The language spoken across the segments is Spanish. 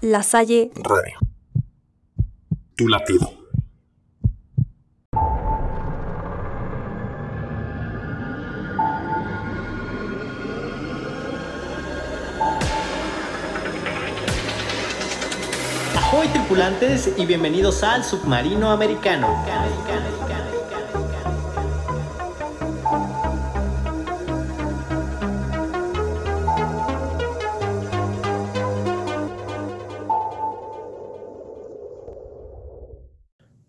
La Salle Radio. Tu latido. Ahoy tripulantes y bienvenidos al submarino americano.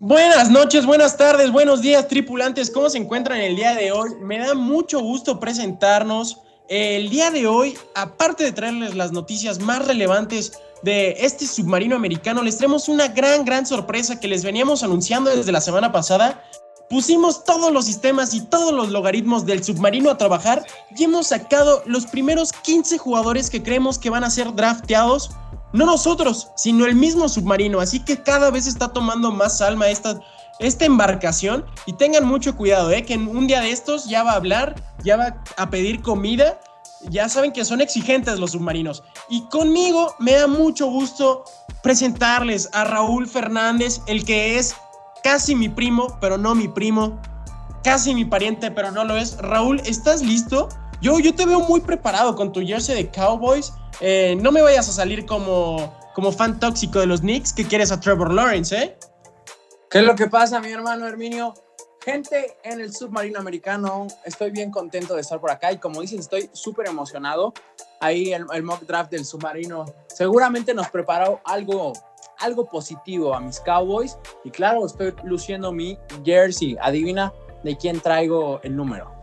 Buenas noches, buenas tardes, buenos días, tripulantes. ¿Cómo se encuentran el día de hoy? Me da mucho gusto presentarnos. El día de hoy, aparte de traerles las noticias más relevantes de este submarino americano, les traemos una gran, gran sorpresa que les veníamos anunciando desde la semana pasada. Pusimos todos los sistemas y todos los logaritmos del submarino a trabajar y hemos sacado los primeros 15 jugadores que creemos que van a ser drafteados no nosotros, sino el mismo submarino. Así que cada vez está tomando más alma esta, embarcación. Y tengan mucho cuidado, ¿eh? que en un día de estos ya va a hablar, ya va a pedir comida. Ya saben que son exigentes los submarinos. Y conmigo me da mucho gusto presentarles a Raúl Fernández, el que es casi mi primo, pero no mi primo. Casi mi pariente, pero no lo es. Raúl, ¿estás listo? Yo, yo te veo muy preparado con tu jersey de Cowboys. Eh, no me vayas a salir como, como fan tóxico de los Knicks que quieres a Trevor Lawrence, ¿eh? ¿Qué es lo que pasa, mi hermano Herminio? Gente en el submarino americano, estoy bien contento de estar por acá y como dices, estoy súper emocionado. Ahí el, el, mock draft del submarino seguramente nos preparó algo, algo positivo a mis Cowboys y claro, estoy luciendo mi jersey. Adivina de quién traigo el número.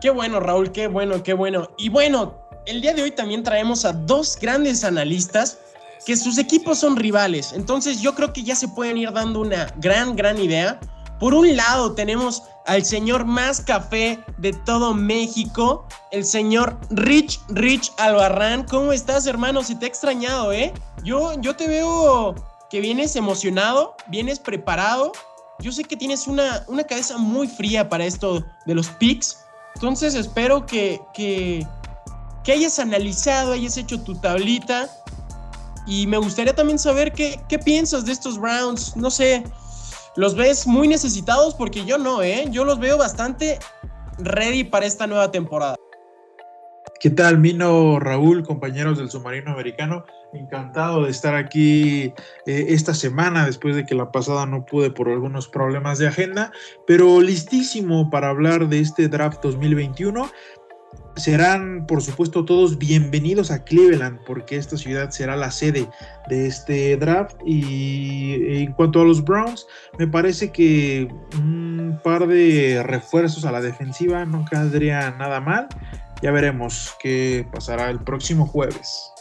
Qué bueno, Raúl, qué bueno, qué bueno. Y bueno, el día de hoy también traemos a dos grandes analistas que sus equipos son rivales. Entonces yo creo que ya se pueden ir dando una gran, gran idea. Por un lado tenemos al señor más café de todo México, el señor Rich Rich Albarrán. ¿Cómo estás, hermano? Se te ha extrañado, ¿eh? Yo, yo te veo que vienes emocionado, vienes preparado. Yo sé que tienes una, una cabeza muy fría para esto de los picks. Entonces espero que, que, hayas analizado, hayas hecho tu tablita. Y me gustaría también saber qué, qué piensas de estos rounds. No sé, ¿los ves muy necesitados? Porque yo no, ¿eh? Yo los veo bastante ready para esta nueva temporada. ¿Qué tal, Mino, Raúl, compañeros del submarino americano? Encantado de estar aquí eh, esta semana, después de que la pasada no pude por algunos problemas de agenda, pero listísimo para hablar de este draft 2021 serán, por supuesto, todos bienvenidos a Cleveland, porque esta ciudad será la sede de este draft. Y en cuanto a los Browns, me parece que un par de refuerzos a la defensiva no quedaría nada mal. Ya veremos qué pasará el próximo jueves.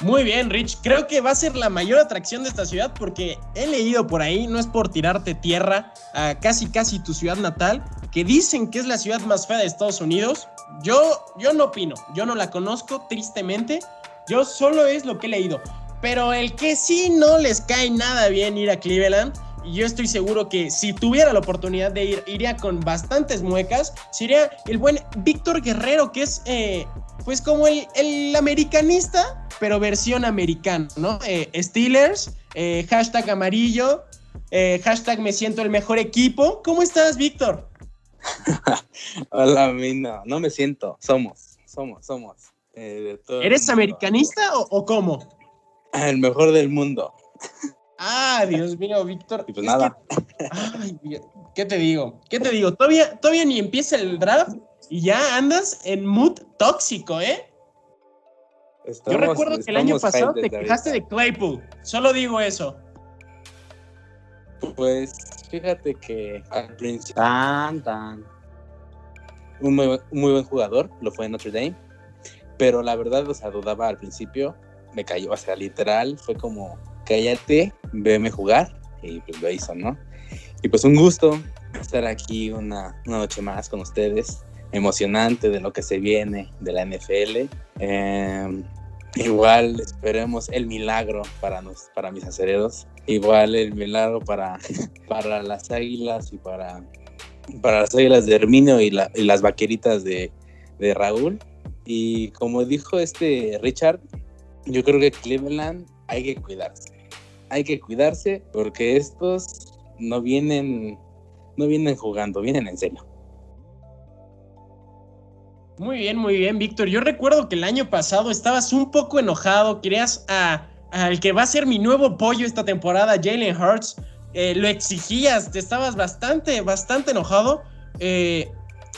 Muy bien, Rich. Creo que va a ser la mayor atracción de esta ciudad porque he leído por ahí, no es por tirarte tierra a casi casi tu ciudad natal, que dicen que es la ciudad más fea de Estados Unidos. Yo, yo no opino, yo no la conozco, tristemente. Yo solo es lo que he leído. Pero el que sí no les cae nada bien ir a Cleveland, yo estoy seguro que si tuviera la oportunidad de ir, iría con bastantes muecas, sería el buen Víctor Guerrero, que es eh, pues como el, el, americanista, pero versión americana, ¿no? Eh, Steelers, eh, hashtag amarillo, eh, hashtag me siento el mejor equipo. ¿Cómo estás, Víctor? Hola, Mina. No me siento. Somos, somos, somos. Eh, ¿Eres americanista o, o, cómo? El mejor del mundo. Ah, Dios mío, Víctor. Y pues nada. Que, ay, ¿qué te digo? ¿Qué te digo? Todavía, todavía ni empieza el draft y ya andas en mood tóxico, ¿eh? Estamos, Yo recuerdo que el año pasado te quejaste de Claypool. Solo digo eso. Pues fíjate que al principio. Tan, tan. Un muy, un muy, buen jugador, lo fue en Notre Dame. Pero la verdad, o sea, dudaba al principio. Me cayó, o sea, literal, fue como, cállate, veme jugar. Y pues lo hizo, ¿no? Y pues un gusto estar aquí una, una noche más con ustedes emocionante de lo que se viene de la NFL. Eh, igual esperemos el milagro para, nos, para mis acereros. Igual el milagro para, para las águilas y para, para las águilas de Herminio y las vaqueritas de, de, Raúl. Y como dijo este Richard, Yo creo que Cleveland hay que cuidarse. Hay que cuidarse porque estos no vienen, no vienen jugando, vienen en serio. Muy bien, muy bien, Víctor. Yo recuerdo que el año pasado estabas un poco enojado, querías a, al que va a ser mi nuevo pollo esta temporada, Jalen Hurts. Eh, lo exigías, te estabas bastante, bastante enojado. Eh,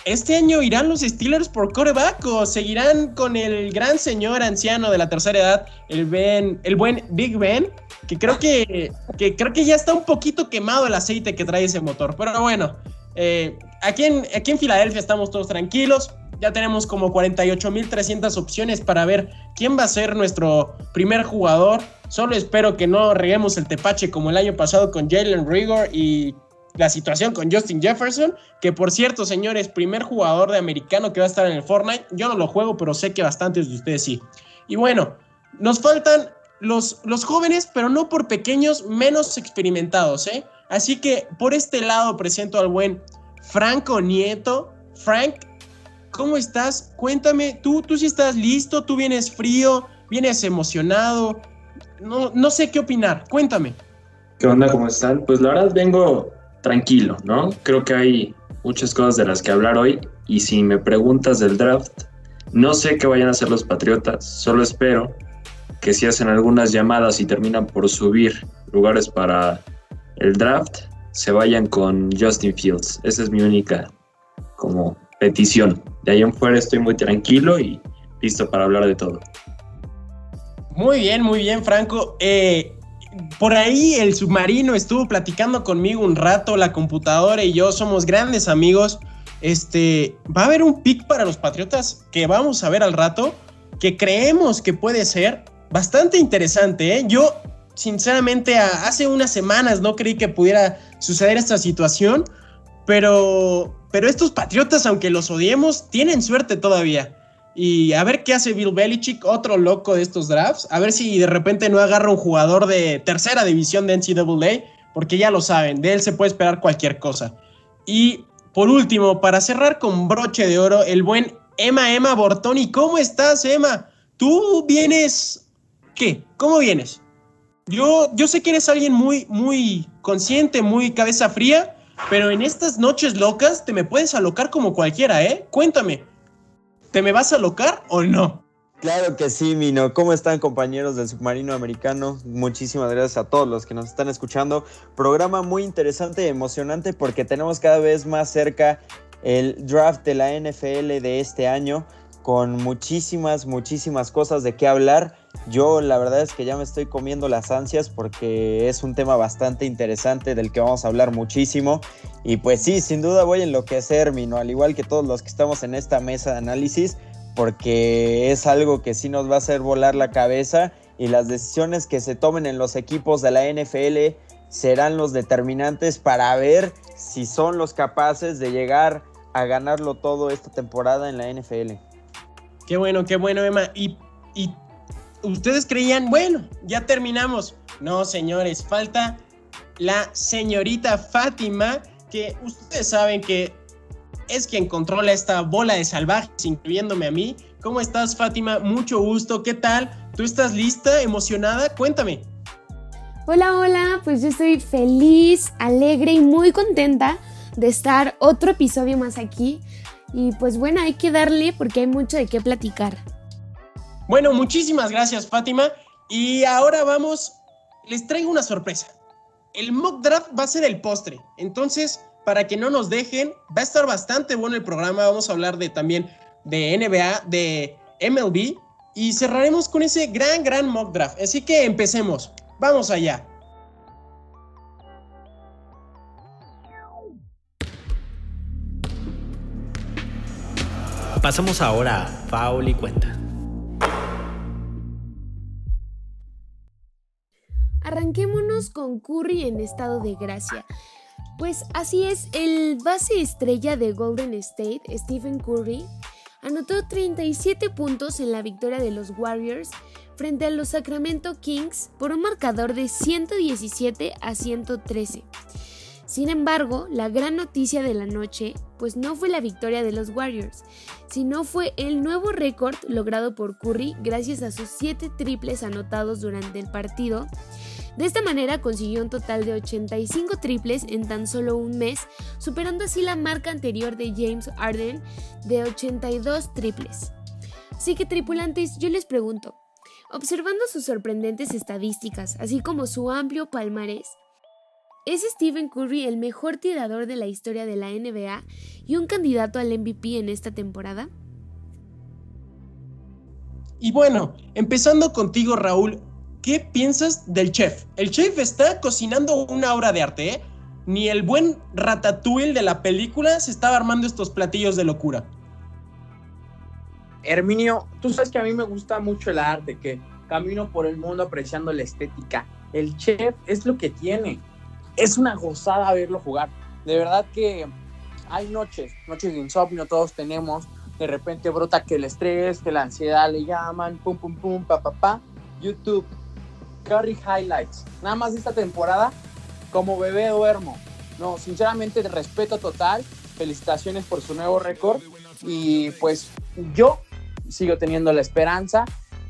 ¿Este año irán los Steelers por coreback o seguirán con el gran señor anciano de la tercera edad, el Ben, el buen Big Ben? Que creo que, que creo que ya está un poquito quemado el aceite que trae ese motor. Pero bueno, eh, aquí, en, aquí en Filadelfia estamos todos tranquilos. Ya tenemos como 48.300 opciones para ver quién va a ser nuestro primer jugador. Solo espero que no reguemos el tepache como el año pasado con Jalen Rigor y la situación con Justin Jefferson, que por cierto, señores, primer jugador de americano que va a estar en el Fortnite. Yo no lo juego, pero sé que bastantes de ustedes sí. Y bueno, nos faltan los, los jóvenes, pero no por pequeños, menos experimentados, ¿eh? Así que por este lado presento al buen Franco Nieto. Frank, ¿cómo estás? Cuéntame, tú, tú si estás listo, tú vienes frío, vienes emocionado. No, no sé qué opinar, cuéntame. ¿Qué onda? ¿Cómo están? Pues la verdad vengo tranquilo, ¿no? Creo que hay muchas cosas de las que hablar hoy y si me preguntas del draft, no sé qué vayan a hacer los Patriotas, solo espero que si hacen algunas llamadas y terminan por subir lugares para el draft, se vayan con Justin Fields. Esa es mi única como petición. De ahí en fuera estoy muy tranquilo y listo para hablar de todo. Muy bien, muy bien, Franco. Eh, por ahí el submarino estuvo platicando conmigo un rato, la computadora y yo somos grandes amigos. Este, va a haber un pick para los Patriotas que vamos a ver al rato, que creemos que puede ser bastante interesante. ¿eh? Yo, sinceramente, hace unas semanas no creí que pudiera suceder esta situación, pero, pero estos Patriotas, aunque los odiemos, tienen suerte todavía. Y a ver qué hace Bill Belichick, otro loco de estos drafts. A ver si de repente no agarra un jugador de tercera división de NCAA, porque ya lo saben, de él se puede esperar cualquier cosa. Y por último, para cerrar con broche de oro, el buen Emma Emma Bortoni. ¿Cómo estás, Emma? Tú vienes. ¿Qué? ¿Cómo vienes? Yo, yo sé que eres alguien muy, muy consciente, muy cabeza fría, pero en estas noches locas te me puedes alocar como cualquiera, ¿eh? Cuéntame, ¿Te me vas a locar o no? Claro que sí, Mino. ¿Cómo están compañeros del submarino americano? Muchísimas gracias a todos los que nos están escuchando. Programa muy interesante y emocionante porque tenemos cada vez más cerca el draft de la NFL de este año con muchísimas, muchísimas cosas de qué hablar. Yo la verdad es que ya me estoy comiendo las ansias porque es un tema bastante interesante del que vamos a hablar muchísimo. Y pues sí, sin duda voy a enloquecer, Mino, al igual que todos los que estamos en esta mesa de análisis, porque es algo que sí nos va a hacer volar la cabeza y las decisiones que se tomen en los equipos de la NFL serán los determinantes para ver si son los capaces de llegar a ganarlo todo esta temporada en la NFL. Qué bueno, qué bueno, Emma. Y, y ustedes creían, bueno, ya terminamos. No, señores, falta la señorita Fátima, que ustedes saben que es quien controla esta bola de salvajes, incluyéndome a mí. ¿Cómo estás, Fátima? Mucho gusto. ¿Qué tal? ¿Tú estás lista, emocionada? Cuéntame. Hola, hola. Pues yo estoy feliz, alegre y muy contenta de estar otro episodio más aquí. Y pues bueno, hay que darle porque hay mucho de qué platicar. Bueno, muchísimas gracias Fátima. Y ahora vamos, les traigo una sorpresa. El mock draft va a ser el postre. Entonces, para que no nos dejen, va a estar bastante bueno el programa. Vamos a hablar de también de NBA, de MLB. Y cerraremos con ese gran, gran mock draft. Así que empecemos. Vamos allá. Pasamos ahora a Paul y Cuenta. Arranquémonos con Curry en estado de gracia. Pues así es, el base estrella de Golden State, Stephen Curry, anotó 37 puntos en la victoria de los Warriors frente a los Sacramento Kings por un marcador de 117 a 113. Sin embargo, la gran noticia de la noche pues no fue la victoria de los Warriors, sino fue el nuevo récord logrado por Curry gracias a sus 7 triples anotados durante el partido. De esta manera consiguió un total de 85 triples en tan solo un mes, superando así la marca anterior de James Harden de 82 triples. Así que tripulantes, yo les pregunto, observando sus sorprendentes estadísticas, así como su amplio palmarés, ¿Es Stephen Curry el mejor tirador de la historia de la NBA y un candidato al MVP en esta temporada? Y bueno, empezando contigo Raúl, ¿qué piensas del chef? El chef está cocinando una obra de arte, ¿eh? Ni el buen ratatouille de la película se estaba armando estos platillos de locura. Herminio, tú sabes que a mí me gusta mucho el arte, que camino por el mundo apreciando la estética. El chef es lo que tiene es una gozada verlo jugar. De verdad que hay noches, noches de insomnio, todos tenemos. De repente brota que el estrés, que la ansiedad le llaman, pum, pum, pum, pa, pa, pa. YouTube, Curry Highlights. Nada más esta temporada, como bebé duermo. No, sinceramente, respeto total. Felicitaciones por su nuevo récord. Y pues yo sigo teniendo la esperanza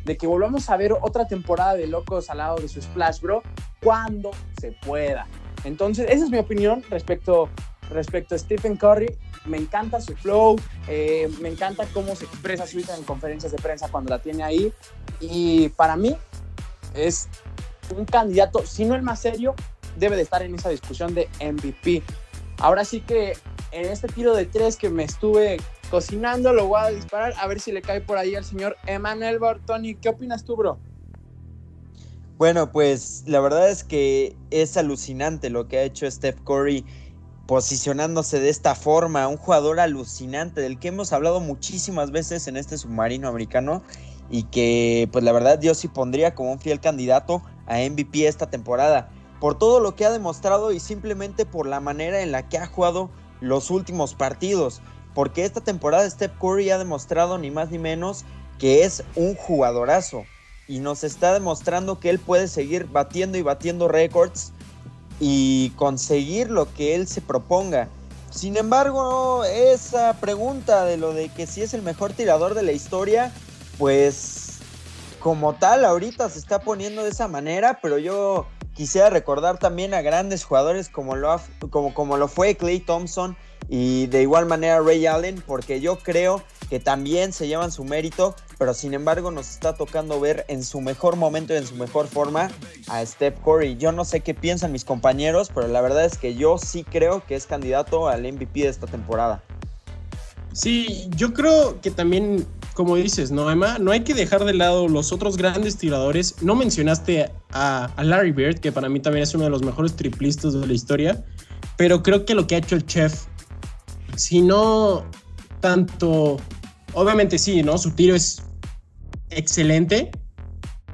de que volvamos a ver otra temporada de Locos al lado de su Splash Bro cuando se pueda. Entonces, esa es mi opinión respecto, respecto a Stephen Curry. Me encanta su flow, eh, me encanta cómo se expresa su en conferencias de prensa cuando la tiene ahí. Y para mí es un candidato, si no el más serio, debe de estar en esa discusión de MVP. Ahora sí que en este tiro de tres que me estuve cocinando, lo voy a disparar a ver si le cae por ahí al señor Emmanuel Bartoni. ¿Qué opinas tú, bro? Bueno, pues la verdad es que es alucinante lo que ha hecho Steph Curry posicionándose de esta forma, un jugador alucinante del que hemos hablado muchísimas veces en este submarino americano y que pues la verdad yo sí pondría como un fiel candidato a MVP esta temporada, por todo lo que ha demostrado y simplemente por la manera en la que ha jugado los últimos partidos, porque esta temporada Steph Curry ha demostrado ni más ni menos que es un jugadorazo y nos está demostrando que él puede seguir batiendo y batiendo récords y conseguir lo que él se proponga. Sin embargo, esa pregunta de lo de que si es el mejor tirador de la historia, pues como tal ahorita se está poniendo de esa manera, pero yo quisiera recordar también a grandes jugadores como lo, como, como lo fue Clay Thompson y de igual manera Ray Allen, porque yo creo que también se llevan su mérito, pero sin embargo nos está tocando ver en su mejor momento y en su mejor forma a Steph Curry. Yo no sé qué piensan mis compañeros, pero la verdad es que yo sí creo que es candidato al MVP de esta temporada. Sí, yo creo que también, como dices, ¿no, Emma? No hay que dejar de lado los otros grandes tiradores. No mencionaste a, a Larry Bird, que para mí también es uno de los mejores triplistas de la historia, pero creo que lo que ha hecho el chef si no tanto, obviamente sí, ¿no? Su tiro es excelente,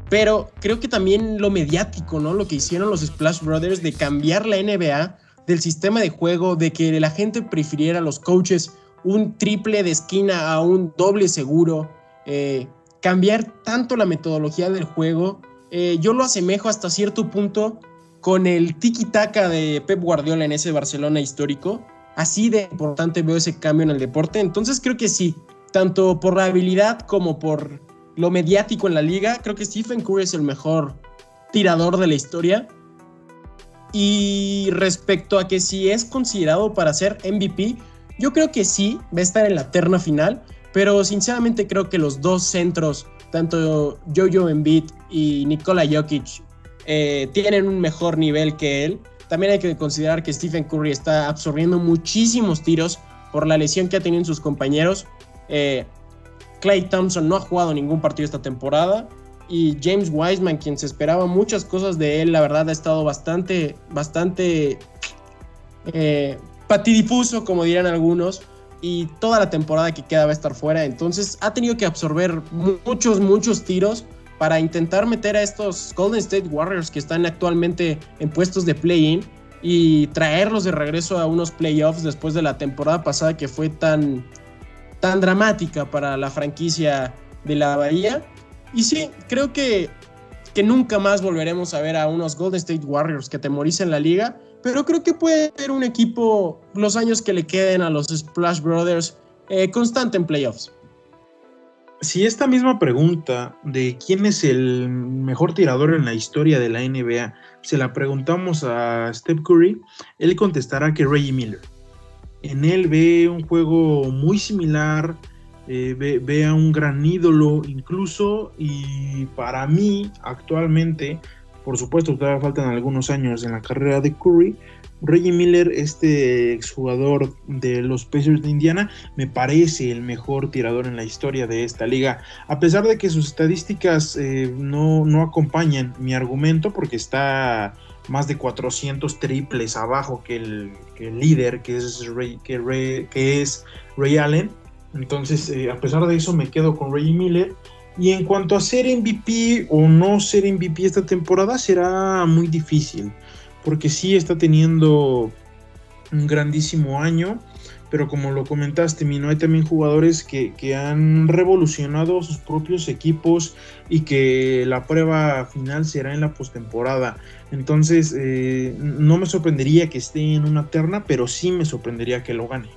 pero creo que también lo mediático, ¿no? Lo que hicieron los Splash Brothers de cambiar la NBA del sistema de juego, de que la gente prefiriera a los coaches un triple de esquina a un doble seguro, eh, cambiar tanto la metodología del juego. Eh, yo lo asemejo hasta cierto punto con el tiki-taka de Pep Guardiola en ese Barcelona histórico, Así de importante veo ese cambio en el deporte. Entonces creo que sí, tanto por la habilidad como por lo mediático en la liga, creo que Stephen Curry es el mejor tirador de la historia. Y respecto a que si es considerado para ser MVP, yo creo que sí, va a estar en la terna final, pero sinceramente creo que los dos centros, tanto Jojo Embiid y Nikola Jokic, eh, tienen un mejor nivel que él. También hay que considerar que Stephen Curry está absorbiendo muchísimos tiros por la lesión que ha tenido en sus compañeros. Eh, Clay Thompson no ha jugado ningún partido esta temporada. Y James Wiseman, quien se esperaba muchas cosas de él, la verdad ha estado bastante, bastante eh, patidifuso, como dirán algunos. Y toda la temporada que queda va a estar fuera. Entonces ha tenido que absorber muchos, muchos tiros para intentar meter a estos Golden State Warriors que están actualmente en puestos de play-in y traerlos de regreso a unos playoffs después de la temporada pasada que fue tan, tan dramática para la franquicia de la Bahía. Y sí, creo que, que nunca más volveremos a ver a unos Golden State Warriors que temoricen la liga, pero creo que puede ser un equipo, los años que le queden a los Splash Brothers, eh, constante en playoffs. Si esta misma pregunta de quién es el mejor tirador en la historia de la NBA se la preguntamos a Steph Curry, él contestará que Reggie Miller. En él ve un juego muy similar, eh, ve, a un gran ídolo incluso, y para mí actualmente, por supuesto todavía faltan algunos años en la carrera de Curry, Reggie Miller, este exjugador de los Pacers de Indiana, me parece el mejor tirador en la historia de esta liga. A pesar de que sus estadísticas eh, no, no, acompañan mi argumento, porque está más de 400 triples abajo que el, líder, que es, Ray, que, que es Ray Allen. Entonces, eh, a pesar de eso, me quedo con Reggie Miller. Y en cuanto a ser MVP o no ser MVP esta temporada, será muy difícil porque sí está teniendo un grandísimo año, pero como lo comentaste, Mino, hay también jugadores que, han revolucionado sus propios equipos y que la prueba final será en la postemporada. Entonces, eh, no me sorprendería que esté en una terna, pero sí me sorprendería que lo gane.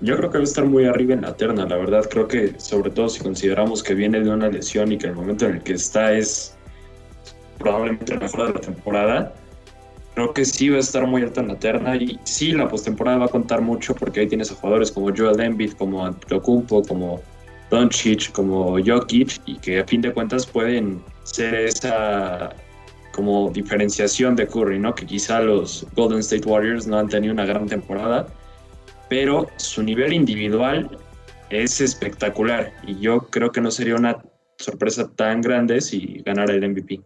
Yo creo que va a estar muy arriba en la terna, la verdad. Creo que, sobre todo si consideramos que viene de una lesión y que el momento en el que está es probablemente el mejor de la temporada creo que sí va a estar muy alta en la terna y sí, la postemporada va a contar mucho porque ahí tienes a jugadores como Joel Embiid, como Antetokounmpo, como Doncic, como Jokic y que a fin de cuentas pueden ser esa como diferenciación de Curry, ¿no? Que quizá los Golden State Warriors no han tenido una gran temporada, pero su nivel individual es espectacular y yo creo que no sería una sorpresa tan grande si ganara el MVP.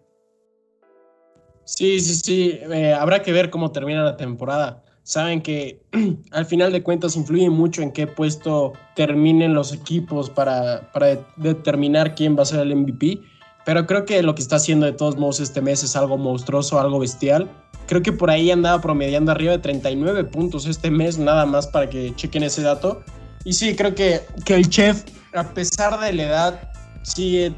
Sí, sí, sí. Eh, habrá que ver cómo termina la temporada. Saben que al final de cuentas influye mucho en qué puesto terminen los equipos para, para determinar quién va a ser el MVP. Pero creo que lo que está haciendo de todos modos este mes es algo monstruoso, algo bestial. Creo que por ahí andaba promediando arriba de 39 puntos este mes, nada más para que chequen ese dato. Y sí, creo que, que el chef, a pesar de la edad, sigue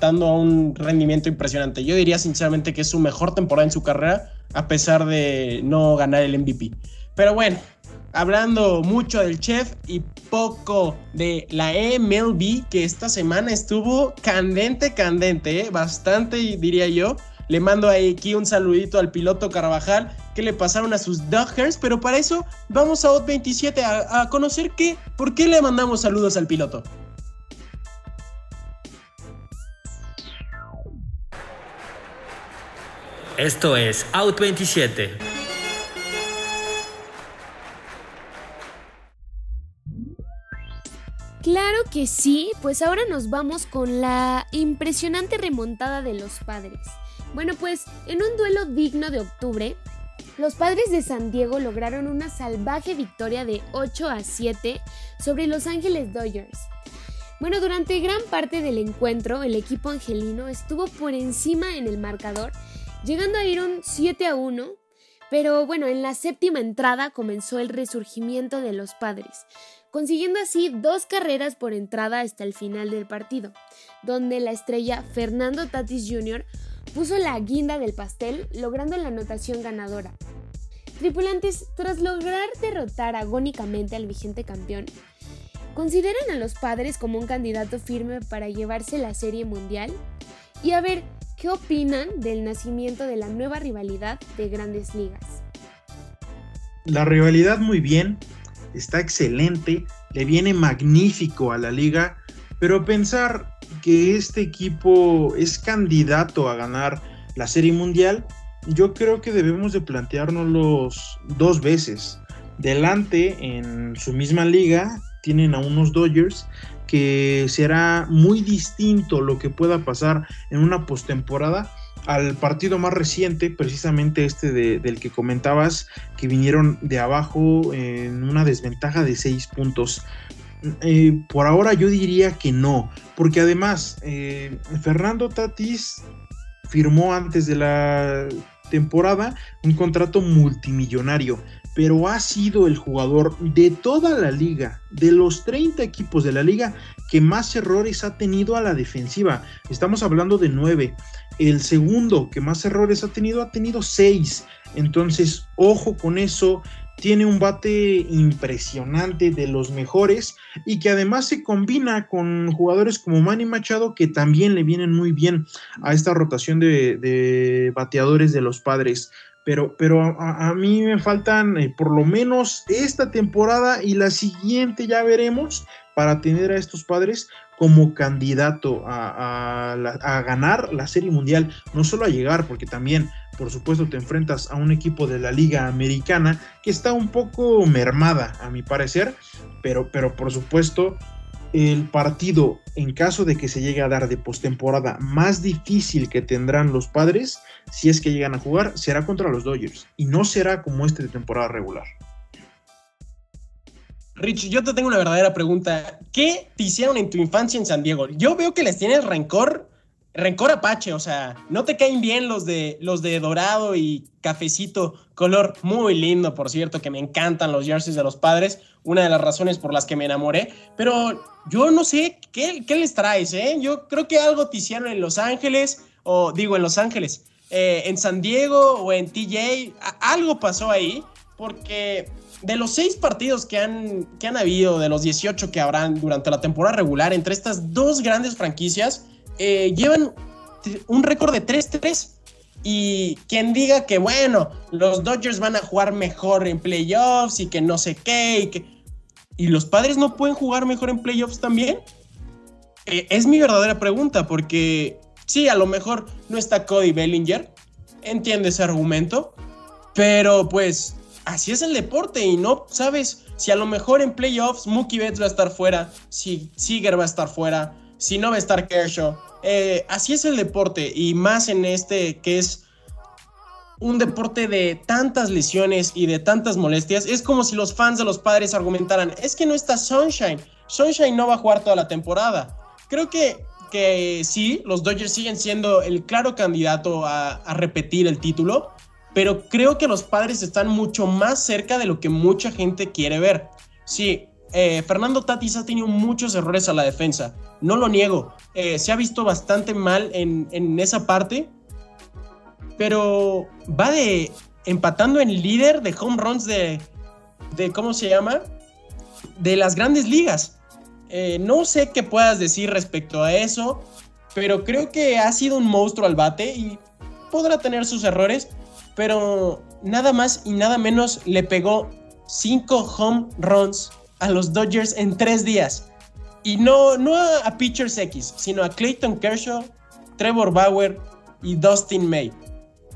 dando un rendimiento impresionante. Yo diría sinceramente que es su mejor temporada en su carrera, a pesar de no ganar el MVP. Pero bueno, hablando mucho del chef y poco de la MLB, que esta semana estuvo candente, candente, ¿eh? bastante diría yo. Le mando aquí un saludito al piloto Carvajal que le pasaron a sus Dodgers, pero para eso vamos a OT27 a, a conocer qué, por qué le mandamos saludos al piloto. Esto es Out 27. Claro que sí, pues ahora nos vamos con la impresionante remontada de los padres. Bueno, pues en un duelo digno de octubre, los padres de San Diego lograron una salvaje victoria de 8 a 7 sobre Los Ángeles Dodgers. Bueno, durante gran parte del encuentro, el equipo angelino estuvo por encima en el marcador llegando a ir un 7 a 1, pero bueno, en la séptima entrada comenzó el resurgimiento de los padres, consiguiendo así dos carreras por entrada hasta el final del partido, donde la estrella Fernando Tatis Jr. puso la guinda del pastel, logrando la anotación ganadora. Tripulantes, tras lograr derrotar agónicamente al vigente campeón, ¿consideran a los padres como un candidato firme para llevarse la serie mundial? Y a ver, ¿Qué opinan del nacimiento de la nueva rivalidad de grandes ligas? La rivalidad muy bien, está excelente, le viene magnífico a la liga, pero pensar que este equipo es candidato a ganar la Serie Mundial, yo creo que debemos de planteárnoslos dos veces. Delante, en su misma liga, tienen a unos Dodgers que será muy distinto lo que pueda pasar en una postemporada al partido más reciente, precisamente este del que comentabas, que vinieron de abajo en una desventaja de seis puntos. Eh, por ahora yo diría que no, porque además eh, Fernando Tatis firmó antes de la temporada un contrato multimillonario, pero ha sido el jugador de toda la liga, de los 30 equipos de la liga, que más errores ha tenido a la defensiva. Estamos hablando de 9. El segundo que más errores ha tenido ha tenido 6. Entonces, ojo con eso tiene un bate impresionante de los mejores y que además se combina con jugadores como Manny Machado que también le vienen muy bien a esta rotación de, bateadores de los padres. Pero, pero a, mí me faltan eh, por lo menos esta temporada y la siguiente ya veremos para tener a estos padres como candidato a, a, ganar la Serie Mundial, no solo a llegar, porque también, por supuesto, te enfrentas a un equipo de la Liga Americana que está un poco mermada, a mi parecer, pero, pero por supuesto, el partido, en caso de que se llegue a dar de postemporada, más difícil que tendrán los padres, si es que llegan a jugar, será contra los Dodgers, y no será como este de temporada regular. Rich, yo te tengo una verdadera pregunta. ¿Qué te hicieron en tu infancia en San Diego? Yo veo que les tienes rencor, rencor apache, o sea, no te caen bien los de los de dorado y cafecito, color muy lindo, por cierto, que me encantan los jerseys de los padres, una de las razones por las que me enamoré, pero yo no sé qué, qué les traes, ¿eh? Yo creo que algo te hicieron en Los Ángeles, o digo en Los Ángeles, eh, en San Diego o en TJ, algo pasó ahí, porque de los seis partidos que han, que han habido, de los 18 que habrán durante la temporada regular entre estas dos grandes franquicias, eh, llevan un récord de 3-3. Y quien diga que, bueno, los Dodgers van a jugar mejor en playoffs y que no sé qué, y que... ¿Y los padres no pueden jugar mejor en playoffs también? Eh, es mi verdadera pregunta, porque sí, a lo mejor no está Cody Bellinger, entiende ese argumento, pero pues así es el deporte y no sabes si a lo mejor en playoffs Mookie Betts va a estar fuera, si Seager va a estar fuera, si no va a estar Kershaw. Eh, así es el deporte y más en este que es un deporte de tantas lesiones y de tantas molestias. Es como si los fans de los padres argumentaran, es que no está Sunshine. Sunshine no va a jugar toda la temporada. Creo que, que sí, los Dodgers siguen siendo el claro candidato a, a repetir el título pero creo que los padres están mucho más cerca de lo que mucha gente quiere ver. Sí, eh, Fernando Tatis ha tenido muchos errores a la defensa, no lo niego, eh, se ha visto bastante mal en, en esa parte, pero va de empatando en líder de home runs de, de ¿cómo se llama? De las grandes ligas. Eh, no sé qué puedas decir respecto a eso, pero creo que ha sido un monstruo al bate y podrá tener sus errores, pero nada más y nada menos le pegó cinco home runs a los Dodgers en tres días. Y no, no a, pitchers X, sino a Clayton Kershaw, Trevor Bauer y Dustin May.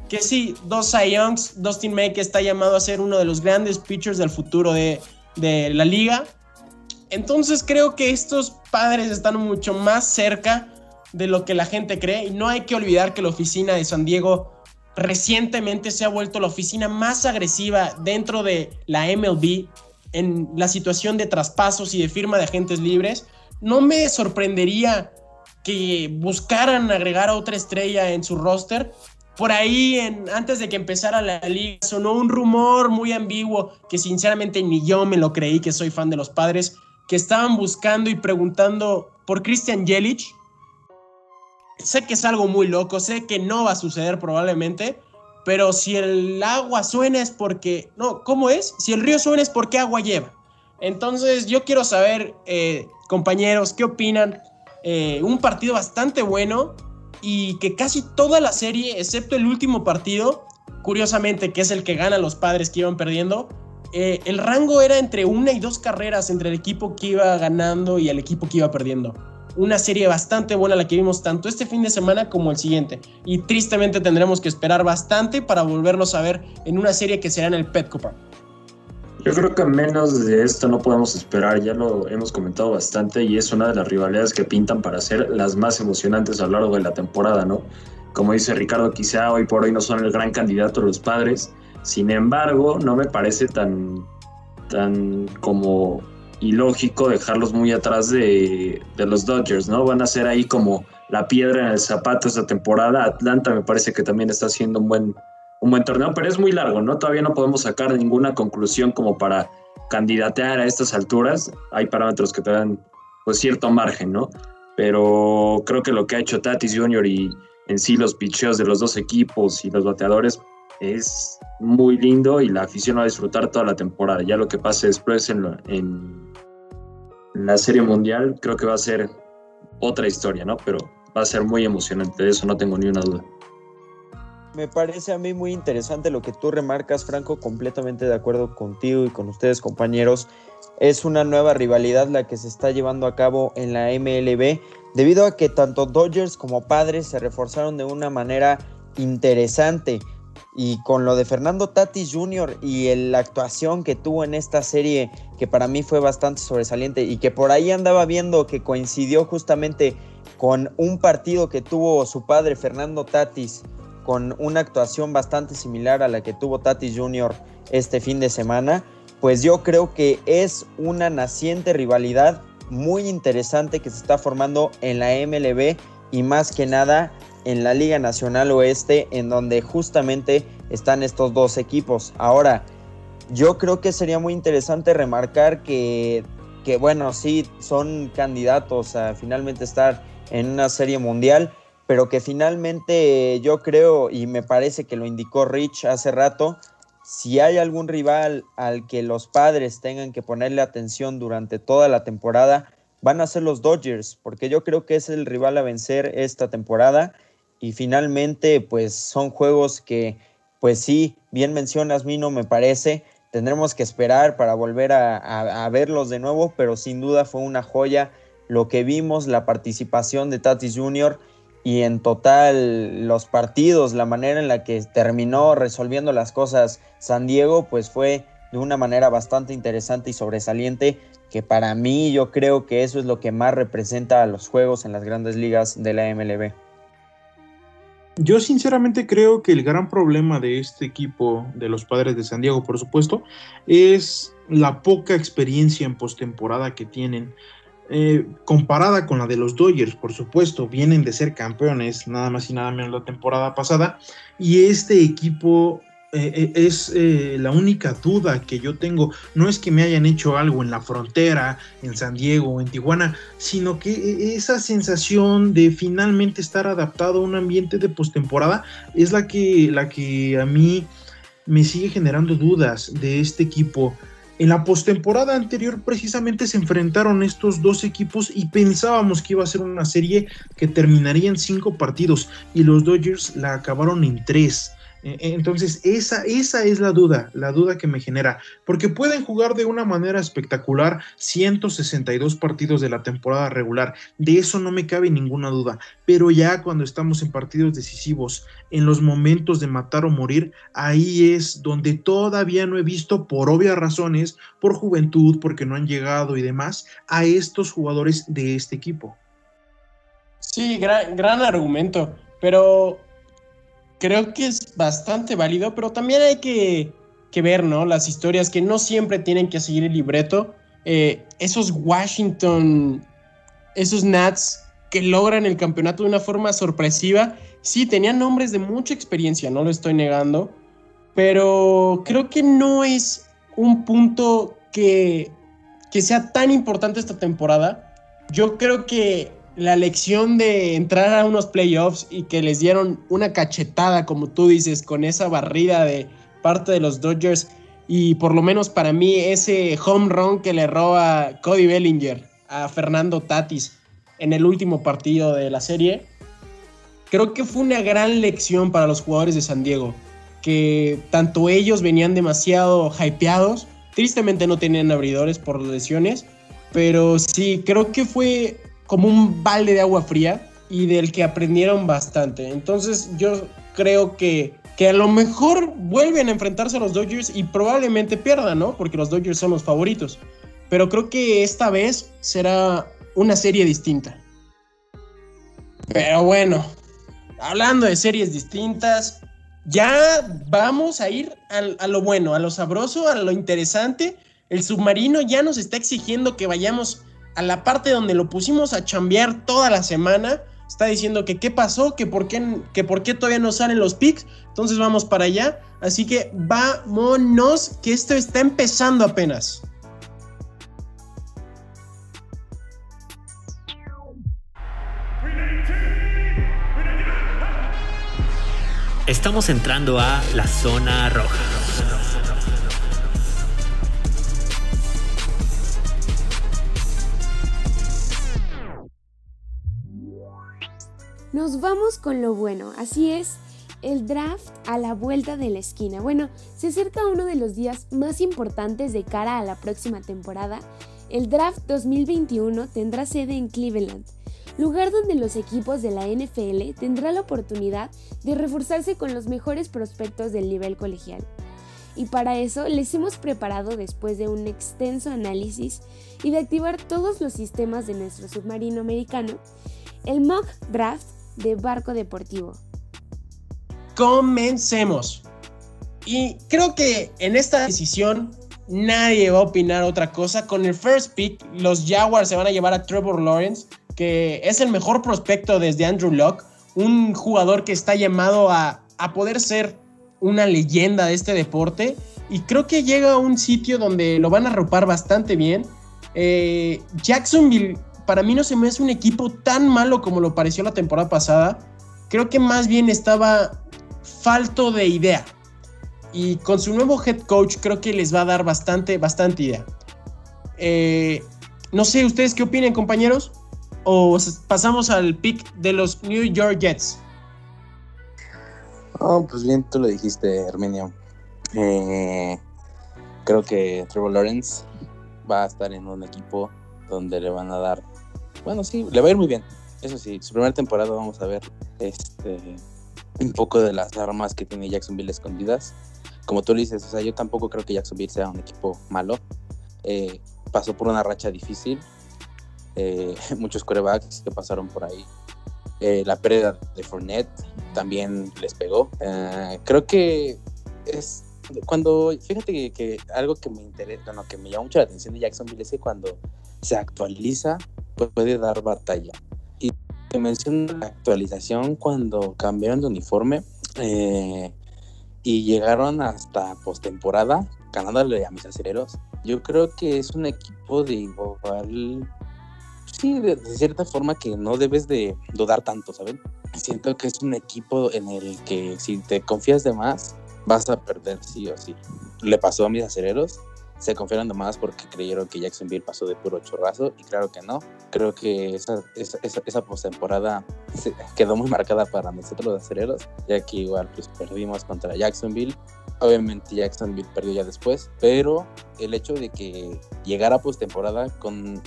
Que sí, dos Cy Youngs, Dustin May que está llamado a ser uno de los grandes pitchers del futuro de, de la liga. Entonces creo que estos padres están mucho más cerca de lo que la gente cree y no hay que olvidar que la oficina de San Diego recientemente se ha vuelto la oficina más agresiva dentro de la MLB en la situación de traspasos y de firma de agentes libres. No me sorprendería que buscaran agregar a otra estrella en su roster. Por ahí, en, antes de que empezara la liga, sonó un rumor muy ambiguo que sinceramente ni yo me lo creí, que soy fan de los padres, que estaban buscando y preguntando por Christian Yelich, sé que es algo muy loco, sé que no va a suceder probablemente, pero si el agua suena es porque, no, ¿cómo es? Si el río suena es porque agua lleva. Entonces yo quiero saber, eh, compañeros, ¿qué opinan? Eh, un partido bastante bueno y que casi toda la serie, excepto el último partido, curiosamente, que es el que gana los padres que iban perdiendo, eh, el rango era entre una y dos carreras entre el equipo que iba ganando y el equipo que iba perdiendo una serie bastante buena la que vimos tanto este fin de semana como el siguiente. Y tristemente tendremos que esperar bastante para volvernos a ver en una serie que será en el Petco Park. Yo creo que menos de esto no podemos esperar, ya lo hemos comentado bastante y es una de las rivalidades que pintan para ser las más emocionantes a lo largo de la temporada, ¿no? Como dice Ricardo, quizá hoy por hoy no son el gran candidato los padres, sin embargo, no me parece tan, tan como ilógico dejarlos muy atrás de, los Dodgers, ¿no? Van a ser ahí como la piedra en el zapato esta temporada. Atlanta me parece que también está haciendo un buen, un buen torneo, pero es muy largo, ¿no? Todavía no podemos sacar ninguna conclusión como para candidatear a estas alturas. Hay parámetros que te dan pues cierto margen, ¿no? Pero creo que lo que ha hecho Tatis Jr. y en sí los picheos de los dos equipos y los bateadores es muy lindo y la afición va a disfrutar toda la temporada. Ya lo que pase después en, en la Serie Mundial creo que va a ser otra historia, ¿no? Pero va a ser muy emocionante, de eso no tengo ni una duda. Me parece a mí muy interesante lo que tú remarcas, Franco, completamente de acuerdo contigo y con ustedes, compañeros. Es una nueva rivalidad la que se está llevando a cabo en la MLB, debido a que tanto Dodgers como Padres se reforzaron de una manera interesante. Y con lo de Fernando Tatis Jr. y la actuación que tuvo en esta serie, que para mí fue bastante sobresaliente y que por ahí andaba viendo que coincidió justamente con un partido que tuvo su padre Fernando Tatis con una actuación bastante similar a la que tuvo Tati Jr. este fin de semana, pues yo creo que es una naciente rivalidad muy interesante que se está formando en la MLB y más que nada en la Liga Nacional Oeste, en donde justamente están estos dos equipos. Ahora, yo creo que sería muy interesante remarcar que, que bueno, sí, son candidatos a finalmente estar en una serie mundial, pero que finalmente yo creo y me parece que lo indicó Rich hace rato, si hay algún rival al que los padres tengan que ponerle atención durante toda la temporada, van a ser los Dodgers, porque yo creo que es el rival a vencer esta temporada y finalmente pues son juegos que pues sí, bien mencionas, Mino, me parece, tendremos que esperar para volver a, a verlos de nuevo, pero sin duda fue una joya lo que vimos, la participación de Tatis Jr., y en total los partidos, la manera en la que terminó resolviendo las cosas San Diego, pues fue de una manera bastante interesante y sobresaliente, que para mí yo creo que eso es lo que más representa a los juegos en las grandes ligas de la MLB. Yo sinceramente creo que el gran problema de este equipo, de los padres de San Diego, por supuesto, es la poca experiencia en postemporada que tienen. Eh, comparada con la de los Dodgers, por supuesto, vienen de ser campeones, nada más y nada menos la temporada pasada, y este equipo eh, eh, es la única duda que yo tengo. No es que me hayan hecho algo en la frontera, en San Diego o en Tijuana, sino que esa sensación de finalmente estar adaptado a un ambiente de postemporada es la que, la que a mí me sigue generando dudas de este equipo. En la postemporada anterior precisamente se enfrentaron estos dos equipos y pensábamos que iba a ser una serie que terminaría en cinco partidos y los Dodgers la acabaron en tres. E, e, entonces, esa, esa es la duda, la duda que me genera, porque pueden jugar de una manera espectacular 162 partidos de la temporada regular, de eso no me cabe ninguna duda, pero ya cuando estamos en partidos decisivos, en los momentos de matar o morir, ahí es donde todavía no he visto, por obvias razones, por juventud, porque no han llegado y demás, a estos jugadores de este equipo. Sí, gran, gran argumento, pero creo que es bastante válido, pero también hay que, ver, ¿no? Las historias que no siempre tienen que seguir el libreto. Eh, esos Washington, esos Nats que logran el campeonato de una forma sorpresiva. Sí, tenían nombres de mucha experiencia, no lo estoy negando, pero creo que no es un punto que, que sea tan importante esta temporada. Yo creo que la lección de entrar a unos playoffs y que les dieron una cachetada, como tú dices, con esa barrida de parte de los Dodgers y por lo menos para mí ese home run que le roba Cody Bellinger a Fernando Tatis en el último partido de la serie, creo que fue una gran lección para los jugadores de San Diego, que tanto ellos venían demasiado hypeados, tristemente no tenían abridores por lesiones, pero sí, creo que fue como un balde de agua fría y del que aprendieron bastante. Entonces yo creo que, que a lo mejor vuelven a enfrentarse a los Dodgers y probablemente pierdan, ¿no? Porque los Dodgers son los favoritos. Pero creo que esta vez será una serie distinta. Pero bueno, hablando de series distintas, ya vamos a ir a, a lo bueno, a lo sabroso, a lo interesante. El submarino ya nos está exigiendo que vayamos a la parte donde lo pusimos a chambear toda la semana está diciendo que qué pasó, que por qué, que por qué todavía no salen los picks. Entonces vamos para allá. Así que vámonos, que esto está empezando apenas. Estamos entrando a la zona roja. Nos vamos con lo bueno, así es, el draft a la vuelta de la esquina. Bueno, se acerca uno de los días más importantes de cara a la próxima temporada. El draft 2021 tendrá sede en Cleveland, lugar donde los equipos de la NFL tendrán la oportunidad de reforzarse con los mejores prospectos del nivel colegial. Y para eso les hemos preparado después de un extenso análisis y de activar todos los sistemas de nuestro submarino americano, el mock draft de barco deportivo. Comencemos. Y creo que en esta decisión nadie va a opinar otra cosa. Con el first pick, los Jaguars se van a llevar a Trevor Lawrence, que es el mejor prospecto desde Andrew Locke, un jugador que está llamado a, a poder ser una leyenda de este deporte. Y creo que llega a un sitio donde lo van a ropar bastante bien. Eh, Jacksonville para mí no se me hace un equipo tan malo como lo pareció la temporada pasada. Creo que más bien estaba falto de idea. Y con su nuevo head coach creo que les va a dar bastante, bastante idea. Eh, no sé, ¿ustedes qué opinen, compañeros? ¿O pasamos al pick de los New York Jets? Oh, pues bien, tú lo dijiste, Herminio. Eh, creo que Trevor Lawrence va a estar en un equipo donde le van a dar bueno, sí, le va a ir muy bien. Eso sí, su primera temporada vamos a ver este, un poco de las armas que tiene Jacksonville escondidas. Como tú dices, o sea, yo tampoco creo que Jacksonville sea un equipo malo. Eh, pasó por una racha difícil. Eh, muchos corebacks que pasaron por ahí. Eh, la pérdida de Fournette también les pegó. creo que es cuando, fíjate que, que, algo que me interesa, bueno, que me llama mucho la atención de Jacksonville es que cuando se actualiza puede dar batalla. Y te menciono la actualización cuando cambiaron de uniforme eh, y llegaron hasta postemporada ganándole a mis aceleros. Yo creo que es un equipo de igual, sí, de, cierta forma que no debes de dudar tanto, ¿sabes? Siento que es un equipo en el que si te confías de más, vas a perder sí o sí. Le pasó a mis aceleros se confiaron más porque creyeron que Jacksonville pasó de puro chorrazo y claro que no. Creo que esa, esa, esa, postemporada quedó muy marcada para nosotros los aceleros, ya que igual pues perdimos contra Jacksonville. Obviamente Jacksonville perdió ya después, pero el hecho de que llegara postemporada con...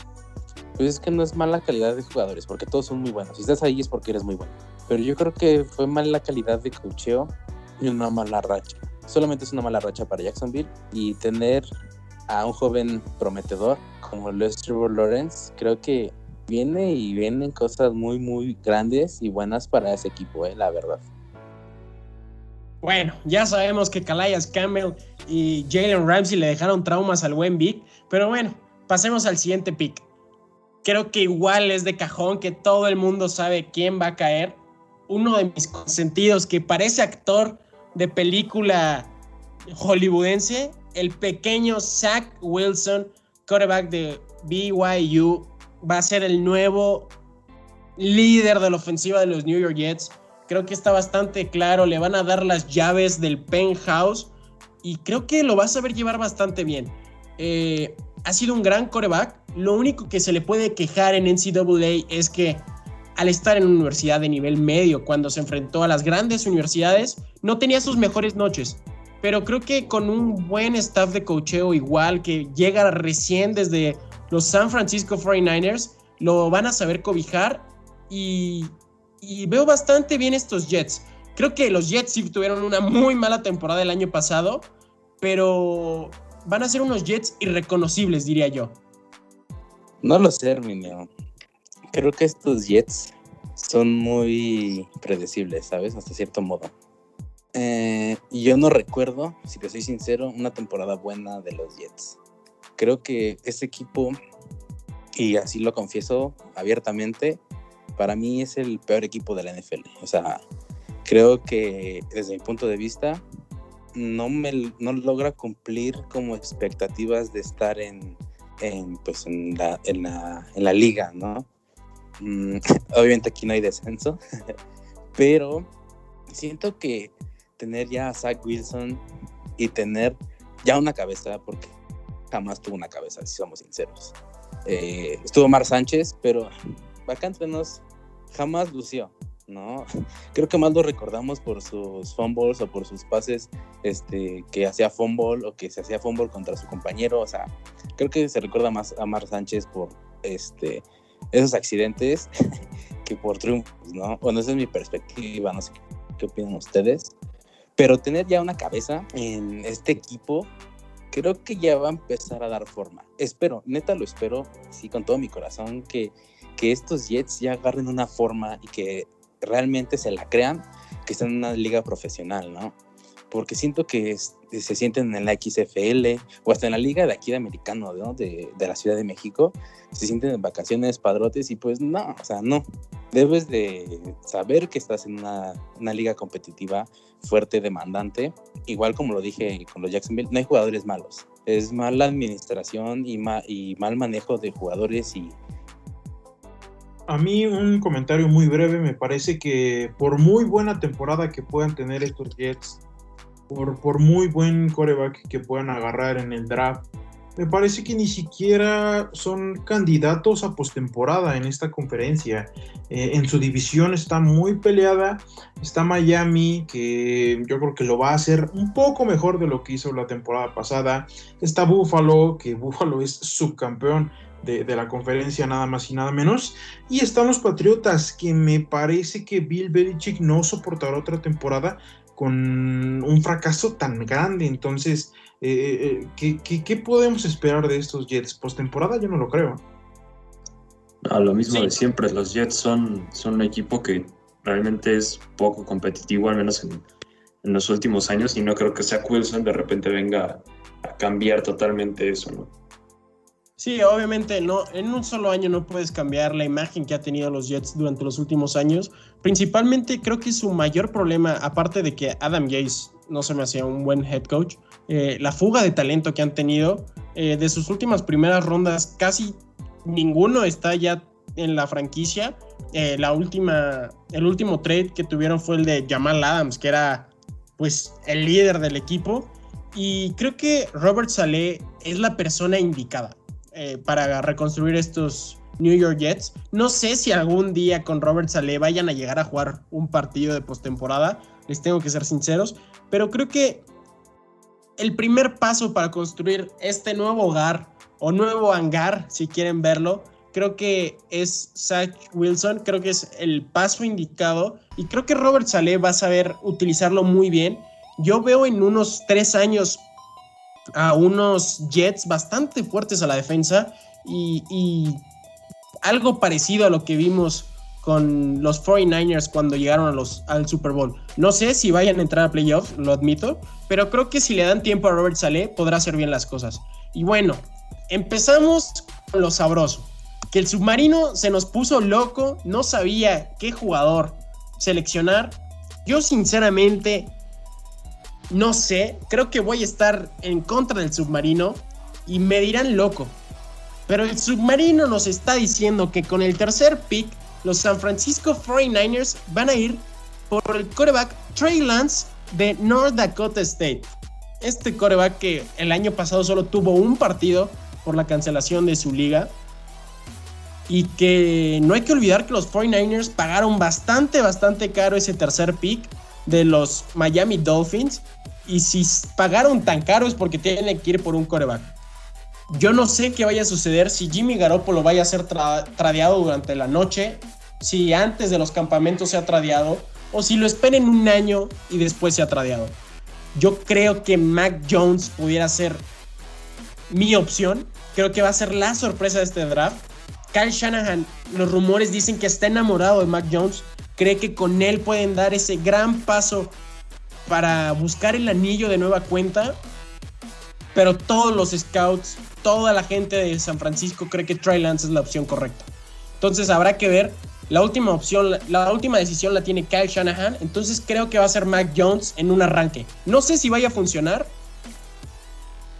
Pues es que no es mala calidad de jugadores, porque todos son muy buenos. Si estás ahí es porque eres muy bueno. Pero yo creo que fue mala calidad de cocheo y una mala racha solamente es una mala racha para Jacksonville y tener a un joven prometedor como Lester Lawrence, creo que viene y vienen cosas muy, muy grandes y buenas para ese equipo, eh, la verdad. Bueno, ya sabemos que Calais Campbell y Jalen Ramsey le dejaron traumas al buen Vic, pero bueno, pasemos al siguiente pick. Creo que igual es de cajón que todo el mundo sabe quién va a caer. Uno de mis consentidos que parece actor de película hollywoodense el pequeño Zach Wilson, quarterback de BYU, va a ser el nuevo líder de la ofensiva de los New York Jets. Creo que está bastante claro, le van a dar las llaves del penthouse y creo que lo va a saber llevar bastante bien. Eh, ha sido un gran coreback. Lo único que se le puede quejar en NCAA es que al estar en una universidad de nivel medio, cuando se enfrentó a las grandes universidades, no tenía sus mejores noches pero creo que con un buen staff de cocheo igual que llega recién desde los San Francisco 49ers, lo van a saber cobijar y, veo bastante bien estos Jets. Creo que los Jets sí tuvieron una muy mala temporada el año pasado, pero van a ser unos Jets irreconocibles, diría yo. No lo sé, Herminio. Creo que estos Jets son muy predecibles, ¿sabes? Hasta cierto modo. Eh, yo no recuerdo, si te soy sincero, una temporada buena de los Jets. Creo que ese equipo, y así lo confieso abiertamente, para mí es el peor equipo de la NFL. O sea, creo que desde mi punto de vista no me no logra cumplir como expectativas de estar en, en pues en la, en la, en la liga, ¿no? Mm, obviamente aquí no hay descenso, pero siento que tener ya a Zach Wilson y tener ya una cabeza, porque jamás tuvo una cabeza, si somos sinceros. Eh, estuvo Mar Sánchez, pero acá entre nos jamás lució, ¿no? Creo que más lo recordamos por sus fumbles o por sus pases este, que hacía fumble o que se hacía fumble contra su compañero, o sea, creo que se recuerda más a Mar Sánchez por este, esos accidentes que por triunfos, ¿no? Bueno, esa es mi perspectiva, no sé qué opinan ustedes, pero tener ya una cabeza en este equipo creo que ya va a empezar a dar forma. Espero, neta lo espero, sí, con todo mi corazón, que, que estos Jets ya agarren una forma y que realmente se la crean, que están en una liga profesional, ¿no? Porque siento que se sienten en la XFL o hasta en la liga de aquí de americano, ¿no? De, de la Ciudad de México, se sienten en vacaciones, padrotes y pues no, o sea, no. Debes de saber que estás en una, una liga competitiva fuerte, demandante. Igual como lo dije con los Jacksonville, no hay jugadores malos. Es mala administración y, y mal manejo de jugadores y, a mí un comentario muy breve, me parece que por muy buena temporada que puedan tener estos Jets, por, muy buen coreback que puedan agarrar en el draft, me parece que ni siquiera son candidatos a postemporada en esta conferencia. Eh, en su división está muy peleada. Está Miami, que yo creo que lo va a hacer un poco mejor de lo que hizo la temporada pasada. Está Buffalo, que Buffalo es subcampeón de, de, la conferencia, nada más y nada menos. Y están los Patriotas, que me parece que Bill Belichick no soportará otra temporada con un fracaso tan grande. Entonces, eh, eh, ¿qué, podemos esperar de estos Jets? Postemporada yo no lo creo. No, lo mismo de siempre, los Jets son, son un equipo que realmente es poco competitivo, al menos en, los últimos años, y no creo que sea Wilson de repente venga a cambiar totalmente eso, ¿no? Sí, obviamente no, en un solo año no puedes cambiar la imagen que ha tenido los Jets durante los últimos años. Principalmente creo que su mayor problema, aparte de que Adam Gase no se me hacía un buen head coach, eh, la fuga de talento que han tenido. Eh, de sus últimas primeras rondas, casi ninguno está ya en la franquicia. Eh, la última, el último trade que tuvieron fue el de Jamal Adams, que era pues el líder del equipo. Y creo que Robert Saleh es la persona indicada para reconstruir estos New York Jets. No sé si algún día con Robert Saleh vayan a llegar a jugar un partido de postemporada, les tengo que ser sinceros, pero creo que el primer paso para construir este nuevo hogar o nuevo hangar, si quieren verlo, creo que es Zach Wilson, creo que es el paso indicado y creo que Robert Saleh va a saber utilizarlo muy bien. Yo veo en unos tres años a unos Jets bastante fuertes a la defensa y, algo parecido a lo que vimos con los 49ers cuando llegaron a los, al Super Bowl. No sé si vayan a entrar a playoffs, lo admito, pero creo que si le dan tiempo a Robert Saleh podrá hacer bien las cosas. Y bueno, empezamos con lo sabroso. Que el submarino se nos puso loco, no sabía qué jugador seleccionar. Yo sinceramente no sé, creo que voy a estar en contra del submarino y me dirán loco. Pero el submarino nos está diciendo que con el tercer pick los San Francisco 49ers van a ir por el coreback Trey Lance de North Dakota State. Este coreback que el año pasado solo tuvo un partido por la cancelación de su liga. Y que no hay que olvidar que los 49ers pagaron bastante, bastante caro ese tercer pick de los Miami Dolphins. Y si pagaron tan caro es porque tienen que ir por un coreback. Yo no sé qué vaya a suceder si Jimmy Garoppolo vaya a ser tradeado durante la noche, si antes de los campamentos se ha tradeado o si lo esperen un año y después se ha tradeado. Yo creo que Mac Jones pudiera ser mi opción. Creo que va a ser la sorpresa de este draft. Kyle Shanahan, los rumores dicen que está enamorado de Mac Jones. Cree que con él pueden dar ese gran paso para buscar el anillo de nueva cuenta. Pero todos los scouts, toda la gente de San Francisco cree que Trey Lance es la opción correcta. Entonces habrá que ver La última opción, la última decisión la tiene Kyle Shanahan, entonces creo que va a ser Mac Jones en un arranque. No sé si vaya a funcionar.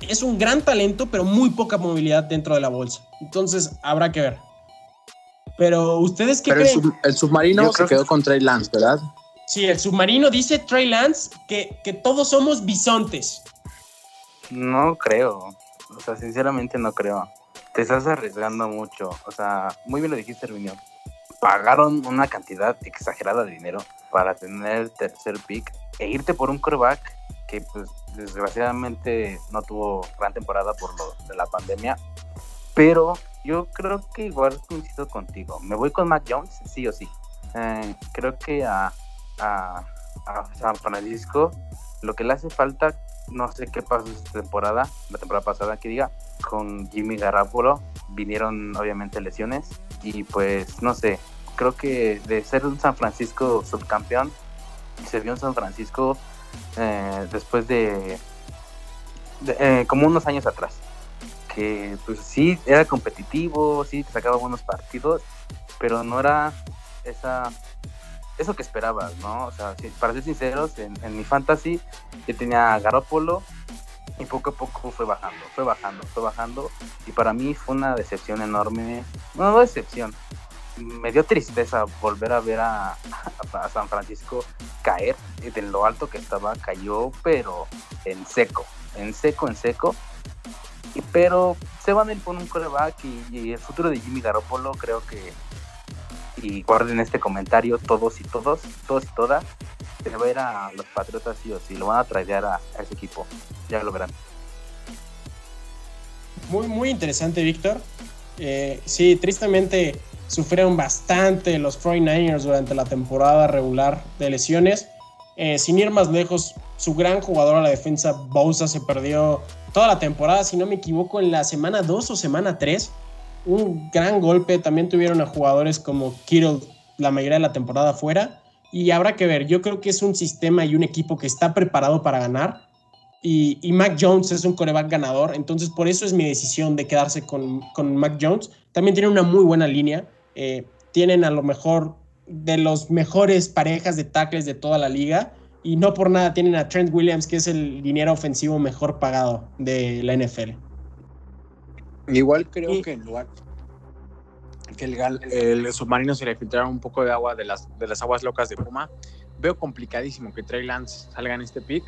Es un gran talento, pero muy poca movilidad dentro de la bolsa. Entonces habrá que ver. Pero ustedes qué Pero el, creen? sub- el submarino se quedó con Trey Lance, ¿verdad? Sí, el submarino dice Trey Lance que, que todos somos bisontes. No creo. O sea, sinceramente no creo. Te estás arriesgando mucho. O sea, muy bien lo dijiste, Herminio. Pagaron una cantidad exagerada de dinero para tener el tercer pick e irte por un coreback que, pues, desgraciadamente no tuvo gran temporada por lo de la pandemia. Pero yo creo que igual coincido contigo. Me voy con Mac Jones, sí o sí. Eh, creo que a, a, San Francisco lo que le hace falta no sé qué pasó esta temporada, la temporada pasada que diga, con Jimmy Garoppolo vinieron obviamente lesiones y pues no sé, creo que de ser un San Francisco subcampeón, se vio un San Francisco eh, después de, de, eh, como unos años atrás, que pues sí era competitivo, sí sacaba buenos partidos, pero no era esa eso que esperabas, ¿no? O sea, si- para ser sinceros, en, en mi fantasy yo tenía a Garópolo y poco a poco fue bajando, fue bajando, fue bajando. Y para mí fue una decepción enorme. No, no decepción. Me dio tristeza volver a ver a, a San Francisco caer de lo alto que estaba, cayó, pero en seco, en seco, en seco. Pero se van a ir con un coreback y, el futuro de Jimmy Garoppolo creo que y guarden este comentario todos y todos, todos y todas, se va a ir a los Patriotas sí o sí, lo van a traer a, a ese equipo, ya lo verán. Muy, muy interesante, Víctor. Eh, sí, tristemente sufrieron bastante los 49ers durante la temporada regular de lesiones. Eh, sin ir más lejos, su gran jugador a la defensa, Bosa, se perdió toda la temporada, si no me equivoco, en la semana 2 o semana 3. Un gran golpe. También tuvieron a jugadores como Kittle la mayoría de la temporada fuera. Y habrá que ver, yo creo que es un sistema y un equipo que está preparado para ganar. Y, y Mac Jones es un coreback ganador, entonces por eso es mi decisión de quedarse con, con Mac Jones. También tiene una muy buena línea. eh, tienen a lo mejor de los mejores parejas de tackles de toda la liga. Y no por nada tienen a Trent Williams, que es el liniero ofensivo mejor pagado de la NFL. Igual creo Y- que en lugar que el, el submarino se le filtrara un poco de agua de las, de las aguas locas de Puma, veo complicadísimo que Trey Lance salga en este pick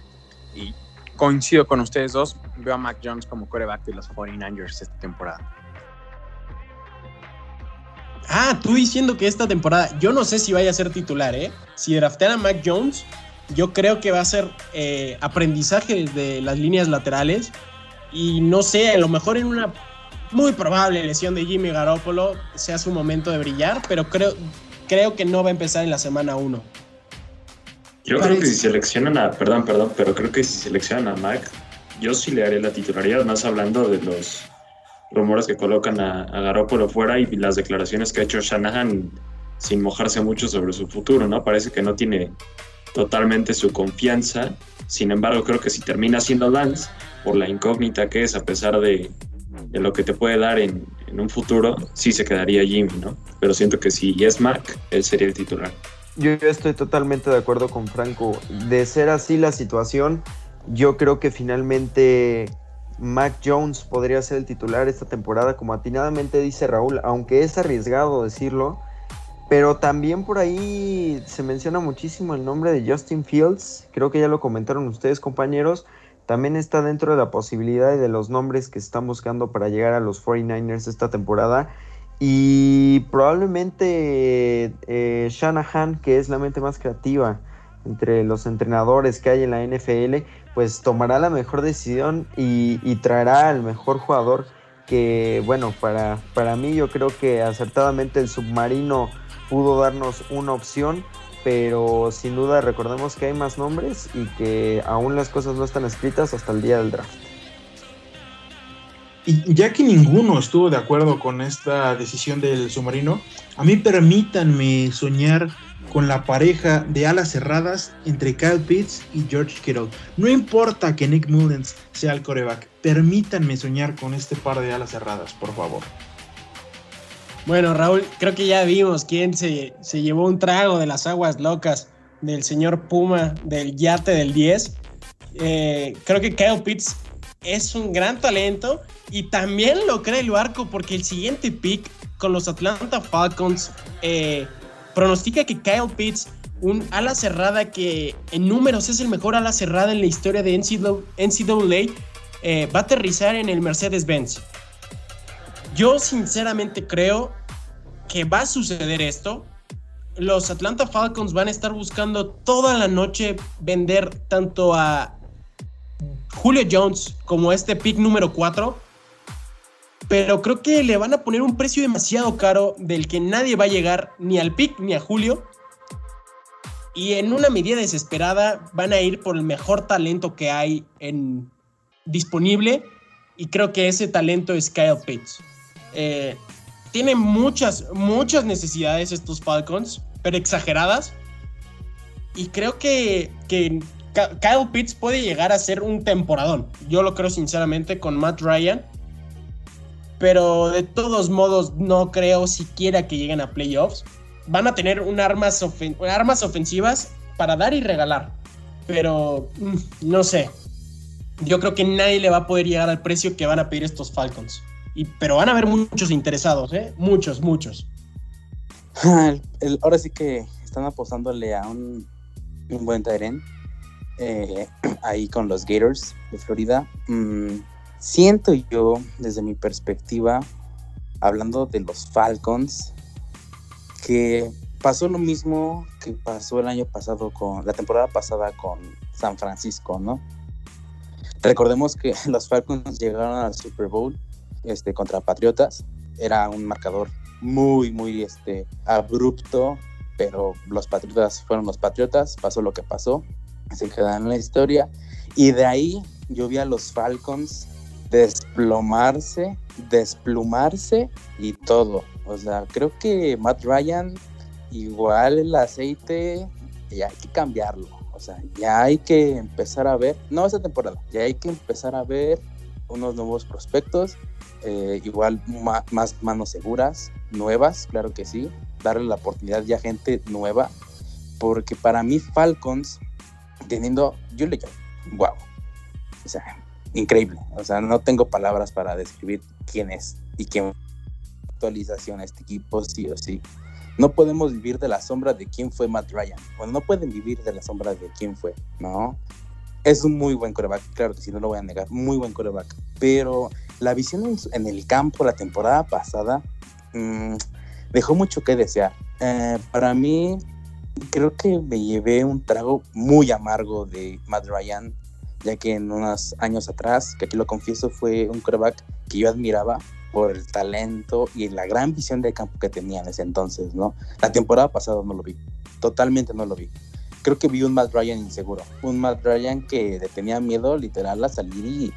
y coincido con ustedes dos, veo a Mac Jones como coreback de los 49ers esta temporada. Ah, tú diciendo que esta temporada, yo no sé si vaya a ser titular, ¿eh? Si draftean a Mac Jones, yo creo que va a ser eh, aprendizaje de las líneas laterales. Y no sé, a lo mejor en una muy probable lesión de Jimmy Garoppolo sea su momento de brillar, pero creo, creo que no va a empezar en la semana 1. Yo creo que si seleccionan a, perdón, perdón, pero creo que si seleccionan a Mac, yo sí le haré la titularidad, más hablando de los rumores que colocan a, a Garoppolo fuera y las declaraciones que ha hecho Shanahan sin mojarse mucho sobre su futuro, ¿no? Parece que no tiene totalmente su confianza. Sin embargo, creo que si termina siendo Lance, por la incógnita que es, a pesar de, lo que te puede dar en, en un futuro, sí se quedaría Jimmy, ¿no? Pero siento que si es Mac, él sería el titular. Yo estoy totalmente de acuerdo con Franco. De ser así la situación, yo creo que finalmente Mac Jones podría ser el titular esta temporada, como atinadamente dice Raúl, aunque es arriesgado decirlo. Pero también por ahí se menciona muchísimo el nombre de Justin Fields. Creo que ya lo comentaron ustedes, compañeros. También está dentro de la posibilidad y de los nombres que están buscando para llegar a los 49ers esta temporada. Y probablemente eh, Shanahan, que es la mente más creativa entre los entrenadores que hay en la NFL, pues tomará la mejor decisión y, traerá al mejor jugador que, bueno, para, para mí yo creo que acertadamente el submarino pudo darnos una opción, pero sin duda recordemos que hay más nombres y que aún las cosas no están escritas hasta el día del draft. Y ya que ninguno estuvo de acuerdo con esta decisión del submarino, a mí permítanme soñar con la pareja de alas cerradas entre Kyle Pitts y George Kittle. No importa que Nick Mullens sea el coreback, permítanme soñar con este par de alas cerradas, por favor. Bueno, Raúl, creo que ya vimos quién se, se llevó un trago de las aguas locas del señor Puma del yate del 10. Eh, creo que Kyle Pitts es un gran talento y también lo cree el barco porque el siguiente pick con los Atlanta Falcons eh, pronostica que Kyle Pitts, un ala cerrada que en números es el mejor ala cerrada en la historia de NCAA, eh, va a aterrizar en el Mercedes-Benz. Yo sinceramente creo que va a suceder esto. Los Atlanta Falcons van a estar buscando toda la noche vender tanto a Julio Jones como este pick número 4. Pero creo que le van a poner un precio demasiado caro del que nadie va a llegar ni al pick ni a Julio. Y en una medida desesperada van a ir por el mejor talento que hay en, disponible. Y creo que ese talento es Kyle Pitts. Eh, tiene muchas, muchas necesidades estos Falcons, pero exageradas. Y creo que, que Kyle Pitts puede llegar a ser un temporadón. Yo lo creo sinceramente con Matt Ryan. Pero de todos modos no creo siquiera que lleguen a playoffs. Van a tener un armas, armas ofensivas para dar y regalar. Pero mm, no sé. Yo creo que nadie le va a poder llegar al precio que van a pedir estos Falcons. Pero van a haber muchos interesados, ¿eh? Muchos, muchos. ahora sí que están apostándole a un, buen Tyren eh, ahí con los Gators de Florida. Mm, siento yo, desde mi perspectiva, hablando de los Falcons, que pasó lo mismo que pasó el año pasado con la temporada pasada con San Francisco, ¿no? Recordemos que los Falcons llegaron al Super Bowl este, contra Patriotas. Era un marcador muy, muy este, abrupto, pero los Patriotas fueron los Patriotas, pasó lo que pasó, se quedaron en la historia. Y de ahí yo vi a los Falcons desplomarse, desplumarse y todo. O sea, creo que Matt Ryan, igual el aceite, ya hay que cambiarlo. O sea, ya hay que empezar a ver, no esta temporada, ya hay que empezar a ver unos nuevos prospectos, eh, igual más manos seguras, nuevas, claro que sí, darle la oportunidad ya a gente nueva, porque para mí Falcons, teniendo Julie wow, o sea, increíble, o sea, no tengo palabras para describir quién es y qué actualización a este equipo, sí o sí. No podemos vivir de la sombra de quién fue Matt Ryan. Bueno, no pueden vivir de la sombra de quién fue, ¿no? Es un muy buen coreback, claro que sí, no lo voy a negar, muy buen coreback. Pero la visión en, el campo la temporada pasada mmm, dejó mucho que desear. Eh, para mí, creo que me llevé un trago muy amargo de Matt Ryan, ya que en unos años atrás, que aquí lo confieso, fue un coreback que yo admiraba por el talento y la gran visión del campo que tenía en ese entonces, ¿no? La temporada pasada no lo vi, totalmente no lo vi creo que vi un Matt Ryan inseguro, un Matt Ryan que tenía miedo literal a salir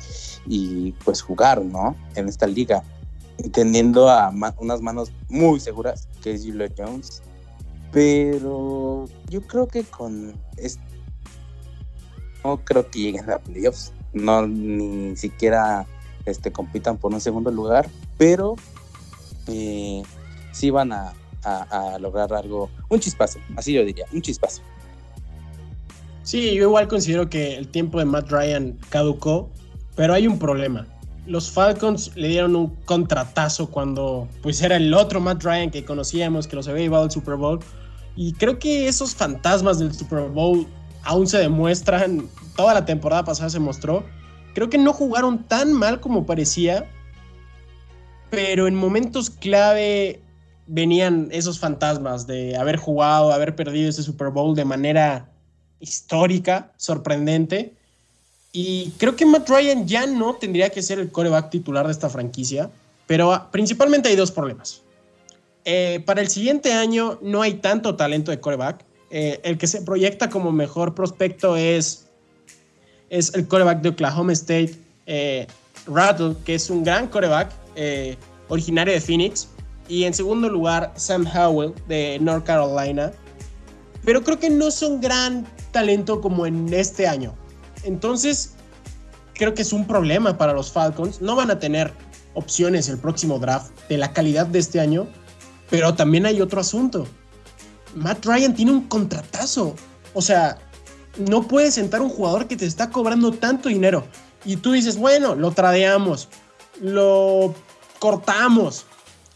y, pues jugar, ¿no? En esta liga, teniendo a unas manos muy seguras, que es Julio Jones. Pero yo creo que con esto no creo que lleguen a playoffs, no ni siquiera este, compitan por un segundo lugar, pero eh, sí van a lograr algo, un chispazo, así yo diría, un chispazo. Sí, yo igual considero que el tiempo de Matt Ryan caducó, pero hay un problema. Los Falcons le dieron un contratazo cuando pues era el otro Matt Ryan que conocíamos, que los había llevado al Super Bowl. Y creo que esos fantasmas del Super Bowl aún se demuestran, toda la temporada pasada se mostró. Creo que no jugaron tan mal como parecía, pero en momentos clave venían esos fantasmas de haber jugado, haber perdido ese Super Bowl de manera histórica, sorprendente. Y creo que Matt Ryan ya no tendría que ser el coreback titular de esta franquicia, pero principalmente hay dos problemas. Eh, para el siguiente año no hay tanto talento de coreback. Eh, el que se proyecta como mejor prospecto es, es el coreback de Oklahoma State, eh, Rattle, que es un gran coreback originario de Phoenix. Y en segundo lugar, Sam Howell de North Carolina. Pero creo que no son gran talento como en este año. Entonces, creo que es un problema para los Falcons. No van a tener opciones el próximo draft de la calidad de este año. Pero también hay otro asunto. Matt Ryan tiene un contratazo. O sea, no puedes sentar un jugador que te está cobrando tanto dinero. Y tú dices, bueno, lo tradeamos, lo cortamos.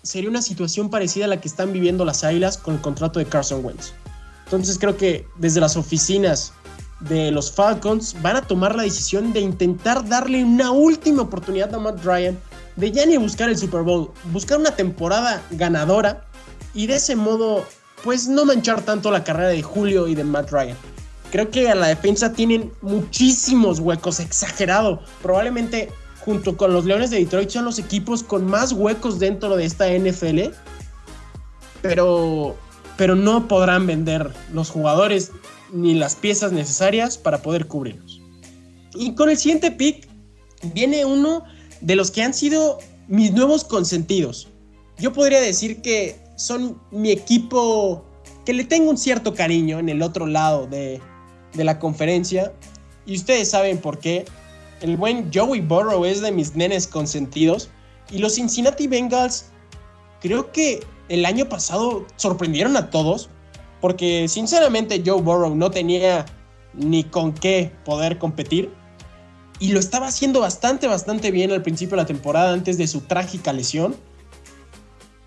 Sería una situación parecida a la que están viviendo las Águilas con el contrato de Carson Wentz. Entonces creo que desde las oficinas de los Falcons van a tomar la decisión de intentar darle una última oportunidad a Matt Ryan de ya ni buscar el Super Bowl, buscar una temporada ganadora y de ese modo pues no manchar tanto la carrera de Julio y de Matt Ryan. Creo que a la defensa tienen muchísimos huecos, exagerado. Probablemente junto con los Leones de Detroit son los equipos con más huecos dentro de esta NFL. Pero, pero no podrán vender los jugadores ni las piezas necesarias para poder cubrirlos. Y con el siguiente pick viene uno de los que han sido mis nuevos consentidos. Yo podría decir que son mi equipo que le tengo un cierto cariño en el otro lado de, de la conferencia. Y ustedes saben por qué. El buen Joey Burrow es de mis nenes consentidos. Y los Cincinnati Bengals creo que el año pasado sorprendieron a todos. Porque sinceramente Joe Burrow no tenía ni con qué poder competir. Y lo estaba haciendo bastante, bastante bien al principio de la temporada antes de su trágica lesión.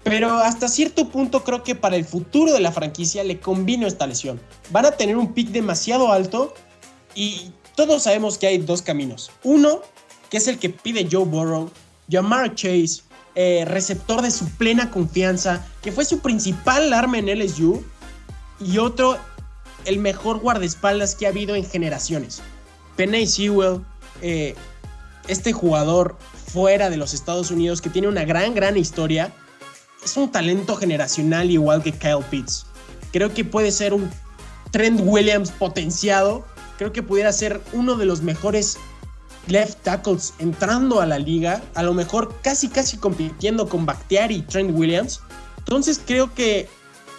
Pero hasta cierto punto creo que para el futuro de la franquicia le convino esta lesión. Van a tener un pick demasiado alto y todos sabemos que hay dos caminos. Uno, que es el que pide Joe Burrow, Jamar Chase, eh, receptor de su plena confianza, que fue su principal arma en LSU. Y otro, el mejor guardaespaldas que ha habido en generaciones. Penny Sewell, eh, este jugador fuera de los Estados Unidos que tiene una gran, gran historia es un talento generacional igual que Kyle Pitts. Creo que puede ser un Trent Williams potenciado. Creo que pudiera ser uno de los mejores left tackles entrando a la liga. A lo mejor casi casi compitiendo con Bakhtiari y Trent Williams. Entonces creo que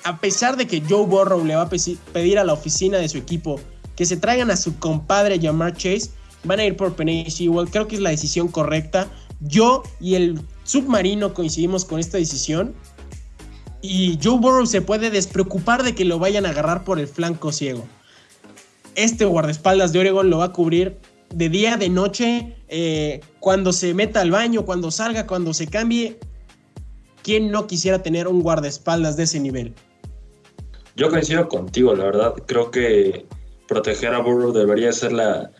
a pesar de que Joe Burrow le va a pedir a la oficina de su equipo que se traigan a su compadre Jamar Chase, van a ir por Penny Sewell. Creo que es la decisión correcta. Yo y el submarino coincidimos con esta decisión. Y Joe Burrow se puede despreocupar de que lo vayan a agarrar por el flanco ciego. Este guardaespaldas de Oregon lo va a cubrir de día, de noche, eh, cuando se meta al baño, cuando salga, cuando se cambie. ¿Quién no quisiera tener un guardaespaldas de ese nivel? Yo coincido contigo, la verdad. Creo que proteger a Burrow debería ser la,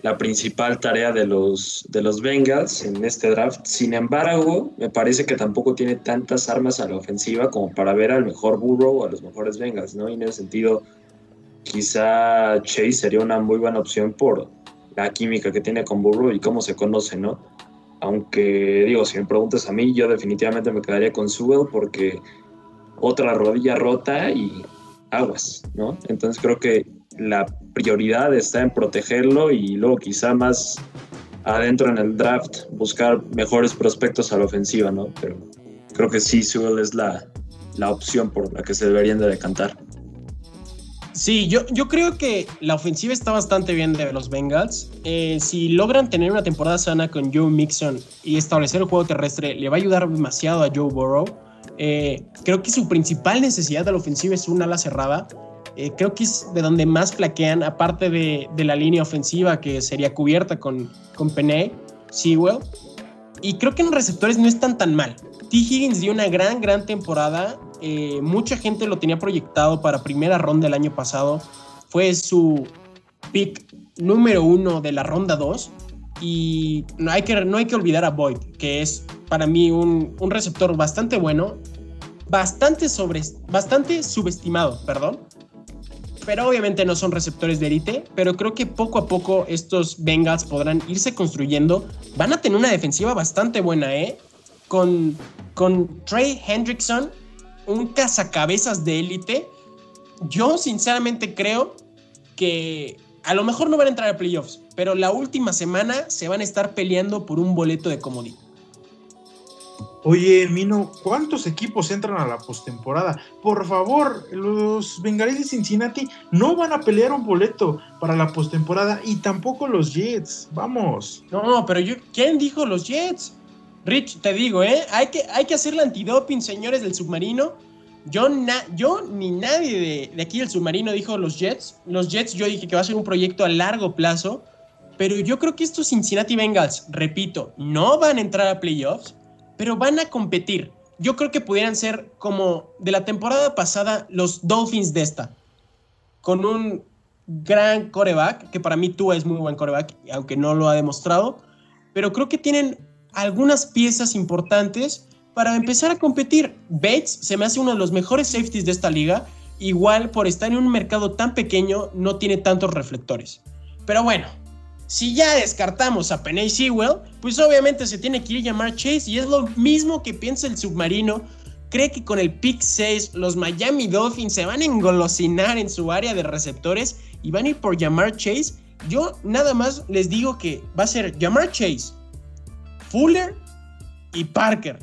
la principal tarea de los, de los Bengals en este draft. Sin embargo, me parece que tampoco tiene tantas armas a la ofensiva como para ver al mejor Burrow o a los mejores Bengals, ¿no? Y en ese sentido, quizá Chase sería una muy buena opción por la química que tiene con Burrow y cómo se conoce, ¿no? Aunque, digo, si me preguntas a mí, yo definitivamente me quedaría con Sewell porque otra rodilla rota y aguas, ¿no? Entonces creo que la prioridad está en protegerlo y luego quizá más adentro en el draft buscar mejores prospectos a la ofensiva, ¿no? Pero creo que sí, Sewell es la, la opción por la que se deberían de decantar. Sí, yo, yo creo que la ofensiva está bastante bien de los Bengals. Eh, si logran tener una temporada sana con Joe Mixon y establecer el juego terrestre, le va a ayudar demasiado a Joe Burrow. Eh, creo que su principal necesidad de la ofensiva es un ala cerrada. Eh, creo que es de donde más flaquean, aparte de, de, la línea ofensiva que sería cubierta con, con Peney, Sewell. Y creo que en receptores no están tan mal. T. Higgins dio una gran, gran temporada. Eh, mucha gente lo tenía proyectado para primera ronda el año pasado. Fue su pick número uno de la ronda 2. Y no hay, que, no hay que olvidar a Boyd, que es para mí un, un receptor bastante bueno, bastante, sobre, bastante subestimado, perdón pero obviamente no son receptores de élite, pero creo que poco a poco estos Bengals podrán irse construyendo. Van a tener una defensiva bastante buena, ¿eh? Con, con Trey Hendrickson, un cazacabezas de élite. Yo sinceramente creo que a lo mejor no van a entrar a playoffs, pero la última semana se van a estar peleando por un boleto de comodín. Oye, Mino, ¿cuántos equipos entran a la postemporada? Por favor, los Bengalíes de Cincinnati no van a pelear un boleto para la postemporada y tampoco los Jets. Vamos. No, pero yo, ¿quién dijo los Jets? Rich, te digo, ¿eh? Hay que, hay que hacer la antidoping, señores del submarino. Yo, yo ni nadie de, de, aquí del submarino dijo los Jets. Los Jets yo dije que va a ser un proyecto a largo plazo. Pero yo creo que estos Cincinnati Bengals, repito, no van a entrar a playoffs, pero van a competir. Yo creo que pudieran ser como de la temporada pasada los Dolphins de esta. Con un gran coreback, que para mí tú es muy buen coreback, aunque no lo ha demostrado. Pero creo que tienen algunas piezas importantes para empezar a competir. Bates se me hace uno de los mejores safeties de esta liga. Igual por estar en un mercado tan pequeño no tiene tantos reflectores. Pero bueno, si ya descartamos a Penny Sewell, pues obviamente se tiene que ir a llamar Chase y es lo mismo que piensa el submarino. Cree que con el pick 6 los Miami Dolphins se van a engolosinar en su área de receptores y van a ir por llamar Chase. Yo nada más les digo que va a ser llamar Chase, Fuller y Parker.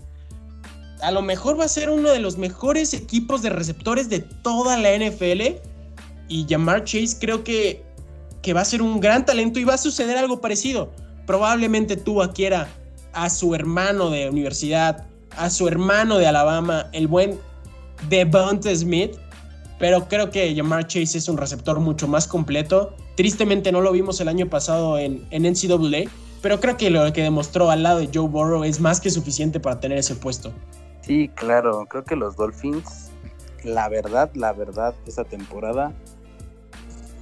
A lo mejor va a ser uno de los mejores equipos de receptores de toda la NFL. Y Jamar Chase creo que, que va a ser un gran talento y va a suceder algo parecido. Probablemente tú quiera a su hermano de universidad, a su hermano de Alabama, el buen Devonta Smith. Pero creo que Jamar Chase es un receptor mucho más completo. Tristemente no lo vimos el año pasado en, en NCAA pero creo que lo que demostró al lado de Joe Burrow es más que suficiente para tener ese puesto. Sí, claro, creo que los Dolphins, la verdad, la verdad, esta temporada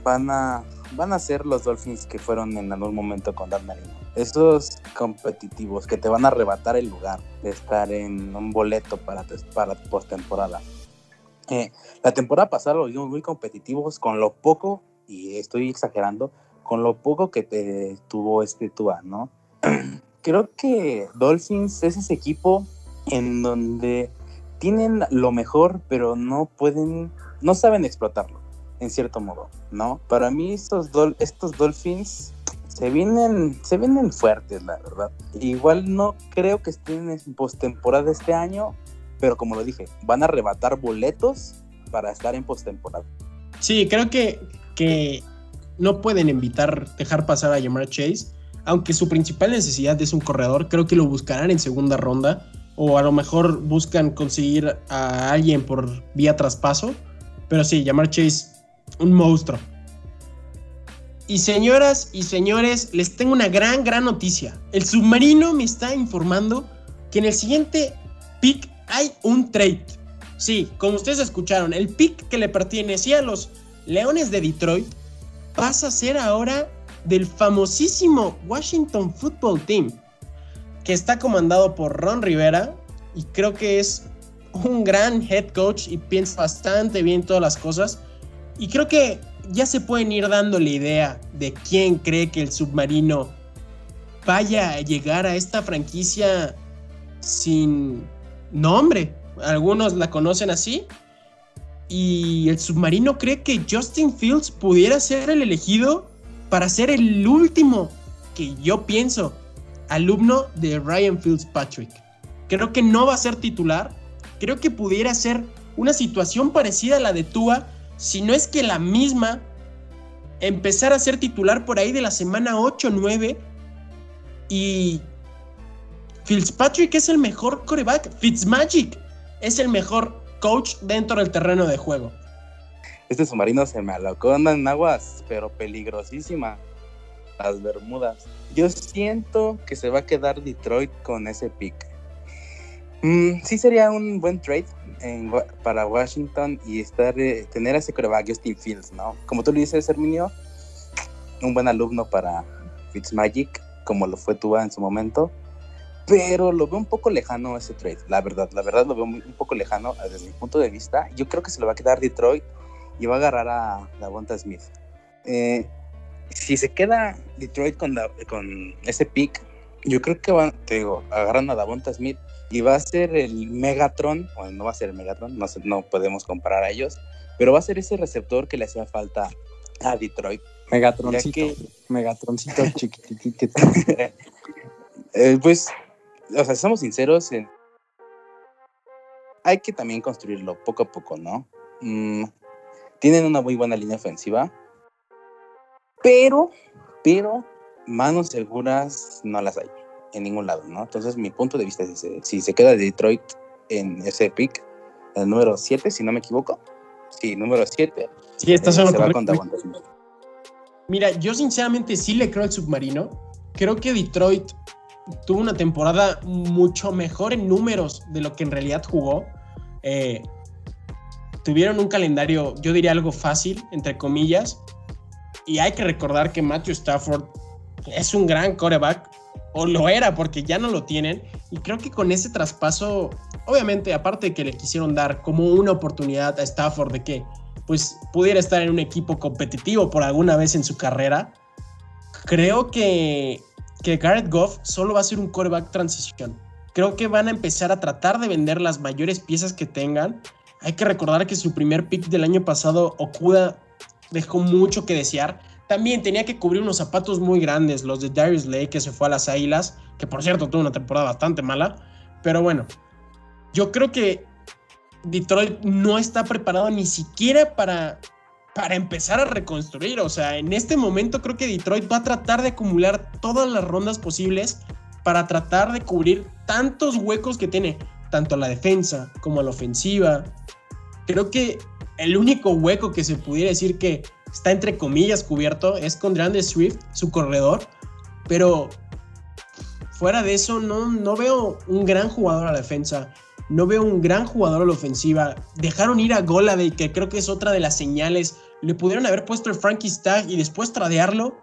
van a, van a ser los Dolphins que fueron en algún momento con Dan Marino. Esos competitivos que te van a arrebatar el lugar de estar en un boleto para, para postemporada. Eh, la temporada pasada lo vimos muy competitivos con lo poco, y estoy exagerando, con lo poco que te tuvo este Tua, ¿no? Creo que Dolphins es ese equipo en donde tienen lo mejor, pero no pueden, no saben explotarlo, en cierto modo, ¿no? Para mí estos, estos Dolphins se vienen, se vienen fuertes, la verdad. Igual no creo que estén en postemporada este año, pero como lo dije, van a arrebatar boletos para estar en postemporada. Sí, creo que, que no pueden evitar dejar pasar a Jamar Chase. Aunque su principal necesidad es un corredor, creo que lo buscarán en segunda ronda. O a lo mejor buscan conseguir a alguien por vía traspaso. Pero sí, Jamar Chase, un monstruo. Y señoras y señores, les tengo una gran, gran noticia. El submarino me está informando que en el siguiente pick hay un trade. Sí, como ustedes escucharon, el pick que le pertenecía a los Leones de Detroit pasa a ser ahora del famosísimo Washington Football Team, que está comandado por Ron Rivera y creo que es un gran head coach y piensa bastante bien todas las cosas. Y creo que ya se pueden ir dando la idea de quién cree que el submarino vaya a llegar a esta franquicia sin nombre. Algunos la conocen así, y el submarino cree que Justin Fields pudiera ser el elegido para ser el último que yo pienso alumno de Ryan Fitzpatrick. Creo que no va a ser titular. Creo que pudiera ser una situación parecida a la de Tua, si no es que la misma, empezar a ser titular por ahí de la semana 8 9 y Fitzpatrick es el mejor coreback, Fitzmagic es el mejor coach dentro del terreno de juego. Este submarino se me alocó en aguas, pero peligrosísima. Las Bermudas. Yo siento que se va a quedar Detroit con ese pick. Mm, sí sería un buen trade para Washington y estar, eh, tener a ese coreback Justin Fields, ¿no? Como tú lo dices, Herminio, un buen alumno para Fitzmagic, como lo fue Tua en su momento pero lo veo un poco lejano ese trade, la verdad, la verdad lo veo un poco lejano eh, desde mi punto de vista. Yo creo que se lo va a quedar Detroit y va a agarrar a Davonta Smith. Eh, si se queda Detroit con, con ese pick, yo creo que van, te digo, agarran a Davonta Smith y va a ser el Megatron, o no va a ser el Megatron, no, no podemos comparar a ellos, pero va a ser ese receptor que le hacía falta a Detroit. Megatroncito, Megatroncito chiquitito. eh, pues o sea, somos sinceros, hay que también construirlo poco a poco, ¿no? Mm, tienen una muy buena línea ofensiva, pero, pero manos seguras no las hay. en ningún lado, ¿no? Entonces, mi punto de vista es ese. Si se queda Detroit en ese pick, el número 7, si no me equivoco. Sí, número 7. Sí, eh, se va con correcto. Davante Smith. Mira, yo sinceramente sí le creo al submarino. Creo que Detroit tuvo una temporada mucho mejor en números de lo que en realidad jugó. Eh, tuvieron un calendario, yo diría algo fácil, entre comillas. Y hay que recordar que Matthew Stafford es un gran coreback, o lo era porque ya no lo tienen. Y creo que con ese traspaso, obviamente, aparte de que le quisieron dar como una oportunidad a Stafford de que pues pudiera estar en un equipo competitivo por alguna vez en su carrera, creo que, que Garrett Goff solo va a ser un coreback transición. Creo que van a empezar a tratar de vender las mayores piezas que tengan. Hay que recordar que su primer pick del año pasado, Okuda, dejó mucho que desear. También tenía que cubrir unos zapatos muy grandes, los de Darius Lake, que se fue a las Águilas, que por cierto tuvo una temporada bastante mala. Pero bueno, yo creo que Detroit no está preparado ni siquiera para, para empezar a reconstruir. O sea, en este momento creo que Detroit va a tratar de acumular todas las rondas posibles para tratar de cubrir tantos huecos que tiene, tanto a la defensa como a la ofensiva. Creo que el único hueco que se pudiera decir que está entre comillas cubierto es con DeAndre Swift, su corredor, pero fuera de eso no, no veo un gran jugador a la defensa, no veo un gran jugador a la ofensiva. Dejaron ir a Goladay, que creo que es otra de las señales. Le pudieron haber puesto el Frankie Stagg y después tradearlo.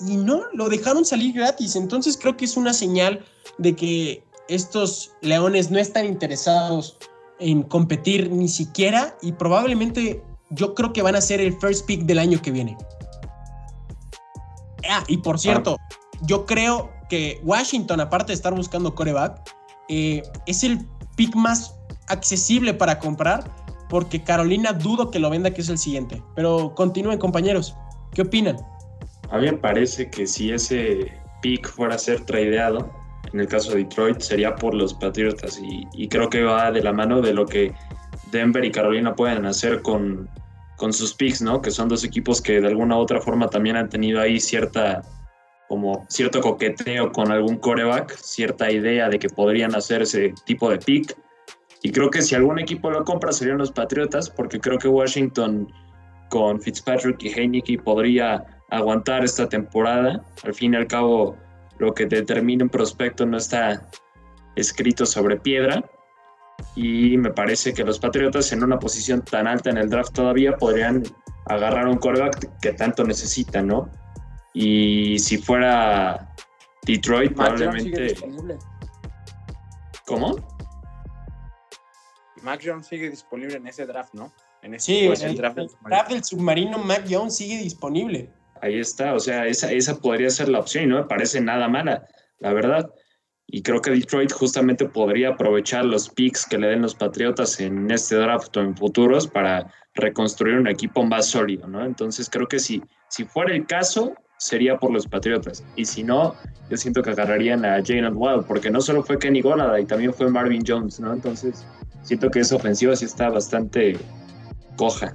Y no, lo dejaron salir gratis. Entonces creo que es una señal de que estos leones no están interesados en competir ni siquiera. Y probablemente yo creo que van a ser el first pick del año que viene. Ah, y por cierto, yo creo que Washington, aparte de estar buscando coreback, eh, es el pick más accesible para comprar porque Carolina dudo que lo venda, que es el siguiente. Pero continúen, compañeros. ¿Qué opinan? A mí me parece que si ese pick fuera a ser tradeado, en el caso de Detroit, sería por los Patriotas. Y, creo que va de la mano de lo que Denver y Carolina pueden hacer con, con sus picks, ¿no? Que son dos equipos que de alguna u otra forma también han tenido ahí cierta como cierto coqueteo con algún coreback, cierta idea de que podrían hacer ese tipo de pick. Y creo que si algún equipo lo compra serían los Patriotas, porque creo que Washington con Fitzpatrick y Heineke podría aguantar esta temporada. Al fin y al cabo, lo que determina un prospecto no está escrito sobre piedra. Y me parece que los Patriotas en una posición tan alta en el draft todavía podrían agarrar un coreback que tanto necesitan, ¿no? Y si fuera Detroit, sigue probablemente. ¿Cómo? Mac Jones sigue disponible en ese draft, ¿no? En ese Sí, pues, el, draft el del draft del submarino Mac Jones sigue disponible. Ahí está, o sea, esa, esa podría ser la opción y no me parece nada mala, la verdad. Y creo que Detroit justamente podría aprovechar los picks que le den los Patriotas en este draft o en futuros para reconstruir un equipo más sólido, ¿no? Entonces creo que si, si fuera el caso, sería por los Patriotas. Y si no, yo siento que agarrarían a Jalen Wild, porque no solo fue Kenny Golladay, también fue Marvin Jones, ¿no? Entonces siento que esa ofensiva sí está bastante coja.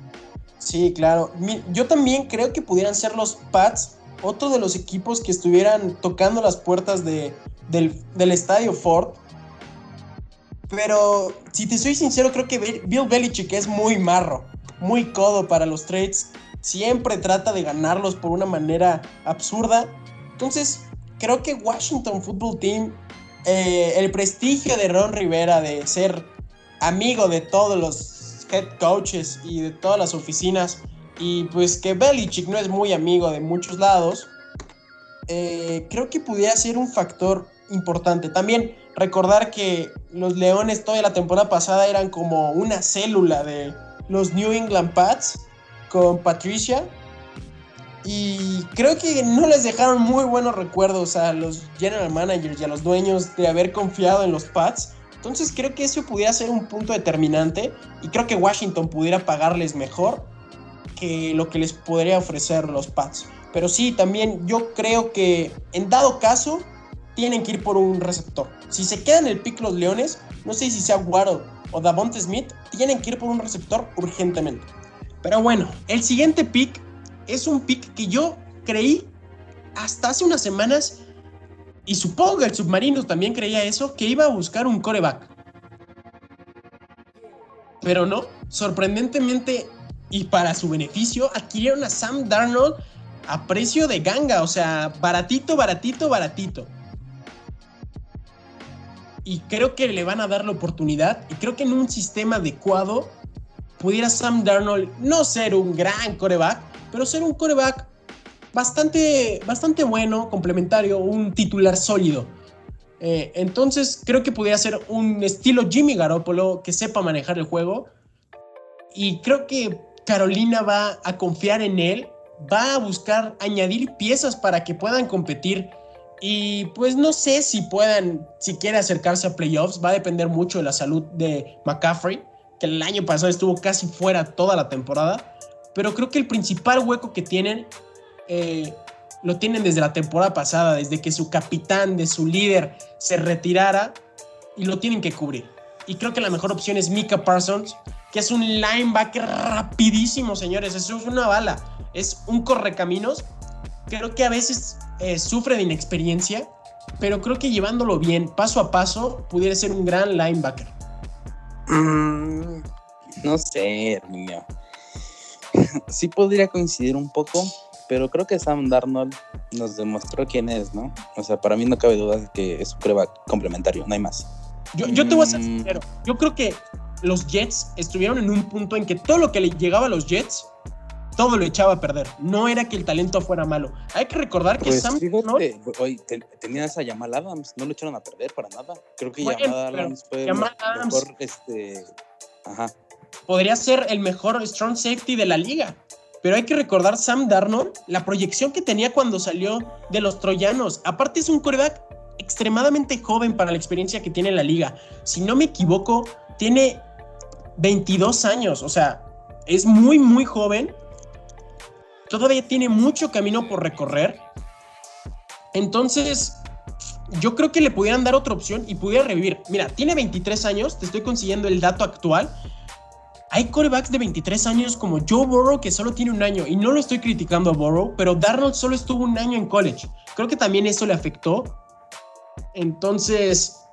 Sí, claro. Yo también creo que pudieran ser los Pats otro de los equipos que estuvieran tocando las puertas de, del, del estadio Ford. Pero si te soy sincero, creo que Bill Belichick es muy marro, muy codo para los trades. Siempre trata de ganarlos por una manera absurda. Entonces, creo que Washington Football Team, eh, el prestigio de Ron Rivera de ser amigo de todos los head coaches y de todas las oficinas, y pues que Belichick no es muy amigo de muchos lados, eh, creo que pudiera ser un factor importante. También recordar que los Leones toda la temporada pasada eran como una célula de los New England Pats con Patricia. Y creo que no les dejaron muy buenos recuerdos a los general managers y a los dueños de haber confiado en los Pats. Entonces creo que eso pudiera ser un punto determinante y creo que Washington pudiera pagarles mejor que lo que les podría ofrecer los Pats. Pero sí, también yo creo que en dado caso tienen que ir por un receptor. Si se quedan el pick los Leones, no sé si sea Waddle o Davonte Smith, tienen que ir por un receptor urgentemente. Pero bueno, el siguiente pick es un pick que yo creí hasta hace unas semanas y supongo que el submarino también creía eso, que iba a buscar un coreback. Pero no, sorprendentemente y para su beneficio, adquirieron a Sam Darnold a precio de ganga, o sea, baratito, baratito, baratito. Y creo que le van a dar la oportunidad y creo que en un sistema adecuado pudiera Sam Darnold no ser un gran coreback, pero ser un coreback bastante, bastante bueno, complementario, un titular sólido. Eh, entonces creo que pudiera ser un estilo Jimmy Garoppolo que sepa manejar el juego. Y creo que Carolina va a confiar en él, va a buscar añadir piezas para que puedan competir. Y pues no sé si puedan, si quiere acercarse a playoffs, va a depender mucho de la salud de McCaffrey, que el año pasado estuvo casi fuera toda la temporada. Pero creo que el principal hueco que tienen eh, lo tienen desde la temporada pasada, desde que su capitán, de su líder, se retirara y lo tienen que cubrir. Y creo que la mejor opción es Mika Parsons, que es un linebacker rapidísimo, señores. Eso es una bala. Es un correcaminos. Creo que a veces eh, sufre de inexperiencia, pero creo que llevándolo bien, paso a paso, pudiera ser un gran linebacker. Mm, no sé, Herminio. Sí podría coincidir un poco, pero creo que Sam Darnold nos demostró quién es, ¿no? O sea, para mí no cabe duda de que es un prueba complementario, no hay más. Yo, yo te voy a ser mm. sincero. Yo creo que los Jets estuvieron en un punto en que todo lo que le llegaba a los Jets, todo lo echaba a perder. No era que el talento fuera malo. Hay que recordar que pues Sam fíjate, hoy tenías a Jamal Adams, no lo echaron a perder para nada. Creo que Jamal Adams fue el mejor, este, ajá. Podría ser el mejor strong safety de la liga. Pero hay que recordar Sam Darnold, la proyección que tenía cuando salió de los troyanos. Aparte es un coreback extremadamente joven para la experiencia que tiene en la liga. Si no me equivoco, tiene 22 años, o sea, es muy, muy joven. Todavía tiene mucho camino por recorrer. Entonces, yo creo que le pudieran dar otra opción y pudiera revivir. Mira, tiene 23 años, te estoy consiguiendo el dato actual. Hay corebacks de 23 años como Joe Burrow que solo tiene un año y no lo estoy criticando a Burrow, pero Darnold solo estuvo un año en college. Creo que también eso le afectó. Entonces,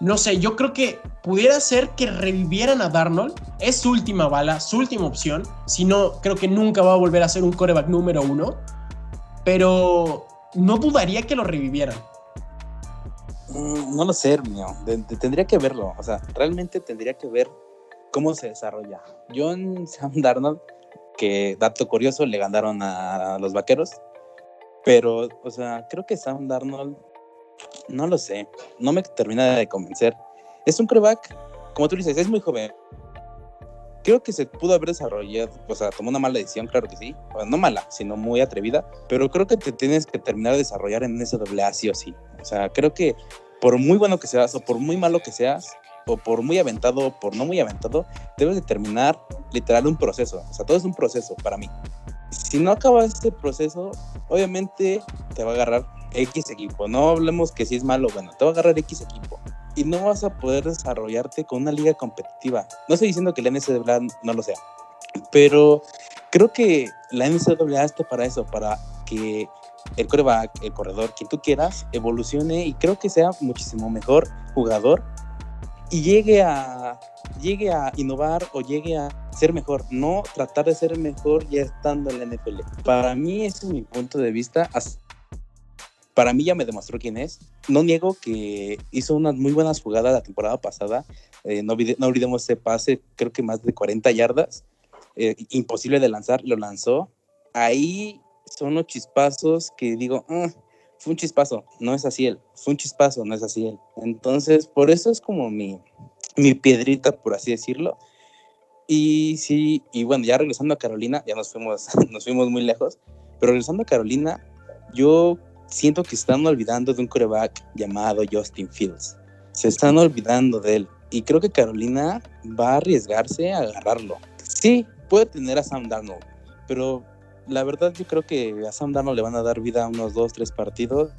no sé, yo creo que pudiera ser que revivieran a Darnold. Es su última bala, su última opción. Si no, creo que nunca va a volver a ser un coreback número uno. Pero no dudaría que lo revivieran. Mm, no lo sé, mío. tendría que verlo. O sea, realmente tendría que ver cómo se desarrolla. John Sam Darnold, que dato curioso, le ganaron a los vaqueros. Pero, o sea, creo que Sam Darnold no lo sé. No me termina de convencer. Es un coreback, como tú dices, es muy joven. Creo que se pudo haber desarrollado, o sea, tomó una mala decisión, claro que sí. no mala, sino muy atrevida. Pero creo que te tienes que terminar de desarrollar en ese doble A sí o sí. O sea, creo que por muy bueno que seas o por muy malo que seas, o por muy aventado o por no muy aventado, debes de terminar literal un proceso. O sea, todo es un proceso para mí. Si no acabas este proceso, obviamente te va a agarrar X equipo. No hablemos que si es malo, bueno, te va a agarrar X equipo. Y no vas a poder desarrollarte con una liga competitiva. No estoy diciendo que la NCAA no lo sea, pero creo que la NCAA está para eso, para que el coreback, el corredor, quien tú quieras, evolucione y creo que sea muchísimo mejor jugador y llegue a, llegue a innovar o llegue a ser mejor, no tratar de ser mejor ya estando en la NFL. Para mí, ese es mi punto de vista para mí ya me demostró quién es. No niego que hizo unas muy buenas jugadas la temporada pasada. Eh, no, olvidemos ese pase, creo que más de 40 yardas. Eh, imposible de lanzar, lo lanzó. Ahí son unos chispazos que digo, ah, fue un chispazo, no es así él. Fue un chispazo, no es así él. Entonces, por eso es como mi, mi piedrita, por así decirlo. Y sí, y bueno, ya regresando a Carolina, ya nos fuimos, nos fuimos muy lejos, pero regresando a Carolina, yo siento que están olvidando de un coreback llamado Justin Fields. Se están olvidando de él. Y creo que Carolina va a arriesgarse a agarrarlo. Sí, puede tener a Sam Darnold, pero la verdad yo creo que a Sam Darnold le van a dar vida a unos dos, tres partidos.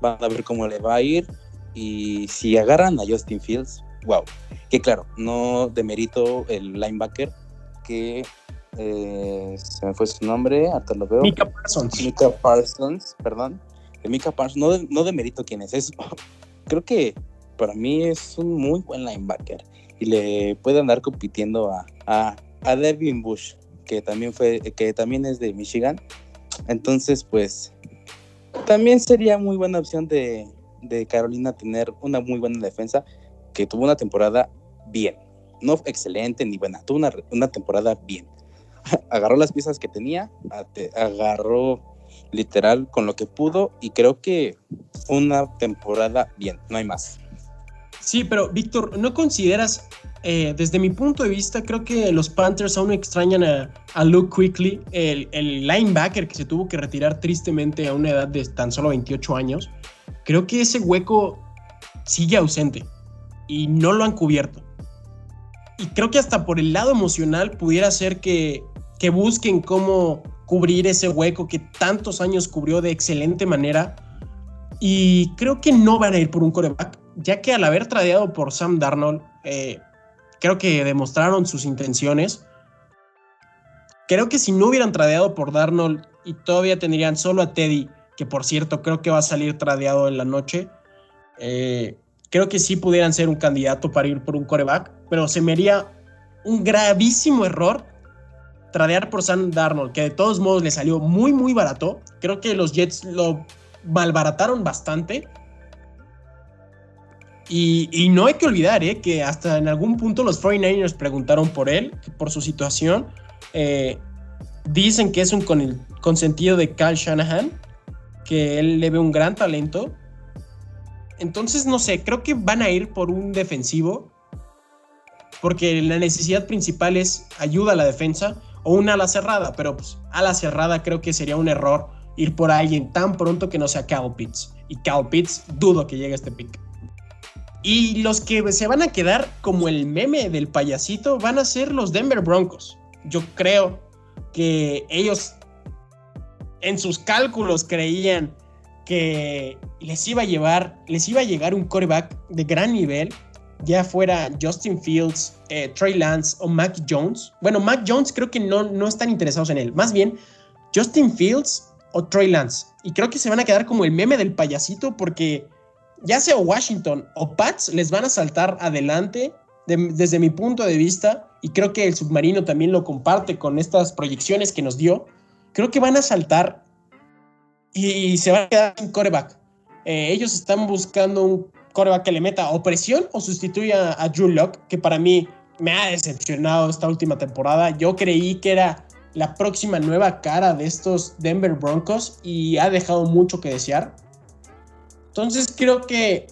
Van a ver cómo le va a ir. Y si agarran a Justin Fields, wow. Que claro, no demerito el linebacker que eh, se me fue su nombre, hasta lo veo. Mika Parsons. Mika Parsons, perdón Mika Parsons, no de, no de mérito quién es, es, creo que para mí es un muy buen linebacker y le puede andar compitiendo a, a, a Devin Bush, que también fue, que también es de Michigan. Entonces, pues, también sería muy buena opción de, de Carolina tener una muy buena defensa que tuvo una temporada bien. No excelente ni buena, tuvo una, una temporada bien. Agarró las piezas que tenía, agarró literal con lo que pudo y creo que una temporada bien, no hay más. Sí, pero Víctor, ¿no consideras, eh, desde mi punto de vista, creo que los Panthers aún extrañan a, a Luke Quickly, el, el, linebacker que se tuvo que retirar tristemente a una edad de tan solo 28 años? Creo que ese hueco sigue ausente y no lo han cubierto. Y creo que hasta por el lado emocional pudiera ser que, que busquen cómo cubrir ese hueco que tantos años cubrió de excelente manera. Y creo que no van a ir por un coreback, ya que al haber tradeado por Sam Darnold, eh, creo que demostraron sus intenciones. Creo que si no hubieran tradeado por Darnold y todavía tendrían solo a Teddy, que por cierto creo que va a salir tradeado en la noche, eh, creo que sí pudieran ser un candidato para ir por un coreback, pero se me haría un gravísimo error tradear por Sam Darnold, que de todos modos le salió muy, muy barato. Creo que los Jets lo malbarataron bastante. Y, no hay que olvidar eh, que hasta en algún punto los 49ers preguntaron por él, por su situación. Eh, dicen que es un con el consentido de Kyle Shanahan, que él le ve un gran talento. Entonces, no sé, creo que van a ir por un defensivo, porque la necesidad principal es ayuda a la defensa o una ala cerrada, pero pues a la cerrada creo que sería un error ir por alguien tan pronto que no sea Cal Pitts. Y Cal Pitts dudo que llegue a este pick. Y los que se van a quedar como el meme del payasito van a ser los Denver Broncos. Yo creo que ellos en sus cálculos creían que les iba a llevar, les iba a llegar un coreback de gran nivel ya fuera Justin Fields, eh, Trey Lance o Mac Jones. Bueno, Mac Jones creo que no, no están interesados en él. Más bien, Justin Fields o Trey Lance. Y creo que se van a quedar como el meme del payasito porque ya sea Washington o Pats les van a saltar adelante desde mi punto de vista. Y creo que el submarino también lo comparte con estas proyecciones que nos dio. Creo que van a saltar y se van a quedar sin coreback. Eh, ellos están buscando un coreback que le meta o presión o sustituya a Drew Locke, que para mí me ha decepcionado esta última temporada. Yo creí que era la próxima nueva cara de estos Denver Broncos y ha dejado mucho que desear. Entonces creo que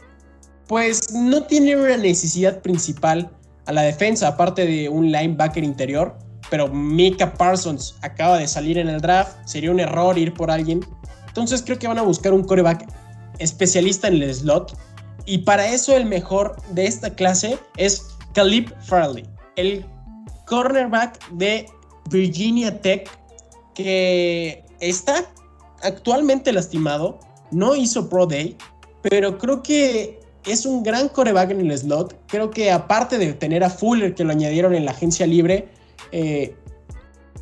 pues no tiene una necesidad principal a la defensa, aparte de un linebacker interior. Pero Mika Parsons acaba de salir en el draft. Sería un error ir por alguien. Entonces creo que van a buscar un coreback especialista en el slot y para eso el mejor de esta clase es Caleb Farley, el cornerback de Virginia Tech que está actualmente lastimado, no hizo Pro Day, pero creo que es un gran coreback en el slot. Creo que aparte de tener a Fuller que lo añadieron en la agencia libre, eh,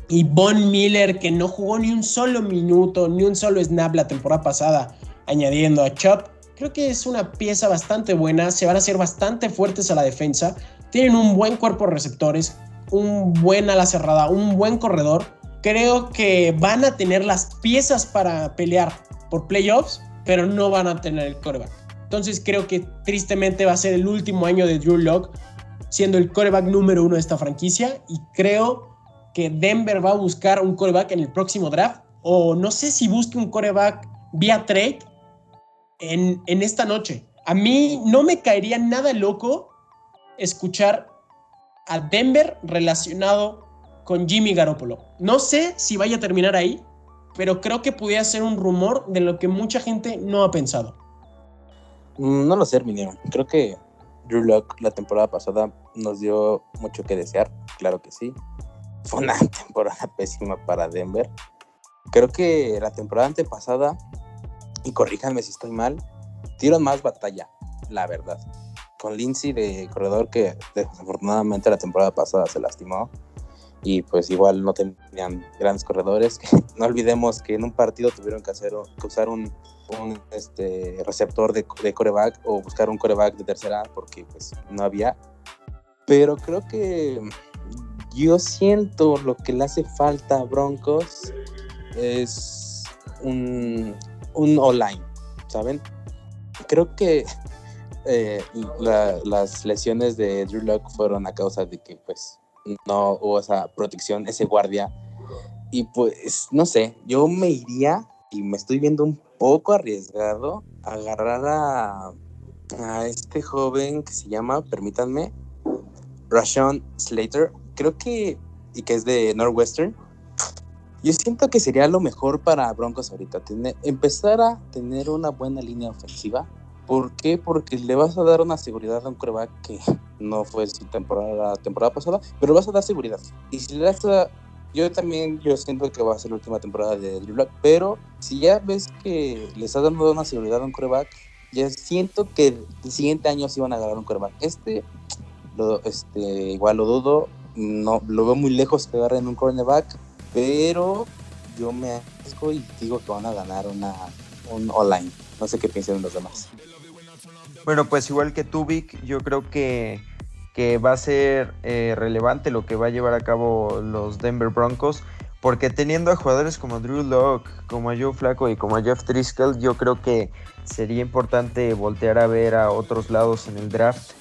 y Von Miller que no jugó ni un solo minuto, ni un solo snap la temporada pasada, añadiendo a Chop, Creo que es una pieza bastante buena, se van a hacer bastante fuertes a la defensa, tienen un buen cuerpo de receptores, un buen ala cerrada, un buen corredor. Creo que van a tener las piezas para pelear por playoffs, pero no van a tener el coreback. Entonces creo que tristemente va a ser el último año de Drew Locke siendo el coreback número uno de esta franquicia y creo que Denver va a buscar un coreback en el próximo draft o no sé si busque un coreback vía trade en, esta noche. A mí no me caería nada loco escuchar a Denver relacionado con Jimmy Garoppolo. No sé si vaya a terminar ahí, pero creo que pudiera ser un rumor de lo que mucha gente no ha pensado. Mm, no lo sé, Herminio. Creo que Drew Locke la temporada pasada nos dio mucho que desear, claro que sí. Fue una temporada pésima para Denver. Creo que la temporada antepasada y corríjanme si estoy mal, dieron más batalla, la verdad. Con Lindsay de corredor que desafortunadamente la temporada pasada se lastimó. y pues igual no tenían grandes corredores. no olvidemos que en un partido tuvieron que, hacer, que usar un, un este, receptor de, de, coreback o buscar un coreback de tercera porque pues no había. Pero creo que yo siento lo que le hace falta a Broncos es un, un online, ¿saben? Creo que eh, las lesiones de Drew Locke fueron a causa de que pues no hubo esa protección, ese guardia. Y pues, no sé, yo me iría y me estoy viendo un poco arriesgado a agarrar a, a este joven que se llama, permítanme, Rashawn Slater. Creo que, y que es de Northwestern. Yo siento que sería lo mejor para Broncos ahorita, tener, empezar a tener una buena línea ofensiva. ¿Por qué? Porque le vas a dar una seguridad a un coreback que no fue temporada, temporada pasada, pero vas a dar seguridad. Y si le das yo también yo siento que va a ser la última temporada de Drew Black, pero si ya ves que le estás dando una seguridad a un coreback, ya siento que el siguiente año sí van a agarrar un coreback. Este, este, igual lo dudo, no, lo veo muy lejos que agarren un cornerback, pero yo me arriesgo y digo que van a ganar una, un online. No sé qué piensan los demás. Bueno, pues igual que tú, yo creo que, que va a ser eh, relevante lo que va a llevar a cabo los Denver Broncos, porque teniendo a jugadores como Drew Locke, como a Joe Flaco y como a Jeff Driscoll, yo creo que sería importante voltear a ver a otros lados en el draft,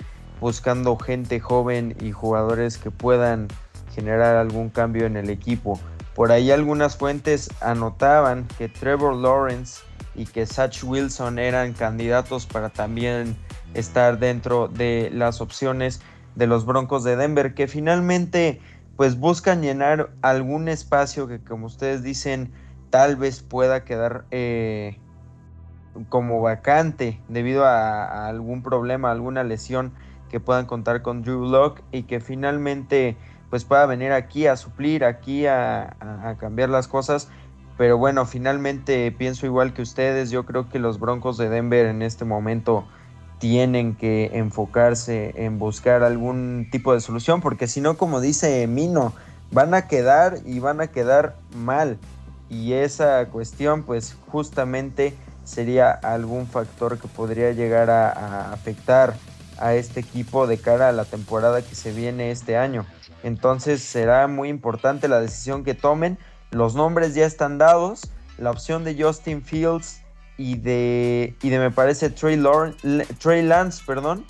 buscando gente joven y jugadores que puedan generar algún cambio en el equipo. Por ahí algunas fuentes anotaban que Trevor Lawrence y que Satch Wilson eran candidatos para también estar dentro de las opciones de los Broncos de Denver, que finalmente pues buscan llenar algún espacio que como ustedes dicen tal vez pueda quedar eh, como vacante debido a, algún problema, alguna lesión que puedan contar con Drew Locke y que finalmente pues pueda venir aquí a suplir, aquí a, a cambiar las cosas pero bueno, finalmente pienso igual que ustedes. Yo creo que los Broncos de Denver en este momento tienen que enfocarse en buscar algún tipo de solución, porque si no, como dice Mino, van a quedar y van a quedar mal. Y esa cuestión, pues justamente sería algún factor que podría llegar a, a afectar a este equipo de cara a la temporada que se viene este año. Entonces será muy importante la decisión que tomen los nombres ya están dados. La opción de Justin Fields y de, y de me parece Trey, Lance, perdón,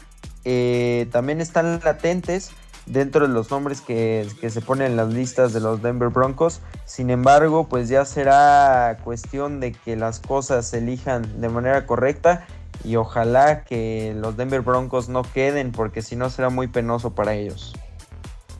eh, también están latentes dentro de los nombres que, que, se ponen en las listas de los Denver Broncos. Sin embargo, pues ya será cuestión de que las cosas se elijan de manera correcta y ojalá que los Denver Broncos no queden porque si no será muy penoso para ellos.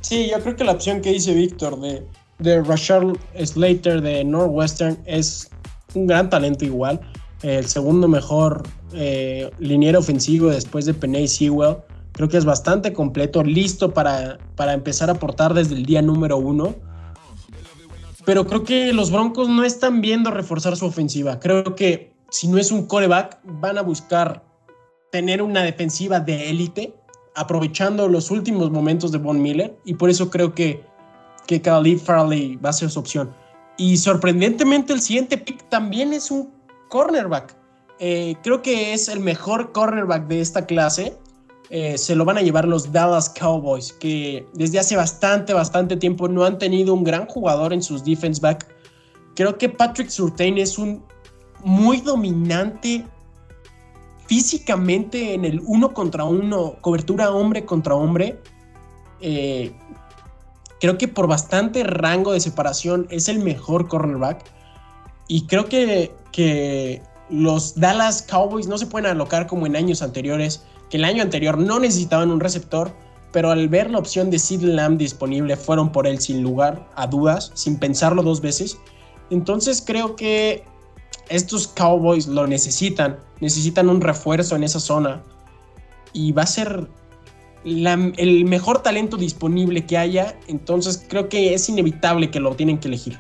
Sí, yo creo que la opción que dice Víctor de de Rashard Slater de Northwestern es un gran talento igual. El segundo mejor eh, liniero ofensivo después de Penay Sewell. Creo que es bastante completo, listo para, para empezar a aportar desde el día número uno. Pero creo que los Broncos no están viendo reforzar su ofensiva. Creo que si no es un coreback, van a buscar tener una defensiva de élite, aprovechando los últimos momentos de Von Miller. Y por eso creo que que Khalid Farley va a ser su opción. Y sorprendentemente el siguiente pick también es un cornerback. Eh, creo que es el mejor cornerback de esta clase. Eh, se lo van a llevar los Dallas Cowboys, que desde hace bastante, bastante tiempo no han tenido un gran jugador en sus defense back. Creo que Patrick Surtain es un muy dominante físicamente en el uno contra uno, cobertura hombre contra hombre. Eh, Creo que por bastante rango de separación es el mejor cornerback. Y creo que, que los Dallas Cowboys no se pueden alocar como en años anteriores, que el año anterior no necesitaban un receptor, pero al ver la opción de Sid Lamb disponible fueron por él sin lugar a dudas, sin pensarlo dos veces. Entonces creo que estos Cowboys lo necesitan, necesitan un refuerzo en esa zona y va a ser el mejor talento disponible que haya, entonces creo que es inevitable que lo tienen que elegir.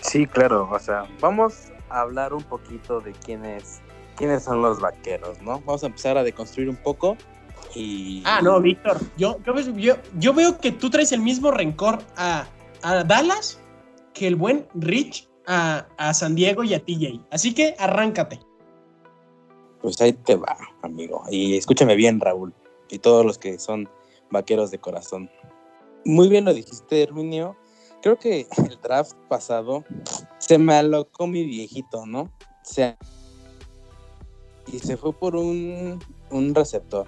Sí, claro, o sea, vamos a hablar un poquito de quiénes, quiénes son los vaqueros, ¿no? Vamos a empezar a deconstruir un poco. Y... Ah, no, Víctor. Yo, yo, yo, yo veo que tú traes el mismo rencor a, a Dallas que el buen Rich a, a San Diego y a TJ. Así que arráncate. Pues ahí te va, amigo. Y escúchame bien, Raúl. Y todos los que son vaqueros de corazón. Muy bien lo dijiste, Herminio. Creo que el draft pasado se me alocó mi viejito, ¿no? O sea, y se fue por un, un receptor.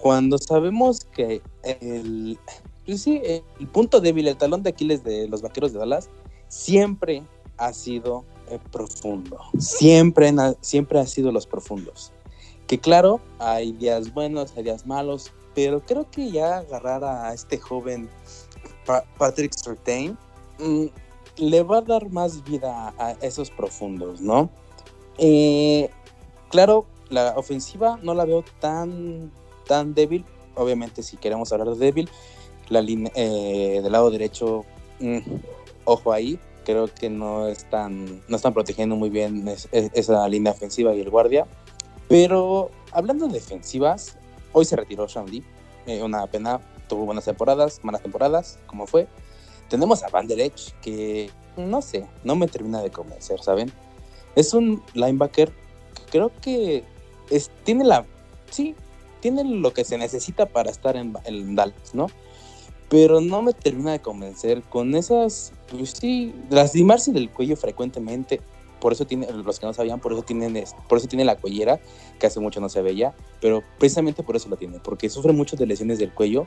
Cuando sabemos que el, pues sí, el punto débil, el talón de Aquiles de los vaqueros de Dallas, siempre ha sido profundo. Siempre, siempre ha sido los profundos. Que claro, hay días buenos, hay días malos, pero creo que ya agarrar a este joven Patrick Surtain mm, le va a dar más vida a esos profundos, ¿no? Eh, claro, la ofensiva no la veo tan, tan débil. Obviamente, si queremos hablar de débil, la línea eh, del lado derecho, mm, ojo ahí, creo que no están, no están protegiendo muy bien esa línea ofensiva y el guardia. Pero hablando de defensivas, hoy se retiró Sean Lee, eh, una pena, tuvo buenas temporadas, malas temporadas, como fue. Tenemos a Van Der que no sé, no me termina de convencer, ¿saben? Es un linebacker, creo que es, tiene la, sí, tiene lo que se necesita para estar en, en Dallas, ¿no? Pero no me termina de convencer con esas, pues sí, lastimarse del cuello frecuentemente. Por eso tiene, los que no sabían, por eso tienen, por eso tiene la cuellera, que hace mucho no se veía, pero precisamente por eso la tiene, porque sufre mucho de lesiones del cuello.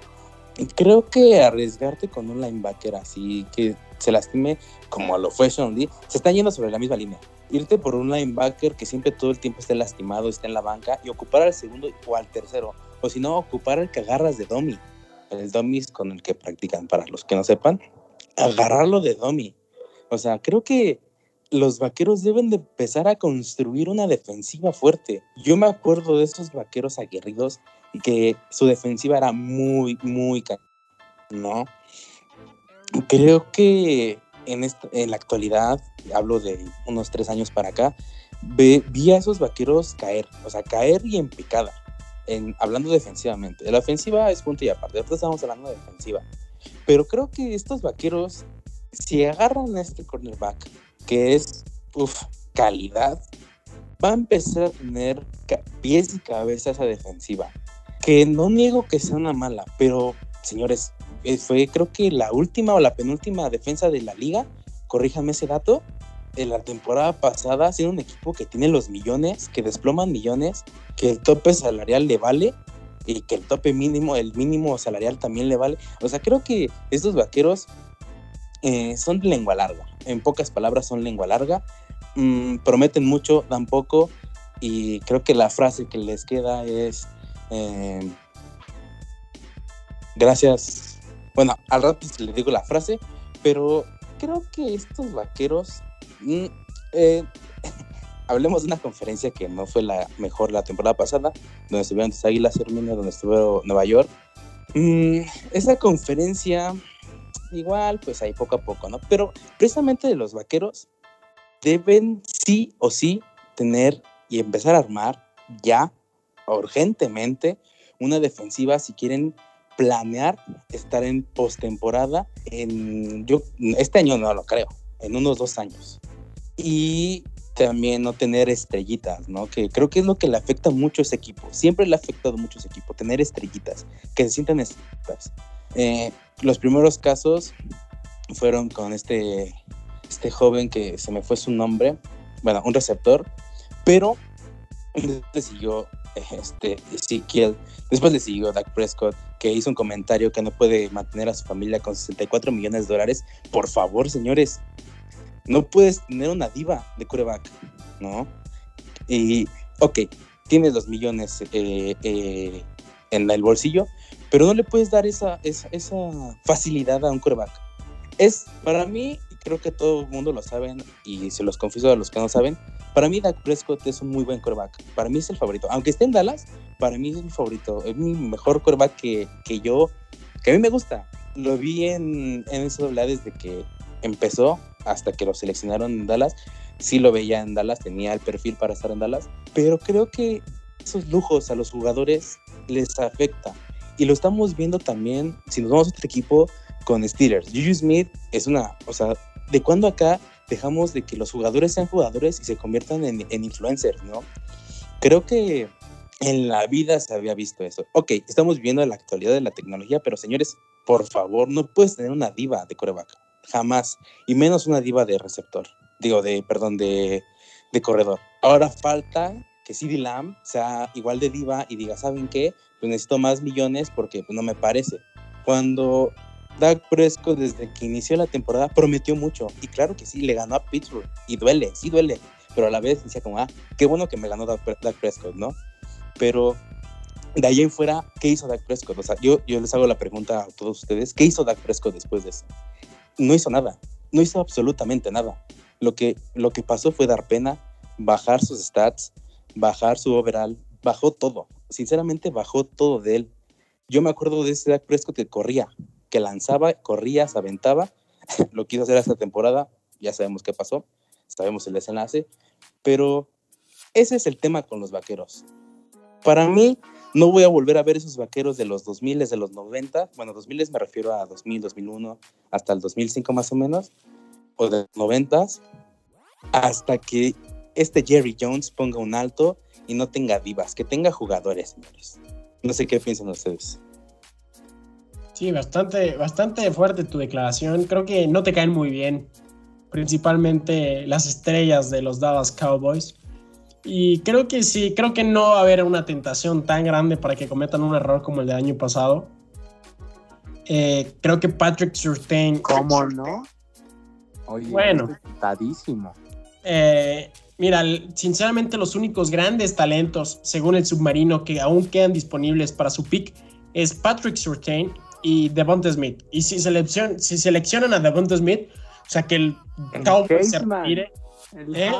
Y creo que arriesgarte con un linebacker así que se lastime como lo fue Sean Lee, se están yendo sobre la misma línea irte por un linebacker que siempre todo el tiempo esté lastimado, esté en la banca y ocupar al segundo o al tercero. O si no, ocupar el que agarras de Domi. El Domi con el que practican, para los que no sepan. Agarrarlo de Domi. O sea, creo que los vaqueros deben de empezar a construir una defensiva fuerte. Yo me acuerdo de esos vaqueros aguerridos y que su defensiva era muy, muy... ¿No? Creo que en, la actualidad, hablo de unos tres años para acá, vi a esos vaqueros caer, o sea, caer y en picada, hablando defensivamente. La ofensiva es punto y aparte, después estamos hablando de defensiva. Pero creo que estos vaqueros, si agarran a este cornerback, que es uf, calidad, va a empezar a tener pies y cabeza esa defensiva. Que no niego que sea una mala, pero señores, eh, fue creo que la última o la penúltima defensa de la liga, corríjame ese dato, en la temporada pasada, siendo un equipo que tiene los millones, que desploman millones, que el tope salarial le vale y que el tope mínimo, el mínimo salarial también le vale. O sea, creo que estos vaqueros eh, son lengua larga. En pocas palabras, son lengua larga. Mm, prometen mucho, dan poco. Y creo que la frase que les queda es: eh, Gracias bueno, al rato le digo la frase, pero creo que estos vaqueros. Mm, eh, hablemos de una conferencia que no fue la mejor la temporada pasada, donde estuvieron las Águilas Hermina, donde estuvo Nueva York. Mm, esa conferencia, igual, pues ahí poco a poco, ¿no? Pero precisamente de los vaqueros, deben sí o sí tener y empezar a armar ya, urgentemente, una defensiva si quieren planear estar en postemporada en yo este año no lo creo, en unos dos años. Y también no tener estrellitas, ¿no? Que creo que es lo que le afecta mucho a ese equipo. Siempre le ha afectado mucho a ese equipo, tener estrellitas, que se sientan estrellitas. Eh, los primeros casos fueron con este, este joven que se me fue su nombre, bueno, un receptor, pero le siguió este, Ezekiel, después le siguió Dak Prescott, que hizo un comentario que no puede mantener a su familia con 64 millones de dólares. Por favor, señores, no puedes tener una diva de coreback, ¿no? Y, ok, tienes los millones eh, eh, en el bolsillo, pero no le puedes dar esa, esa, facilidad a un coreback. Es, para mí, creo que todo el mundo lo saben y se los confieso a los que no saben, para mí Dak Prescott es un muy buen quarterback. Para mí es el favorito. Aunque esté en Dallas, para mí es mi favorito. Es mi mejor quarterback que, que yo, que a mí me gusta. Lo vi en, en NCAA desde que empezó hasta que lo seleccionaron en Dallas. Sí lo veía en Dallas, tenía el perfil para estar en Dallas. Pero creo que esos lujos a los jugadores les afecta. Y lo estamos viendo también, si nos vamos a otro equipo, con Steelers. Juju Smith es una, o sea, ¿de cuándo acá dejamos de que los jugadores sean jugadores y se conviertan en, en influencers, no? Creo que en la vida se había visto eso. Ok, estamos viviendo la actualidad de la tecnología, pero señores, por favor, no puedes tener una diva de coreback. Jamás. Y menos una diva de receptor. Digo, de, perdón, de, de corredor. Ahora falta que CD Lamb sea igual de diva y diga, ¿saben qué? Pues necesito más millones porque pues, no me parece. Cuando Dak Prescott desde que inició la temporada prometió mucho y claro que sí, le ganó a Pittsburgh y duele, sí duele, pero a la vez decía como, ah, qué bueno que me ganó Dak, Prescott, ¿no? Pero de ahí en fuera, ¿qué hizo Dak Prescott? O sea, yo, yo les hago la pregunta a todos ustedes, ¿qué hizo Dak Prescott después de eso? No hizo nada, no hizo absolutamente nada. Lo que, lo que pasó fue dar pena, bajar sus stats, bajar su overall, bajó todo. Sinceramente, bajó todo de él. Yo me acuerdo de ese Dak Prescott que corría, que lanzaba, corría, se aventaba. Lo quiso hacer esta temporada, ya sabemos qué pasó, sabemos el desenlace, pero ese es el tema con los vaqueros. Para mí, no voy a volver a ver esos vaqueros de los 2000, de los 90, bueno, 2000 me refiero a 2000, 2001, hasta el 2005 más o menos, o de los 90, hasta que este Jerry Jones ponga un alto y no tenga divas, que tenga jugadores, señores. No sé qué piensan ustedes. Sí, bastante, bastante fuerte tu declaración. Creo que no te caen muy bien, principalmente las estrellas de los Dallas Cowboys. Y creo que sí, creo que no va a haber una tentación tan grande para que cometan un error como el del año pasado. Eh, creo que Patrick Surtain. ¿Cómo no? Oye, bueno. Eh, mira, sinceramente, los únicos grandes talentos, según el submarino, que aún quedan disponibles para su pick es Patrick Surtain y Devonta Smith. Y si, seleccion, si seleccionan a Devonta Smith, o sea que el, Cowboy se retire. El ¿eh?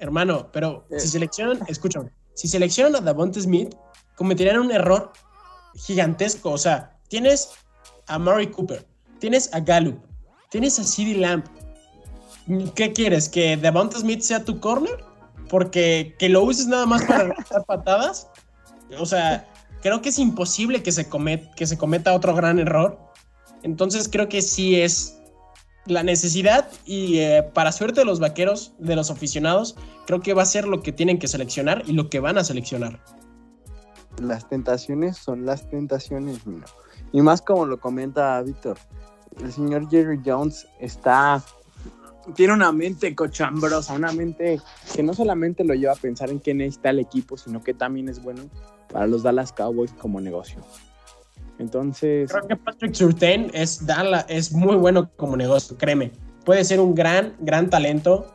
Hermano, pero si seleccionan, escúchame, si seleccionan a Devonta Smith, cometerían un error gigantesco. O sea, tienes a Murray Cooper, tienes a Gallup, tienes a CeeDee Lamb. ¿Qué quieres? ¿Que Devonta Smith sea tu corner? Porque que lo uses nada más para dar patadas. O sea, creo que es imposible que se, que se cometa otro gran error. Entonces creo que sí es la necesidad y eh, para suerte de los vaqueros, de los aficionados, creo que va a ser lo que tienen que seleccionar y lo que van a seleccionar. Las tentaciones son las tentaciones, mira. Y más como lo comenta Víctor, el señor Jerry Jones está tiene una mente cochambrosa, una mente que no solamente lo lleva a pensar en qué necesita el equipo, sino que también es bueno para los Dallas Cowboys como negocio. Entonces. Creo que Patrick Surtain es, es muy bueno como negocio, créeme. Puede ser un gran, gran talento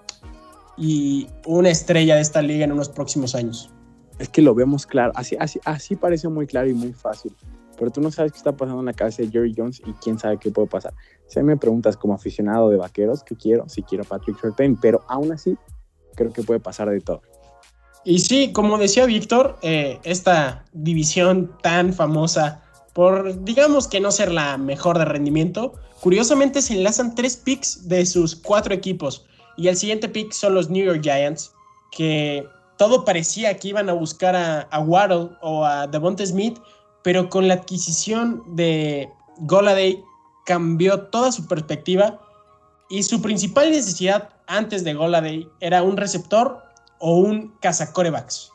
y una estrella de esta liga en unos próximos años. Es que lo vemos claro, así, así, así parece muy claro y muy fácil. Pero tú no sabes qué está pasando en la cabeza de Jerry Jones y quién sabe qué puede pasar. Si me preguntas como aficionado de vaqueros, ¿qué quiero? Si quiero Patrick Surtain, pero aún así creo que puede pasar de todo. Y sí, como decía Víctor, eh, esta división tan famosa por, digamos que no ser la mejor de rendimiento, curiosamente se enlazan tres picks de sus cuatro equipos. Y el siguiente pick son los New York Giants, que todo parecía que iban a buscar a, a Waddle o a Devonta Smith, pero con la adquisición de Goladay cambió toda su perspectiva y su principal necesidad antes de Goladay era un receptor o un cazacorebacks.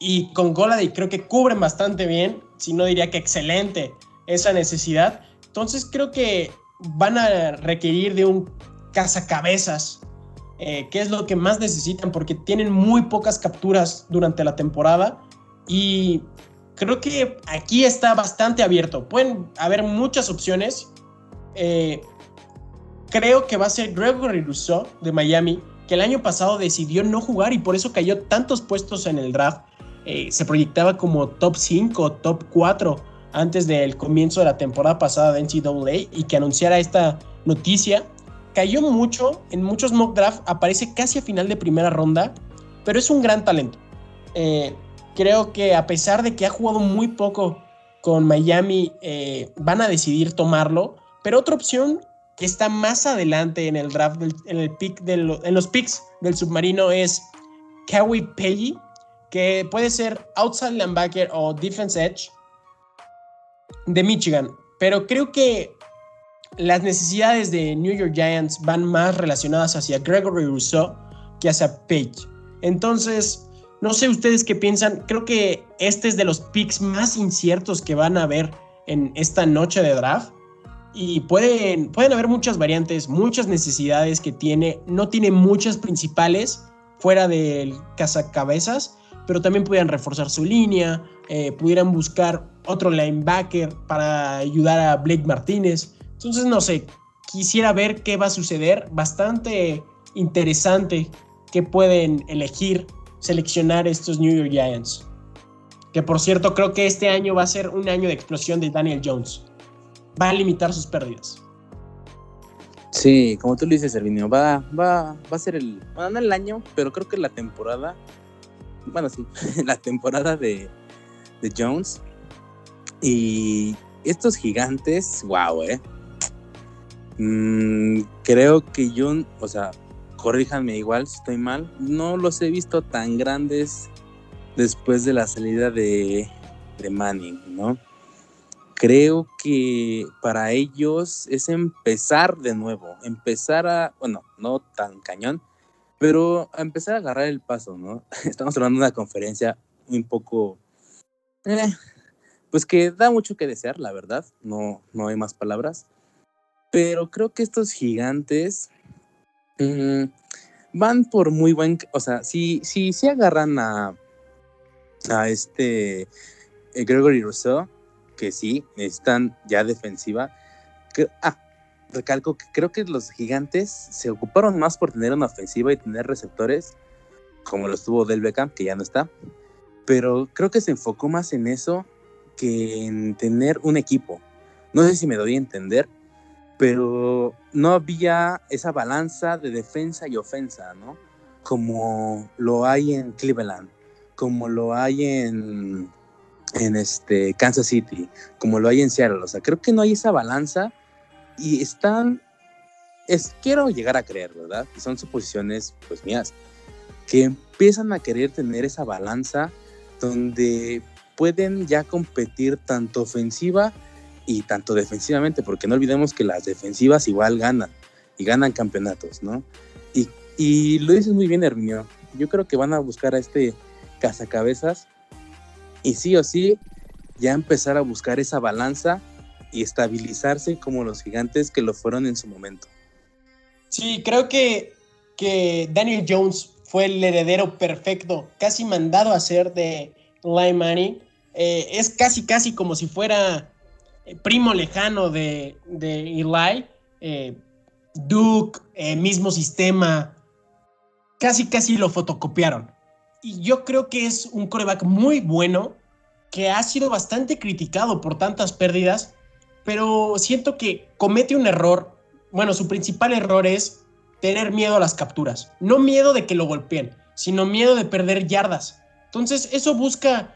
Y con Goladay creo que cubren bastante bien, si no diría que excelente, esa necesidad. Entonces creo que van a requerir de un cazacabezas, eh, que es lo que más necesitan, porque tienen muy pocas capturas durante la temporada. Y creo que aquí está bastante abierto. Pueden haber muchas opciones. Eh, creo que va a ser Gregory Rousseau de Miami, que el año pasado decidió no jugar y por eso cayó tantos puestos en el draft. Eh, se proyectaba como top 5, top 4 antes del comienzo de la temporada pasada de NCAA y que anunciara esta noticia. Cayó mucho, en muchos mock draft aparece casi a final de primera ronda, pero es un gran talento. Eh, creo que a pesar de que ha jugado muy poco con Miami, eh, van a decidir tomarlo. Pero otra opción que está más adelante en el draft, en, el pick los picks del submarino es Kawi Peggy, que puede ser outside linebacker o defense edge de Michigan. Pero creo que las necesidades de New York Giants van más relacionadas hacia Gregory Rousseau que hacia Page. Entonces, no sé ustedes qué piensan. Creo que este es de los picks más inciertos que van a haber en esta noche de draft. Y pueden, pueden haber muchas variantes, muchas necesidades que tiene. No tiene muchas principales fuera del cazacabezas, pero también pudieran reforzar su línea, eh, pudieran buscar otro linebacker para ayudar a Blake Martínez. Entonces, no sé, quisiera ver qué va a suceder. Bastante interesante que pueden elegir seleccionar estos New York Giants. Que por cierto, creo que este año va a ser un año de explosión de Daniel Jones. Va a limitar sus pérdidas. Sí, como tú lo dices, Servinio, va, va, va a ser el, bueno, no el año, pero creo que la temporada, bueno, sí, la temporada de, de Jones. Y estos gigantes, wow, eh. Mm, creo que yo, o sea, corríjanme igual si estoy mal, no los he visto tan grandes después de la salida de, de Manning, ¿no? Creo que para ellos es empezar de nuevo, empezar a, bueno, no tan cañón, pero a empezar a agarrar el paso, ¿no? Estamos hablando de una conferencia un poco, eh, pues que da mucho que desear, la verdad, no, no hay más palabras, pero creo que estos gigantes Mm, van por muy buen, o sea, si, si, si agarran a, a este eh, Gregory Rousseau, que sí, están ya defensiva. Que, ah, recalco que creo que los gigantes se ocuparon más por tener una ofensiva y tener receptores, como lo estuvo Del Beckham, que ya no está. Pero creo que se enfocó más en eso que en tener un equipo. No sé si me doy a entender, pero no había esa balanza de defensa y ofensa, ¿no? Como lo hay en Cleveland, como lo hay en, en este Kansas City, como lo hay en Seattle. O sea, creo que no hay esa balanza y están, es, quiero llegar a creer, ¿verdad? Y son suposiciones, pues mías, que empiezan a querer tener esa balanza donde pueden ya competir tanto ofensiva y tanto defensivamente, porque no olvidemos que las defensivas igual ganan y ganan campeonatos, ¿no? Y, y lo dices muy bien, Herminio. Yo creo que van a buscar a este cazacabezas y sí o sí ya empezar a buscar esa balanza y estabilizarse como los gigantes que lo fueron en su momento. Sí, creo que, que Daniel Jones fue el heredero perfecto, casi mandado a ser de Lime Money. Eh, es casi, casi como si fuera primo lejano de, de Eli, eh, Duke, eh, mismo sistema, casi casi lo fotocopiaron. Y yo creo que es un coreback muy bueno, que ha sido bastante criticado por tantas pérdidas, pero siento que comete un error. Bueno, su principal error es tener miedo a las capturas. No miedo de que lo golpeen, sino miedo de perder yardas. Entonces, eso busca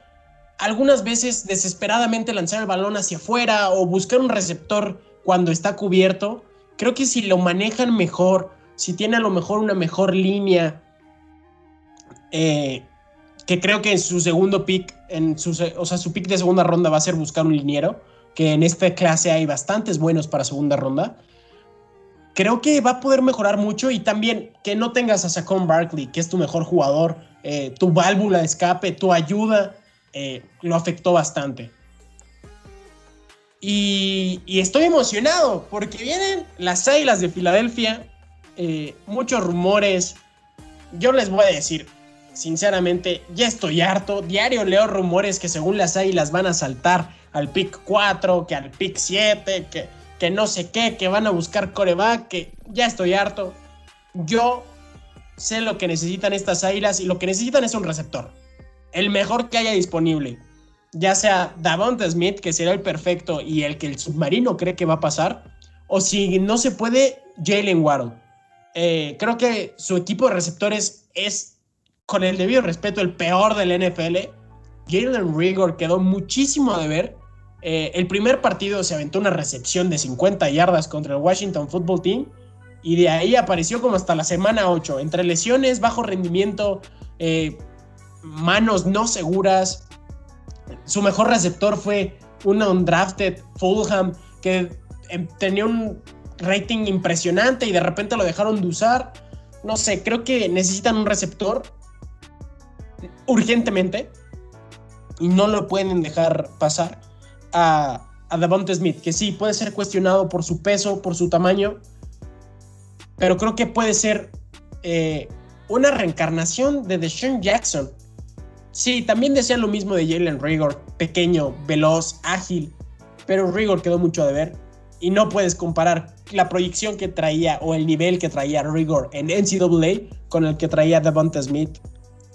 algunas veces desesperadamente lanzar el balón hacia afuera o buscar un receptor cuando está cubierto. Creo que si lo manejan mejor, si tiene a lo mejor una mejor línea, eh, que creo que en su segundo pick, en su, o sea, su pick de segunda ronda va a ser buscar un liniero, que en esta clase hay bastantes buenos para segunda ronda. Creo que va a poder mejorar mucho y también que no tengas a Saquon Barkley, que es tu mejor jugador, eh, tu válvula de escape, tu ayuda eh, lo afectó bastante. Y, estoy emocionado porque vienen las Águilas de Filadelfia, eh, muchos rumores. Yo les voy a decir, sinceramente, ya estoy harto. Diario leo rumores que según las Águilas van a saltar al pick 4, que al pick 7, que, que no sé qué, que van a buscar coreback, que ya estoy harto. Yo sé lo que necesitan estas Águilas y lo que necesitan es un receptor el mejor que haya disponible, ya sea Davante Smith, que será el perfecto y el que el submarino cree que va a pasar, o si no se puede, Jalen Waddle. Eh, creo que su equipo de receptores es, con el debido respeto, el peor del NFL. Jalen Rigor quedó muchísimo de ver. Eh, el primer partido se aventó una recepción de 50 yardas contra el Washington Football Team y de ahí apareció como hasta la semana 8, entre lesiones, bajo rendimiento, eh, manos no seguras. Su mejor receptor fue un undrafted Fulham que em, tenía un rating impresionante y de repente lo dejaron de usar. No sé, creo que necesitan un receptor urgentemente y no lo pueden dejar pasar a, a Smith, que sí puede ser cuestionado por su peso, por su tamaño, pero creo que puede ser eh, una reencarnación de Deshaun Jackson. Sí, también decían lo mismo de Jalen Rigor, pequeño, veloz, ágil, pero Rigor quedó mucho a deber y no puedes comparar la proyección que traía o el nivel que traía Rigor en NCAA con el que traía Devonta Smith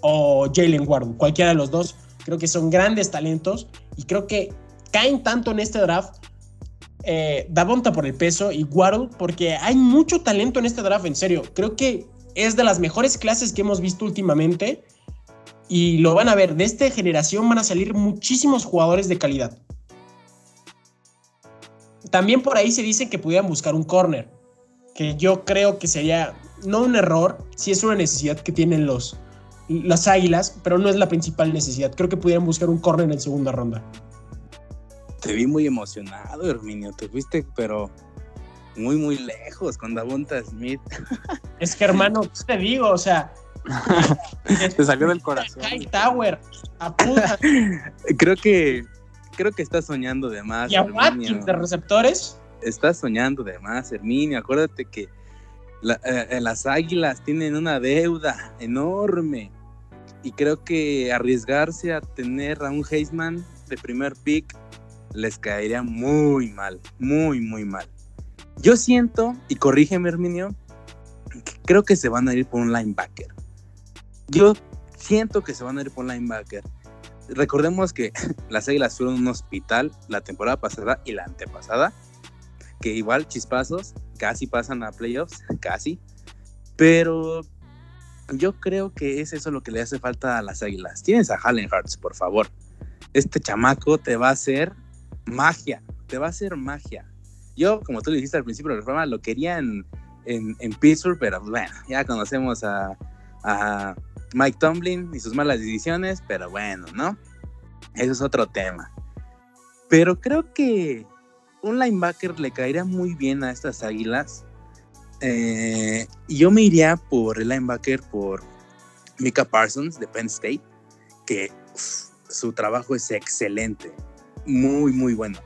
o Jalen Ward, cualquiera de los dos. Creo que son grandes talentos y creo que caen tanto en este draft. Eh, Davonta por el peso y Waddle porque hay mucho talento en este draft, en serio. Creo que es de las mejores clases que hemos visto últimamente y lo van a ver. De esta generación van a salir muchísimos jugadores de calidad. También por ahí se dice que pudieran buscar un corner, que yo creo que sería no un error, si es una necesidad que tienen los, las águilas, pero no es la principal necesidad. Creo que pudieran buscar un corner en segunda ronda. Te vi muy emocionado, Herminio. Te fuiste, pero muy, muy lejos con Davonta Smith. Es que, hermano, ¿qué te digo? O sea. te salió del corazón. High Tower, Creo que. Creo que estás soñando de más. ¿Y a Watkins de receptores? Estás soñando de más, Herminio. Acuérdate que eh, eh, las águilas tienen una deuda enorme. Y creo que arriesgarse a tener a un Heisman de primer pick les caería muy mal, muy, muy mal. Yo siento, y corrígeme Herminio, creo que se van a ir por un linebacker. Yo siento que se van a ir por un linebacker. Recordemos que las Águilas fueron un hospital la temporada pasada y la antepasada, que igual chispazos casi pasan a playoffs, casi. Pero yo creo que es eso lo que le hace falta a las Águilas. Tienes a Hallen Hearts, por favor. Este chamaco te va a hacer magia, te va a hacer magia. Yo, como tú dijiste al principio del programa, lo quería en, Pittsburgh, pero bueno, ya conocemos a, Mike Tomlin y sus malas decisiones, pero bueno, ¿no? Eso es otro tema. Pero creo que un linebacker le caería muy bien a estas águilas. Eh, yo me iría por el linebacker por Mika Parsons de Penn State, que su trabajo es excelente muy, muy bueno.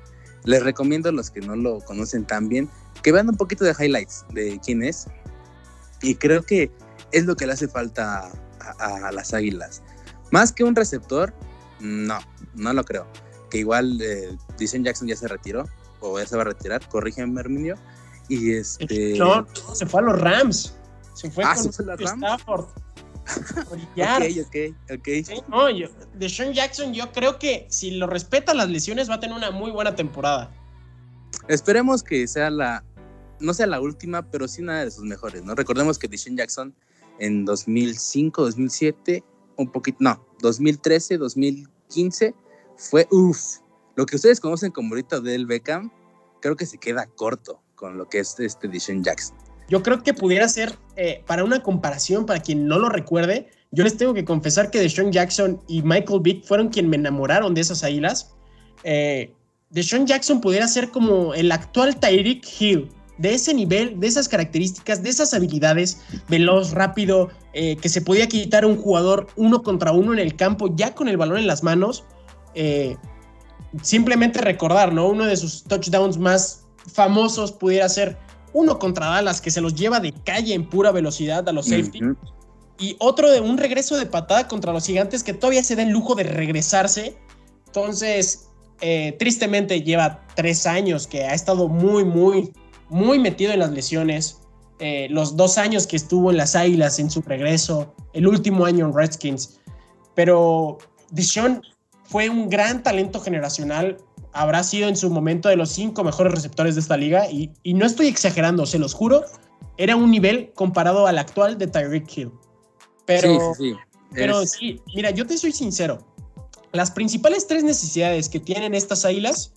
Les recomiendo a los que no lo conocen tan bien que vean un poquito de highlights de quién es. Y creo que es lo que le hace falta a, las águilas. Más que un receptor, no, no lo creo. Que igual eh, dicen Jackson ya se retiró, o ya se va a retirar, corrígeme Herminio. Y este. No, se fue a los Rams. Se fue ah, con Stafford. Ok, ok, ok. no, de Sean Jackson, yo creo que si lo respeta las lesiones, va a tener una muy buena temporada. Esperemos que sea la, no sea la última, pero sí una de sus mejores, ¿no? Recordemos que Deshaun Jackson en 2005, 2007, un poquito, no, 2013, 2015, fue, uff, lo que ustedes conocen como ahorita del Beckham, creo que se queda corto con lo que es este Deshaun Jackson. Yo creo que pudiera ser, eh, para una comparación, para quien no lo recuerde, yo les tengo que confesar que Deshaun Jackson y Michael Vick fueron quien me enamoraron de esas águilas. Eh, Deshaun Jackson pudiera ser como el actual Tyreek Hill, de ese nivel, de esas características, de esas habilidades, veloz, rápido, eh, que se podía quitar un jugador uno contra uno en el campo, ya con el balón en las manos. Eh, simplemente recordar, ¿no? Uno de sus touchdowns más famosos pudiera ser uno contra Dallas que se los lleva de calle en pura velocidad a los safety. Y otro de un regreso de patada contra los gigantes que todavía se da el lujo de regresarse. Entonces, eh, tristemente lleva tres años que ha estado muy, muy, muy metido en las lesiones. Eh, los dos años que estuvo en las Águilas en su regreso, el último año en Redskins. Pero Deshaun fue un gran talento generacional habrá sido en su momento de los cinco mejores receptores de esta liga y, no estoy exagerando, se los juro, era un nivel comparado al actual de Tyreek Hill. Pero, sí, sí, pero sí, mira, yo te soy sincero, las principales tres necesidades que tienen estas águilas,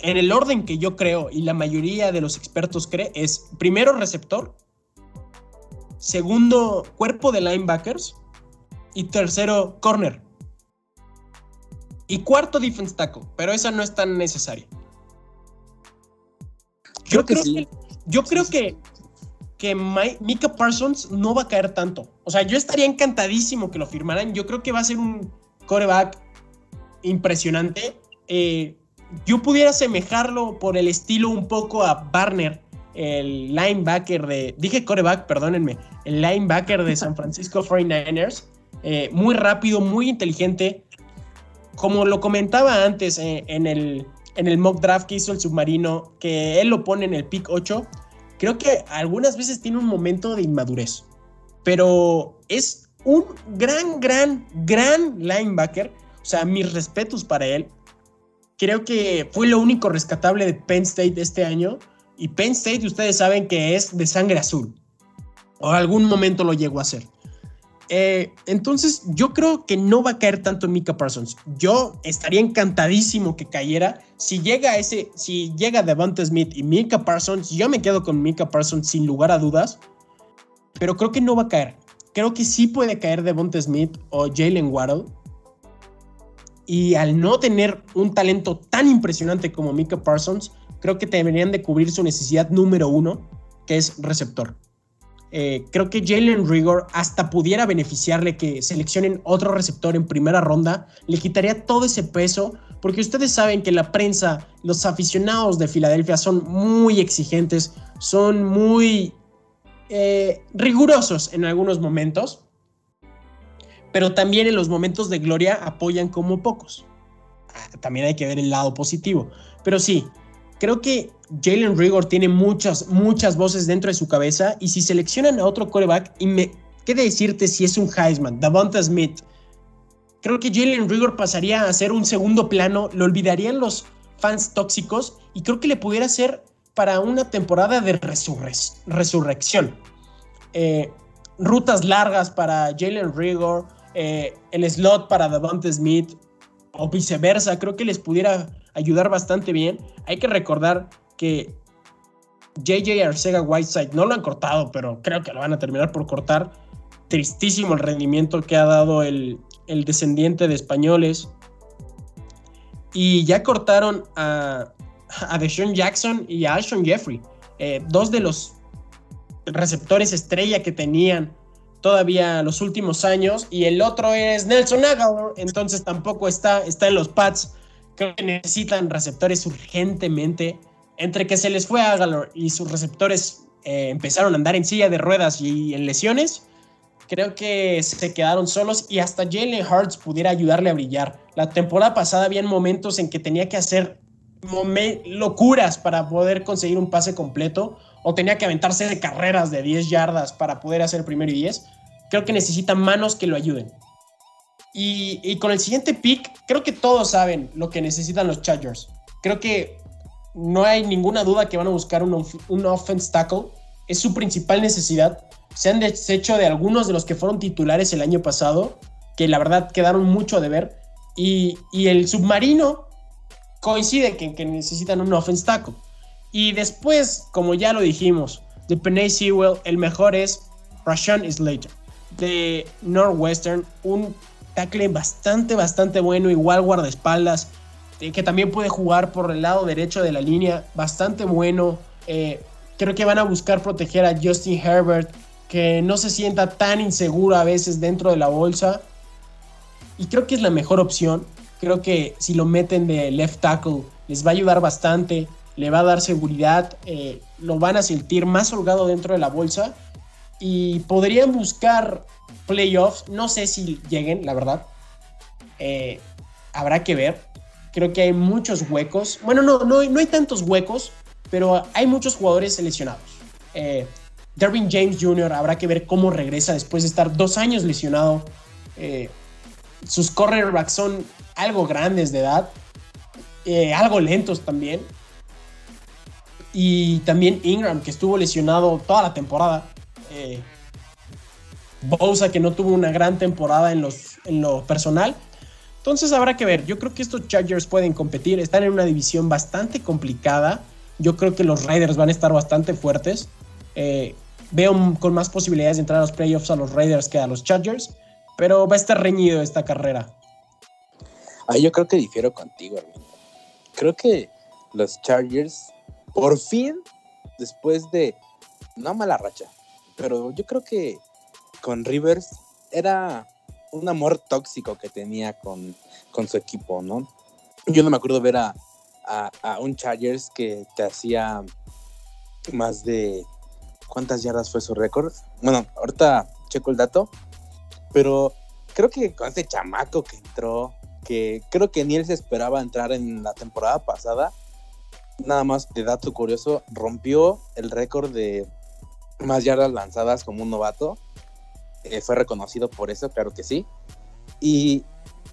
en el orden que yo creo y la mayoría de los expertos cree, es primero receptor, segundo cuerpo de linebackers Y tercero, corner. Y cuarto, defense tackle. Pero esa no es tan necesaria. Yo creo, que, yo creo que, que Mika Parsons no va a caer tanto. O sea, yo estaría encantadísimo que lo firmaran. Yo creo que va a ser un coreback impresionante. Eh, yo pudiera asemejarlo por el estilo un poco a Barner, el linebacker de. Dije coreback, perdónenme. El linebacker de San Francisco 49ers. Eh, muy rápido, muy inteligente. Como lo comentaba antes eh, en, el, en el mock draft que hizo el submarino, que él lo pone en el pick 8. Creo que algunas veces tiene un momento de inmadurez. Pero es un gran, gran, gran linebacker. O sea, mis respetos para él creo que fue lo único rescatable de Penn State este año. Y Penn State, ustedes saben que es de sangre azul. O algún momento lo llegó a ser. Eh, entonces, yo creo que no va a caer tanto en Mika Parsons. Yo estaría encantadísimo que cayera. Si llega ese, si llega Devonta Smith y Mika Parsons, yo me quedo con Mika Parsons sin lugar a dudas. Pero creo que no va a caer. Creo que sí puede caer Devonta Smith o Jalen Waddle y al no tener un talento tan impresionante como Mika Parsons, creo que deberían de cubrir su necesidad número uno, que es receptor. Eh, creo que Jalen Rigor hasta pudiera beneficiarle que seleccionen otro receptor en primera ronda, le quitaría todo ese peso, porque ustedes saben que la prensa, los aficionados de Filadelfia son muy exigentes, son muy eh, rigurosos en algunos momentos pero también en los momentos de gloria apoyan como pocos. Ah, también hay que ver el lado positivo. Pero sí, creo que Jalen Rigor tiene muchas, muchas voces dentro de su cabeza y si seleccionan a otro coreback, y me qué decirte si es un Heisman, Davonta Smith, creo que Jalen Rigor pasaría a ser un segundo plano, lo olvidarían los fans tóxicos y creo que le pudiera ser para una temporada de resurrección. Eh, rutas largas para Jalen Rigor, eh, el slot para Devonta Smith o viceversa, creo que les pudiera ayudar bastante bien. Hay que recordar que JJ Arcega Whiteside no lo han cortado, pero creo que lo van a terminar por cortar. Tristísimo el rendimiento que ha dado el, descendiente de españoles. Y ya cortaron a, a Deshaun Jackson y a Ashon Jeffrey, eh, dos de los receptores estrella que tenían todavía los últimos años y el otro es Nelson Aguilar, entonces tampoco está, está en los pads. Creo que necesitan receptores urgentemente. Entre que se les fue Aguilar y sus receptores eh, empezaron a andar en silla de ruedas y en lesiones, creo que se quedaron solos y hasta Jalen Hurts pudiera ayudarle a brillar. La temporada pasada había momentos en que tenía que hacer locuras para poder conseguir un pase completo o tenía que aventarse de carreras de 10 yardas para poder hacer primero y 10 creo que necesitan manos que lo ayuden. Y, con el siguiente pick, creo que todos saben lo que necesitan los Chargers. Creo que no hay ninguna duda que van a buscar un, un offense tackle. Es su principal necesidad. Se han deshecho de algunos de los que fueron titulares el año pasado, que la verdad quedaron mucho de ver. Y, el submarino coincide que, que necesitan un offense tackle. Y después, como ya lo dijimos, de Penny Sewell, el mejor es Rashawn Slater de Northwestern, un tackle bastante, bastante bueno, igual guardaespaldas, eh, que también puede jugar por el lado derecho de la línea, bastante bueno. Eh, creo que van a buscar proteger a Justin Herbert, que no se sienta tan inseguro a veces dentro de la bolsa. Y creo que es la mejor opción. Creo que si lo meten de left tackle, les va a ayudar bastante, le va a dar seguridad, eh, lo van a sentir más holgado dentro de la bolsa y podrían buscar playoffs. No sé si lleguen, la verdad. Eh, habrá que ver. Creo que hay muchos huecos. Bueno, no, no, no hay tantos huecos, pero hay muchos jugadores seleccionados. Eh, Derwin James Jr. habrá que ver cómo regresa después de estar dos años lesionado. Eh, sus cornerbacks son algo grandes de edad, eh, algo lentos también. Y también Ingram, que estuvo lesionado toda la temporada. Eh, Bosa que no tuvo una gran temporada en, los, en lo personal. Entonces habrá que ver. Yo creo que estos Chargers pueden competir. Están en una división bastante complicada. Yo creo que los Raiders van a estar bastante fuertes. Eh, veo con más posibilidades de entrar a los playoffs a los Raiders que a los Chargers. pero va a estar reñido esta carrera. Ah, yo creo que difiero contigo, hermano. Creo que los Chargers, por fin, después de una mala racha, pero yo creo que con Rivers era un amor tóxico que tenía con, con su equipo, ¿no? Yo no me acuerdo ver a, a, a un Chargers que te hacía más de... ¿Cuántas yardas fue su récord? Bueno, ahorita checo el dato, pero creo que con este chamaco que entró, que creo que ni él se esperaba entrar en la temporada pasada, nada más de dato curioso, rompió el récord de más yardas lanzadas como un novato. Eh, fue reconocido por eso, claro que sí. Y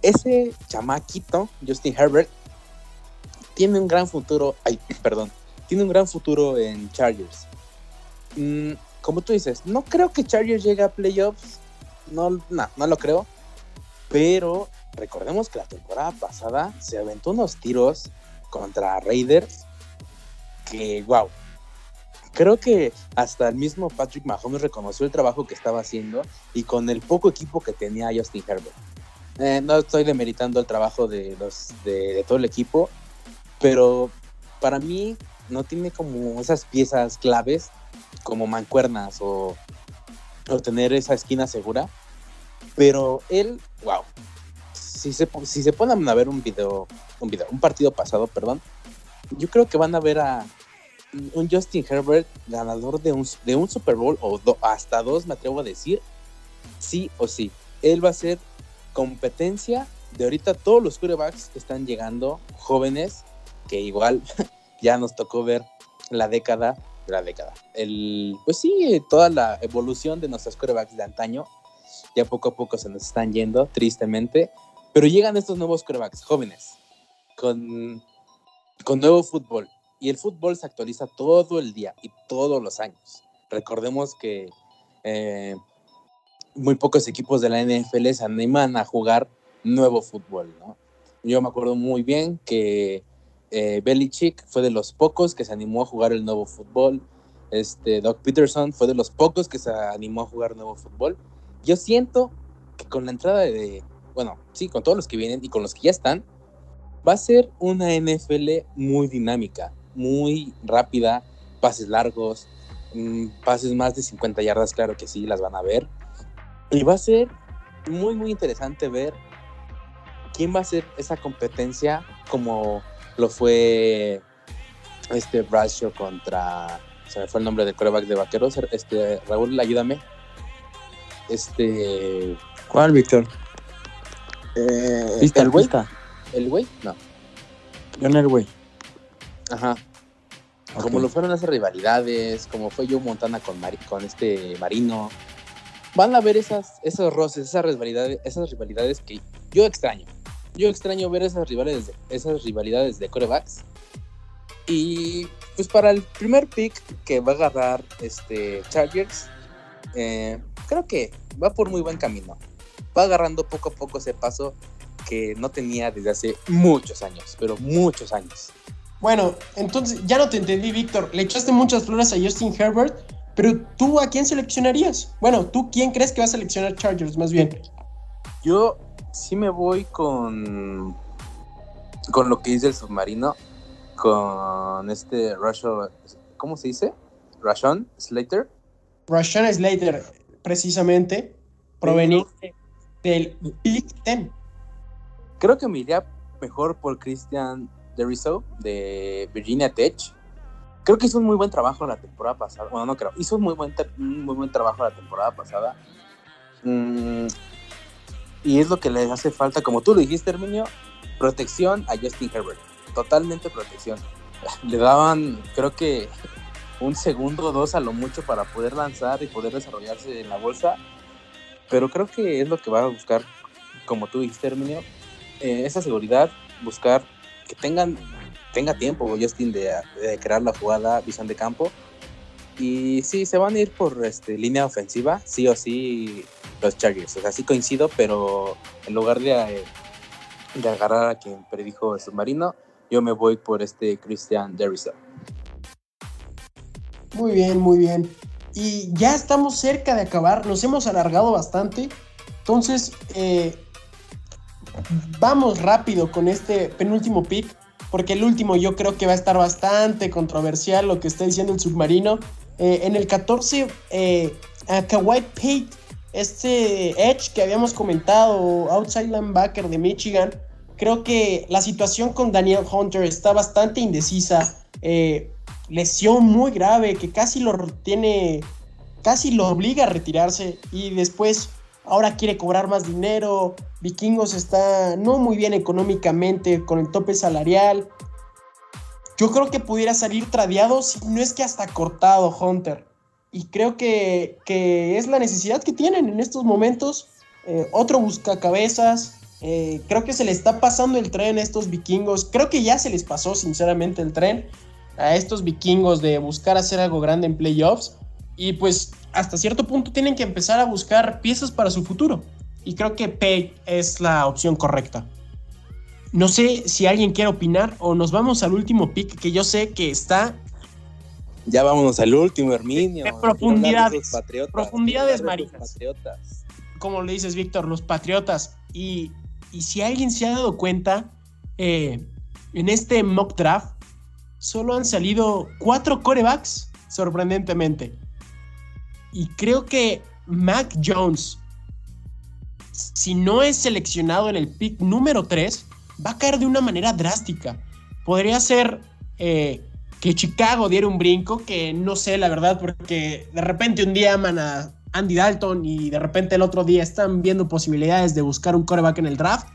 ese chamaquito, Justin Herbert, tiene un gran futuro, ay, perdón, tiene un gran futuro en Chargers. Mm, como tú dices, no creo que Chargers llegue a playoffs, no, no, no lo creo, pero recordemos que la temporada pasada se aventó unos tiros contra Raiders que, wow, creo que hasta el mismo Patrick Mahomes reconoció el trabajo que estaba haciendo y con el poco equipo que tenía Justin Herbert. Eh, no estoy demeritando el trabajo de, todo el equipo, pero para mí no tiene como esas piezas claves como mancuernas o, o tener esa esquina segura. Pero él, wow. Si se, si se ponen a ver un video, un video, un partido pasado, perdón, yo creo que van a ver a un Justin Herbert ganador de un, de un Super Bowl o hasta dos, me atrevo a decir, sí o sí. Él va a ser competencia de ahorita todos los quarterbacks que están llegando, jóvenes, que igual ya nos tocó ver la década, la década, el, pues sí, toda la evolución de nuestros quarterbacks de antaño, ya poco a poco se nos están yendo, tristemente, pero llegan estos nuevos quarterbacks jóvenes, con, con nuevo fútbol, y el fútbol se actualiza todo el día y todos los años. Recordemos que eh, muy pocos equipos de la NFL se animan a jugar nuevo fútbol. Yo me acuerdo muy bien que eh, Belichick fue de los pocos que se animó a jugar el nuevo fútbol. Este, Doc Peterson fue de los pocos que se animó a jugar nuevo fútbol. Yo siento que con la entrada de, bueno, sí, con todos los que vienen y con los que ya están, va a ser una NFL muy dinámica, muy rápida, pases largos, mmm, pases más de 50 yardas, claro que sí, las van a ver. Y va a ser muy, muy interesante ver quién va a ser esa competencia como lo fue este Bradshaw contra se me fue el nombre del coreback de Vaqueros este Raúl ayúdame este ¿cuál Víctor? Eh, ¿Viste el güey el güey no John Elway. Ajá como lo fueron esas rivalidades como fue Joe Montana con, con este Marino van a ver esas esos roces esas rivalidades esas rivalidades que yo extraño yo extraño ver esas rivalidades, esas rivalidades de corebacks. Y pues para el primer pick que va a agarrar este Chargers, eh, creo que va por muy buen camino. Va agarrando poco a poco ese paso que no tenía desde hace muchos años, pero muchos años. Bueno, entonces ya no te entendí, Víctor. Le echaste muchas flores a Justin Herbert, pero tú a quién seleccionarías? Bueno, ¿tú quién crees que va a seleccionar Chargers más bien? Yo sí me voy con con lo que dice el submarino, con este Rasho, ¿cómo se dice? Rashon Slater. Rashon Slater, precisamente, proveniente del Big Ten. Creo que me iría mejor por Christian Deriso de Virginia Tech. Creo que hizo un muy buen trabajo la temporada pasada. Bueno, no creo. Hizo un muy buen, un muy buen trabajo la temporada pasada. Mm, y es lo que les hace falta, como tú lo dijiste, Herminio, protección a Justin Herbert. Totalmente protección. Le daban, creo que, un segundo o dos a lo mucho para poder lanzar y poder desarrollarse en la bolsa. Pero creo que es lo que va a buscar, como tú dijiste, Herminio, eh, esa seguridad, buscar que tengan tenga tiempo Justin de, de, crear la jugada, visión de campo. Y sí, se van a ir por este, línea ofensiva, sí o sí, los Chargers. O sea, sí coincido, pero en lugar de, de agarrar a quien predijo el submarino, yo me voy por este Christian Derrison. Muy bien, muy bien. Y ya estamos cerca de acabar, nos hemos alargado bastante, Entonces, eh, vamos rápido con este penúltimo pick, porque el último yo creo que va a estar bastante controversial lo que está diciendo el submarino. Eh, en el 14, eh, a Kawhi Pate, este Edge que habíamos comentado, outside linebacker de Michigan, creo que la situación con Daniel Hunter está bastante indecisa. Eh, lesión muy grave que casi lo tiene, casi lo obliga a retirarse y después ahora quiere cobrar más dinero. Vikingos está no muy bien económicamente con el tope salarial. Yo creo que pudiera salir tradeado, si no es que hasta cortado Hunter. Y creo que, que es la necesidad que tienen en estos momentos. Eh, otro buscacabezas. Eh, creo que se le está pasando el tren a estos vikingos. Creo que ya se les pasó sinceramente el tren a estos vikingos de buscar hacer algo grande en playoffs. Y pues hasta cierto punto tienen que empezar a buscar piezas para su futuro. Y creo que Pay es la opción correcta. No sé si alguien quiere opinar o nos vamos al último pick que yo sé que está. Ya vámonos al último, Herminio. De profundidades. Profundidades marinas. Como le dices, Víctor, los patriotas. Y, y, si alguien se ha dado cuenta, eh, en este mock draft solo han salido cuatro corebacks, sorprendentemente. Y creo que Mac Jones, si no es seleccionado en el pick número 3, va a caer de una manera drástica. Podría ser eh, que Chicago diera un brinco, que no sé la verdad, porque de repente un día aman a Andy Dalton y de repente el otro día están viendo posibilidades de buscar un coreback en el draft.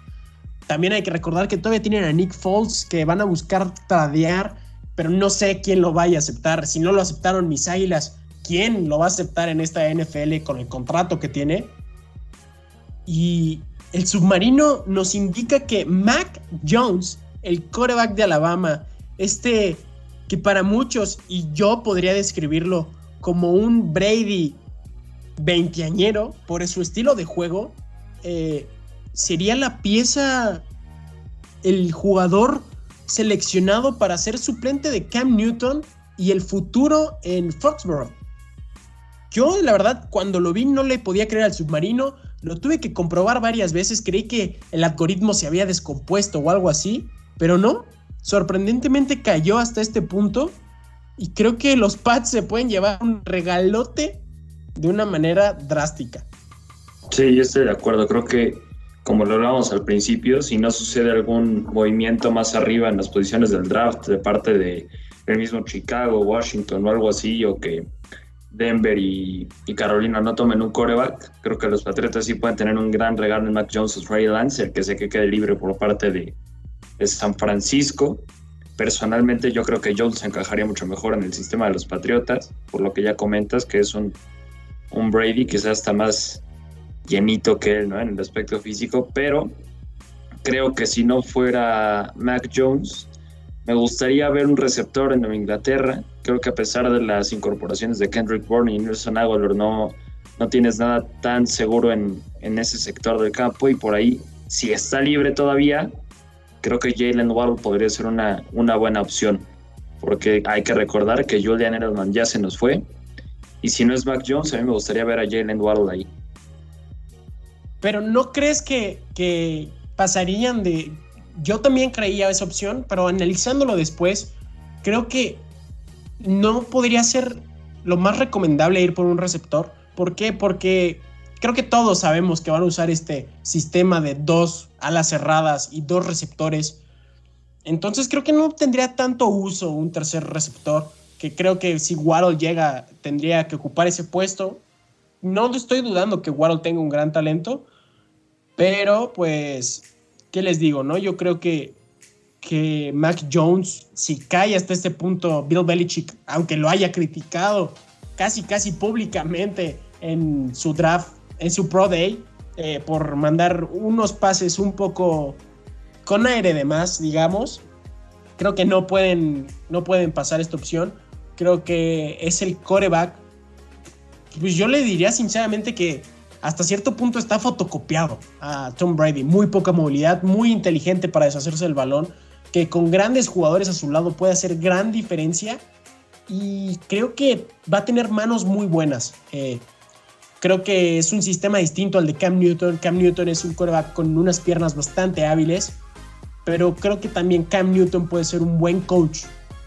También hay que recordar que todavía tienen a Nick Foles que van a buscar tradear, pero no sé quién lo vaya a aceptar. Si no lo aceptaron mis águilas, ¿quién lo va a aceptar en esta NFL con el contrato que tiene? Y el submarino nos indica que Mac Jones, el coreback de Alabama, este que para muchos, y yo podría describirlo como un Brady veinteañero por su estilo de juego, eh, sería la pieza, el jugador seleccionado para ser suplente de Cam Newton y el futuro en Foxborough. Yo, la verdad, cuando lo vi no le podía creer al submarino. Lo tuve que comprobar varias veces, creí que el algoritmo se había descompuesto o algo así, pero no, sorprendentemente cayó hasta este punto. Y creo que los pads se pueden llevar un regalote de una manera drástica. Sí, yo estoy de acuerdo, creo que como lo hablábamos al principio, si no sucede algún movimiento más arriba en las posiciones del draft de parte de el mismo Chicago, Washington o algo así, o que Denver y, Carolina no tomen un coreback, creo que los Patriotas sí pueden tener un gran regalo en Mac Jones o Trey Lance, el que sé que quede libre por parte de, San Francisco. Personalmente yo creo que Jones encajaría mucho mejor en el sistema de los Patriotas, por lo que ya comentas, que es un, un Brady quizás está más llenito que él ¿no? en el aspecto físico, pero creo que si no fuera Mac Jones, me gustaría ver un receptor en Inglaterra. Creo que a pesar de las incorporaciones de Kendrick Bourne y Nelson Aguilar, no, no tienes nada tan seguro en, ese sector del campo. Y por ahí, si está libre todavía, creo que Jalen Waddle podría ser una, una buena opción. Porque hay que recordar que Julian Edelman ya se nos fue. Y si no es Mac Jones, a mí me gustaría ver a Jalen Waddle ahí. Pero ¿no crees que, que pasarían de yo también creía esa opción, pero analizándolo después, creo que no podría ser lo más recomendable ir por un receptor. ¿Por qué? Porque creo que todos sabemos que van a usar este sistema de dos alas cerradas y dos receptores. Entonces creo que no tendría tanto uso un tercer receptor, que creo que si Waddle llega tendría que ocupar ese puesto. No estoy dudando que Waddle tenga un gran talento, pero pues ¿qué les digo? no? Yo creo que, que Mac Jones, si cae hasta este punto, Bill Belichick, aunque lo haya criticado casi, casi públicamente en su draft, en su Pro Day, eh, por mandar unos pases un poco con aire de más, digamos, creo que no pueden, no pueden pasar esta opción. Creo que es el coreback. Pues yo le diría sinceramente que hasta cierto punto está fotocopiado a Tom Brady. Muy poca movilidad, muy inteligente para deshacerse del balón, que con grandes jugadores a su lado puede hacer gran diferencia y creo que va a tener manos muy buenas. Eh, Creo que es un sistema distinto al de Cam Newton. Cam Newton es un quarterback con unas piernas bastante hábiles, pero creo que también Cam Newton puede ser un buen coach.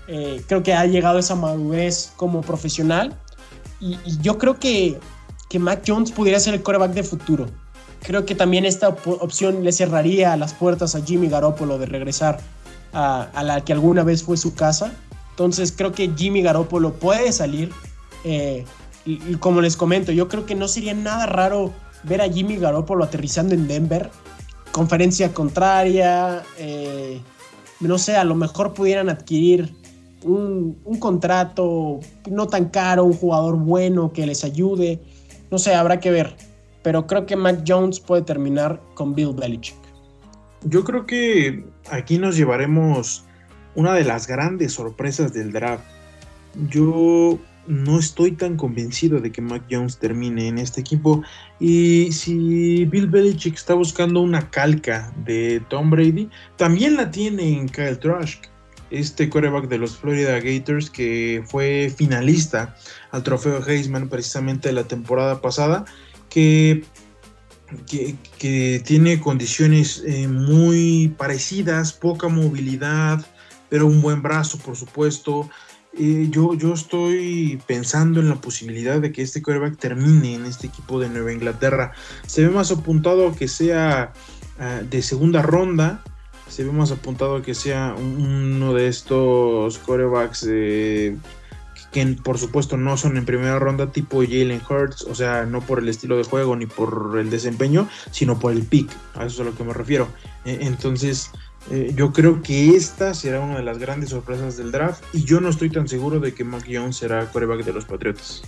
Eh, creo que ha llegado a esa madurez como profesional y, yo creo que, que Mac Jones pudiera ser el quarterback de futuro. Creo que también esta op- opción le cerraría las puertas a Jimmy Garoppolo de regresar a, la que alguna vez fue su casa. Entonces creo que Jimmy Garoppolo puede salir. eh, y, y como les comento, yo creo que no sería nada raro ver a Jimmy Garoppolo aterrizando en Denver. Conferencia contraria. eh, no sé, a lo mejor pudieran adquirir un, un contrato no tan caro, un jugador bueno que les ayude. No sé, habrá que ver. Pero creo que Mac Jones puede terminar con Bill Belichick. Yo creo que aquí nos llevaremos una de las grandes sorpresas del draft. Yo no estoy tan convencido de que Mac Jones termine en este equipo. Y si Bill Belichick está buscando una calca de Tom Brady, también la tiene en Kyle Trask, este quarterback de los Florida Gators que fue finalista al trofeo Heisman precisamente la temporada pasada, que que, tiene condiciones eh, muy parecidas, poca movilidad, pero un buen brazo, por supuesto. Eh, yo, yo estoy pensando en la posibilidad de que este quarterback termine en este equipo de Nueva Inglaterra. Se ve más apuntado a que sea ah, de segunda ronda, se ve más apuntado a que sea un- uno de estos quarterbacks eh, que por supuesto no son en primera ronda tipo Jalen Hurts, o sea, no por el estilo de juego ni por el desempeño, sino por el pick, a eso es a lo que me refiero. Eh, Entonces, eh, yo creo que esta será una de las grandes sorpresas del draft y yo no estoy tan seguro de que Mac Jones será quarterback de los Patriotas.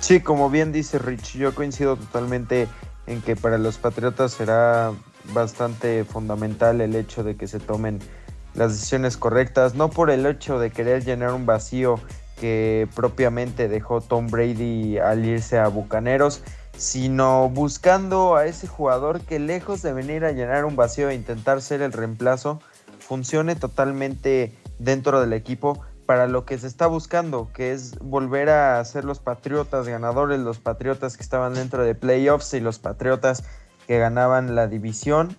Sí, como bien dice Rich, yo coincido totalmente en que para los Patriotas será bastante fundamental el hecho de que se tomen las decisiones correctas, no por el hecho de querer llenar un vacío que propiamente dejó Tom Brady al irse a Bucaneros, sino buscando a ese jugador que lejos de venir a llenar un vacío e intentar ser el reemplazo, funcione totalmente dentro del equipo para lo que se está buscando, que es volver a ser los Patriotas ganadores, los Patriotas que estaban dentro de playoffs y los Patriotas que ganaban la división,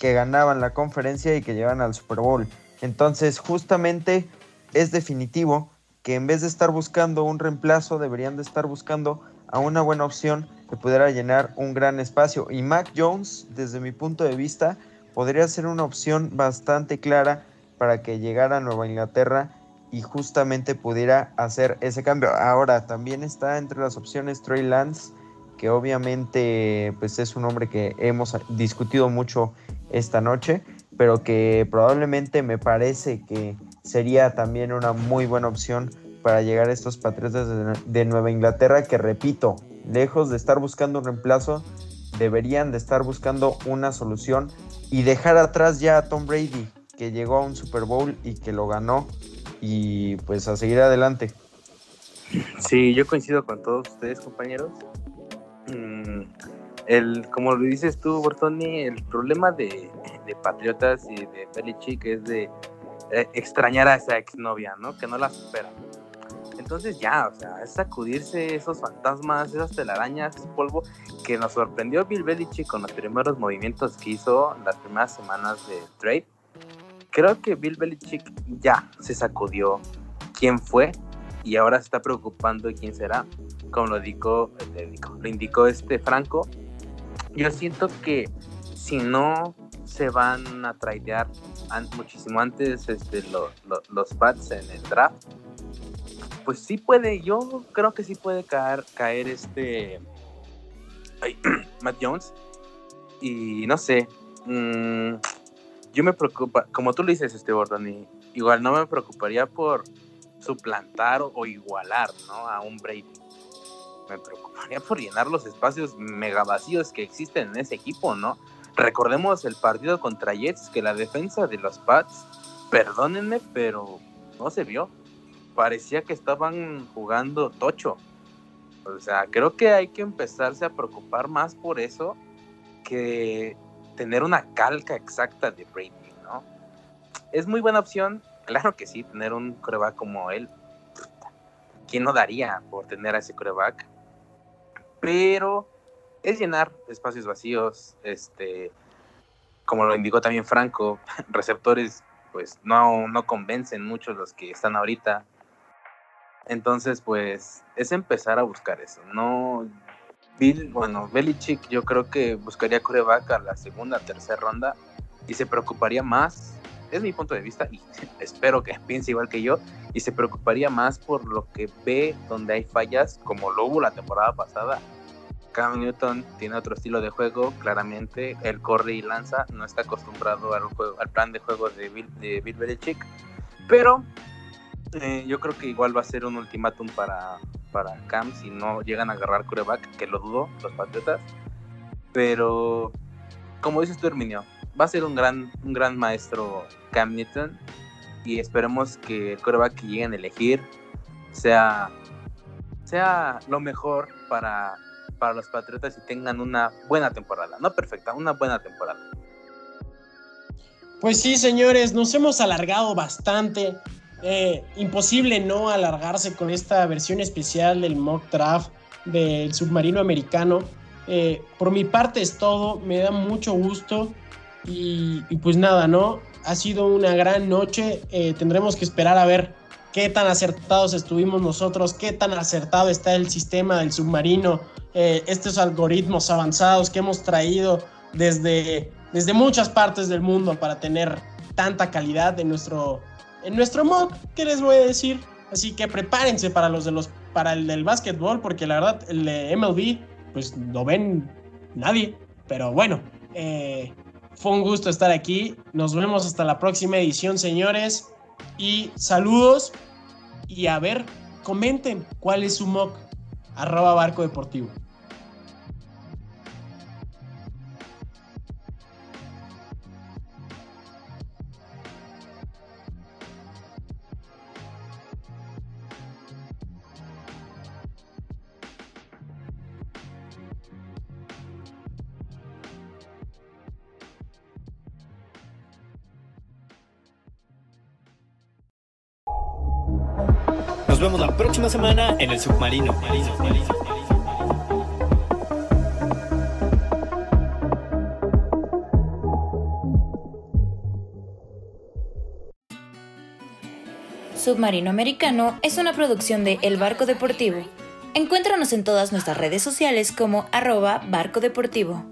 que ganaban la conferencia y que llegaban al Super Bowl. Entonces, justamente es definitivo que en vez de estar buscando un reemplazo, deberían de estar buscando a una buena opción que pudiera llenar un gran espacio. Y Mac Jones, desde mi punto de vista, podría ser una opción bastante clara para que llegara a Nueva Inglaterra y justamente pudiera hacer ese cambio. Ahora, también está entre las opciones Trey Lance, que obviamente pues es un hombre que hemos discutido mucho esta noche, pero que probablemente me parece que sería también una muy buena opción para llegar a estos Patriotas de, Nueva Inglaterra, que repito, lejos de estar buscando un reemplazo, deberían de estar buscando una solución y dejar atrás ya a Tom Brady, que llegó a un Super Bowl y que lo ganó, y pues a seguir adelante. Sí, yo coincido con todos ustedes, compañeros. Mm, el, como lo dices tú, Bortoni, el problema de, de Patriotas y de Belichick es de eh, extrañar a esa exnovia, ¿no? Que no la supera. Entonces ya, o sea, es sacudirse esos fantasmas, esas telarañas, ese polvo que nos sorprendió Bill Belichick con los primeros movimientos que hizo las primeras semanas de trade. Creo que Bill Belichick ya se sacudió quién fue y ahora se está preocupando quién será, como lo indicó, lo indicó este Franco. Yo siento que si no se van a tradear an, muchísimo antes este, lo, lo, los Pats en el draft, pues sí puede, yo creo que sí puede caer, caer este Matt Jones. Y no sé, mmm, yo me preocupa, como tú lo dices, este Gordon, igual no me preocuparía por suplantar o, o, igualar ¿no? a un Brady. Me preocuparía por llenar los espacios mega vacíos que existen en ese equipo, ¿no? Recordemos el partido contra Jets, que la defensa de los Pats, perdónenme, pero no se vio. Parecía que estaban jugando tocho. O sea, creo que hay que empezarse a preocupar más por eso que tener una calca exacta de Brady, ¿no? Es muy buena opción, claro que sí, tener un coreback como él. ¿Quién no daría por tener a ese coreback? pero es llenar espacios vacíos, este, como lo indicó también Franco, receptores pues no, no convencen mucho los que están ahorita. Entonces, pues, es empezar a buscar eso. No, Bill, bueno, Belichick yo creo que buscaría coreback a la segunda, tercera ronda y se preocuparía más, es mi punto de vista y espero que piense igual que yo, y se preocuparía más por lo que ve donde hay fallas, como lo hubo la temporada pasada. Cam Newton tiene otro estilo de juego, claramente, él corre y lanza, no está acostumbrado al, juego, al plan de juego de Bill, de Belichick, pero eh, yo creo que igual va a ser un ultimátum para, para Cam si no llegan a agarrar coreback, que lo dudo, los Patriotas. Pero, como dices tú, Herminio, va a ser un gran, un gran maestro Cam Newton y esperemos que el coreback que lleguen a elegir sea, sea lo mejor para, para los Patriotas y tengan una buena temporada. No perfecta, una buena temporada. Pues sí, señores, nos hemos alargado bastante. Eh, imposible no alargarse con esta versión especial del mock draft del submarino americano. Eh, por mi parte es todo, me da mucho gusto y, pues nada, ¿no? Ha sido una gran noche, eh, tendremos que esperar a ver qué tan acertados estuvimos nosotros, qué tan acertado está el sistema del submarino, estos algoritmos avanzados que hemos traído desde, desde muchas partes del mundo para tener tanta calidad en nuestro en nuestro mod, ¿qué les voy a decir? Así que prepárense para los de los para el del básquetbol, porque la verdad, el de MLB, pues no ven nadie. Pero bueno, eh, fue un gusto estar aquí. Nos vemos hasta la próxima edición, señores. Y saludos. Y a ver, comenten cuál es su mock. Arroba Barco Deportivo. Vemos la próxima semana en el submarino. Submarino Americano es una producción de El Barco Deportivo. Encuéntranos en todas nuestras redes sociales como arroba barco deportivo.